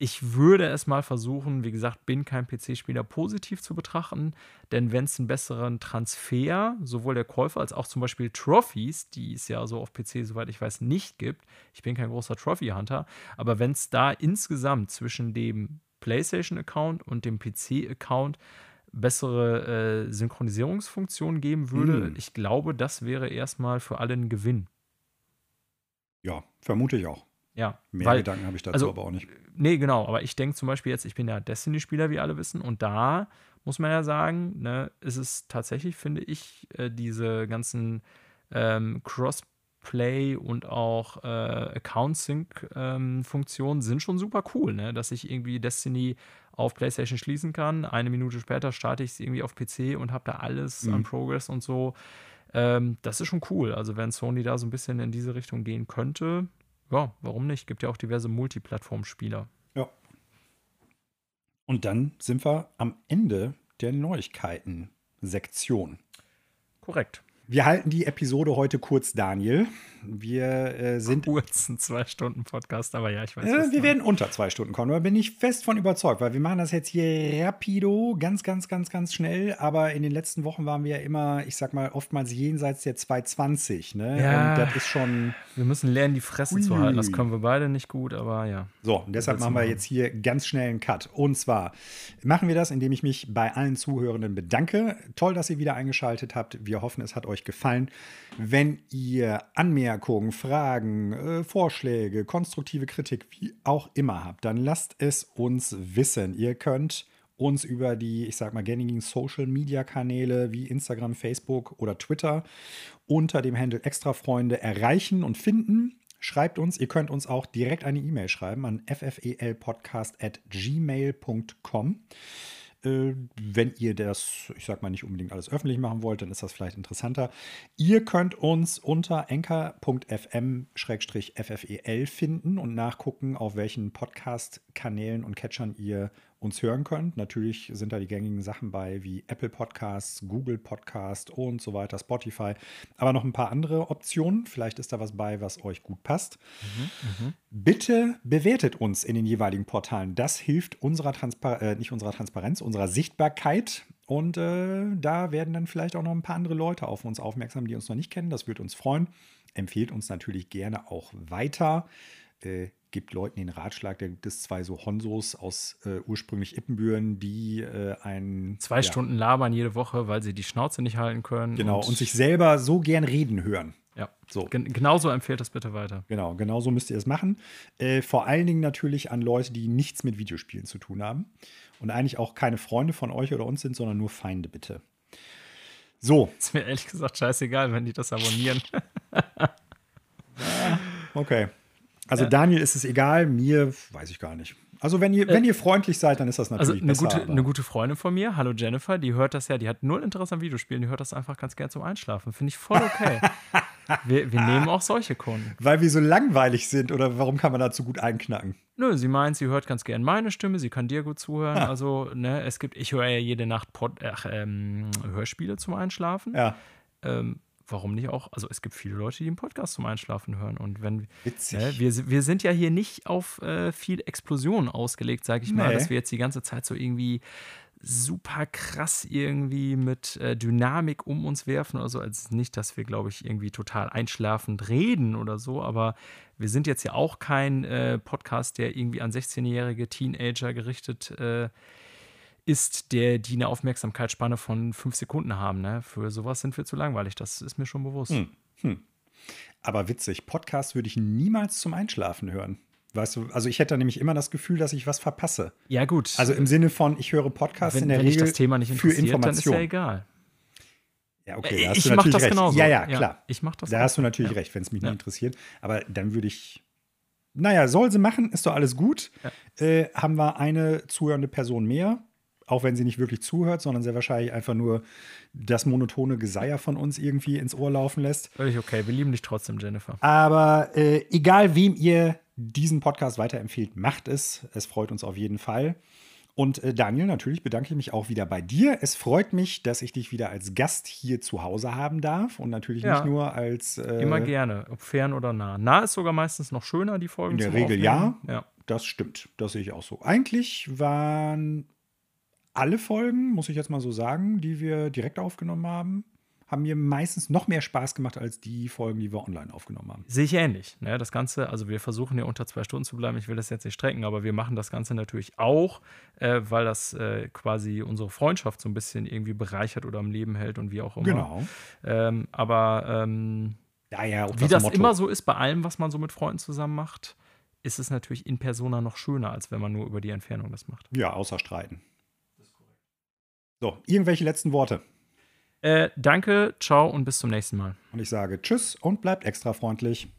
B: ich würde es mal versuchen, wie gesagt, bin kein PC-Spieler, positiv zu betrachten, denn wenn es einen besseren Transfer, sowohl der Käufer als auch zum Beispiel Trophies, die es ja so auf PC, soweit ich weiß, nicht gibt, ich bin kein großer Trophy-Hunter, aber wenn es da insgesamt zwischen dem PlayStation-Account und dem PC-Account bessere äh, Synchronisierungsfunktionen geben würde, mm. ich glaube, das wäre erstmal für alle ein Gewinn.
A: Ja, vermute ich auch.
B: Ja.
A: Mehr weil, Gedanken habe ich dazu also, aber auch nicht.
B: Nee, genau. Aber ich denke zum Beispiel jetzt, ich bin ja Destiny-Spieler, wie alle wissen. Und da muss man ja sagen, ne, ist es tatsächlich, finde ich, äh, diese ganzen ähm, Crossplay und auch äh, Account-Sync-Funktionen ähm, sind schon super cool, ne? dass ich irgendwie Destiny auf PlayStation schließen kann. Eine Minute später starte ich es irgendwie auf PC und habe da alles mhm. an Progress und so. Ähm, das ist schon cool. Also, wenn Sony da so ein bisschen in diese Richtung gehen könnte, ja, warum nicht? Gibt ja auch diverse Multiplattform-Spieler.
A: Ja. Und dann sind wir am Ende der Neuigkeiten-Sektion.
B: Korrekt.
A: Wir halten die Episode heute kurz, Daniel. Wir äh, sind.
B: Kurzen zwei Stunden Podcast, aber ja, ich weiß.
A: Äh, wir werden unter zwei Stunden kommen, da bin ich fest von überzeugt, weil wir machen das jetzt hier rapido, ganz, ganz, ganz, ganz schnell. Aber in den letzten Wochen waren wir ja immer, ich sag mal, oftmals jenseits der 220. Ne?
B: Ja,
A: und das ist schon.
B: Wir müssen lernen, die Fresse Ui. zu halten. Das können wir beide nicht gut, aber ja.
A: So, und deshalb machen wir jetzt hier ganz schnell einen Cut. Und zwar machen wir das, indem ich mich bei allen Zuhörenden bedanke. Toll, dass ihr wieder eingeschaltet habt. Wir hoffen, es hat euch euch gefallen. Wenn ihr Anmerkungen, Fragen, äh, Vorschläge, konstruktive Kritik, wie auch immer habt, dann lasst es uns wissen. Ihr könnt uns über die, ich sag mal, gängigen Social Media Kanäle wie Instagram, Facebook oder Twitter unter dem Handle Extrafreunde erreichen und finden. Schreibt uns, ihr könnt uns auch direkt eine E-Mail schreiben an ffelpodcast.gmail.com. Äh, wenn ihr das, ich sag mal, nicht unbedingt alles öffentlich machen wollt, dann ist das vielleicht interessanter. Ihr könnt uns unter enker.fm-ffel finden und nachgucken, auf welchen Podcast-Kanälen und Catchern ihr uns hören könnt. Natürlich sind da die gängigen Sachen bei wie Apple Podcasts, Google Podcast und so weiter, Spotify. Aber noch ein paar andere Optionen. Vielleicht ist da was bei, was euch gut passt. Mhm, mh. Bitte bewertet uns in den jeweiligen Portalen. Das hilft unserer Transpar äh, nicht unserer Transparenz, unserer Sichtbarkeit. Und äh, da werden dann vielleicht auch noch ein paar andere Leute auf uns aufmerksam, die uns noch nicht kennen. Das würde uns freuen. Empfehlt uns natürlich gerne auch weiter. Äh, gibt Leuten den Ratschlag, da gibt es zwei so Honsos aus äh, ursprünglich Ippenbüren, die äh, ein.
B: Zwei ja, Stunden labern jede Woche, weil sie die Schnauze nicht halten können.
A: Genau, und, und sich selber so gern reden hören.
B: Ja, so. Gen genauso empfehlt das bitte weiter.
A: Genau, genauso müsst ihr es machen. Äh, vor allen Dingen natürlich an Leute, die nichts mit Videospielen zu tun haben und eigentlich auch keine Freunde von euch oder uns sind, sondern nur Feinde, bitte. So. <laughs>
B: Ist mir ehrlich gesagt scheißegal, wenn die das abonnieren. <laughs>
A: okay. Also Daniel ist es egal, mir weiß ich gar nicht. Also wenn ihr, äh, wenn ihr freundlich seid, dann ist das natürlich also
B: eine besser. Gute, eine gute Freundin von mir, hallo Jennifer, die hört das ja, die hat null Interesse an Videospielen, die hört das einfach ganz gern zum Einschlafen. Finde ich voll okay. <laughs> wir, wir nehmen auch solche Kunden.
A: Weil wir so langweilig sind oder warum kann man dazu gut einknacken?
B: Nö, sie meint, sie hört ganz gern meine Stimme, sie kann dir gut zuhören. Ah. Also, ne, es gibt, ich höre ja jede Nacht Pod, ach, ähm, Hörspiele zum Einschlafen.
A: Ja.
B: Ähm, warum nicht auch? Also es gibt viele Leute, die einen Podcast zum Einschlafen hören. Und wenn Witzig. Äh, wir, wir sind ja hier nicht auf äh, viel Explosion ausgelegt, sage ich nee. mal, dass wir jetzt die ganze Zeit so irgendwie super krass irgendwie mit äh, Dynamik um uns werfen oder so. Also nicht, dass wir, glaube ich, irgendwie total einschlafend reden oder so, aber wir sind jetzt ja auch kein äh, Podcast, der irgendwie an 16-jährige Teenager gerichtet äh, ist, der die eine Aufmerksamkeitsspanne von fünf Sekunden haben. Ne? Für sowas sind wir zu langweilig, das ist mir schon bewusst. Hm. Hm.
A: Aber witzig, Podcast würde ich niemals zum Einschlafen hören. Weißt du, also ich hätte nämlich immer das Gefühl, dass ich was verpasse.
B: Ja, gut.
A: Also im Sinne von, ich höre Podcasts wenn, in der wenn Regel das
B: Thema nicht für Information. Dann ist ja egal.
A: Ja, okay, da hast ich du natürlich recht.
B: Genauso.
A: Ja, ja, klar. Ja,
B: ich mach das.
A: Da hast du natürlich ja. recht, wenn es mich ja. nicht interessiert. Aber dann würde ich. Naja, soll sie machen, ist doch alles gut. Äh, haben wir eine zuhörende Person mehr auch wenn sie nicht wirklich zuhört, sondern sehr wahrscheinlich einfach nur das monotone Geseier von uns irgendwie ins Ohr laufen lässt.
B: Völlig okay, wir lieben dich trotzdem, Jennifer.
A: Aber äh, egal, wem ihr diesen Podcast weiterempfehlt, macht es. Es freut uns auf jeden Fall. Und äh, Daniel, natürlich bedanke ich mich auch wieder bei dir. Es freut mich, dass ich dich wieder als Gast hier zu Hause haben darf und natürlich ja. nicht nur als.
B: Äh, Immer gerne, ob fern oder nah. Nah ist sogar meistens noch schöner, die Folgen.
A: In der Regel ja. ja. Das stimmt. Das sehe ich auch so. Eigentlich waren alle Folgen, muss ich jetzt mal so sagen, die wir direkt aufgenommen haben, haben mir meistens noch mehr Spaß gemacht als die Folgen, die wir online aufgenommen haben.
B: Sehe ich ähnlich. Ne? Das Ganze, also wir versuchen ja unter zwei Stunden zu bleiben. Ich will das jetzt nicht strecken, aber wir machen das Ganze natürlich auch, äh, weil das äh, quasi unsere Freundschaft so ein bisschen irgendwie bereichert oder am Leben hält und wie auch immer.
A: Genau.
B: Ähm, aber ähm,
A: ja, ja,
B: wie das, das immer so ist bei allem, was man so mit Freunden zusammen macht, ist es natürlich in Persona noch schöner, als wenn man nur über die Entfernung das macht.
A: Ja, außer Streiten. So, irgendwelche letzten Worte.
B: Äh, danke, ciao und bis zum nächsten Mal.
A: Und ich sage Tschüss und bleibt extra freundlich.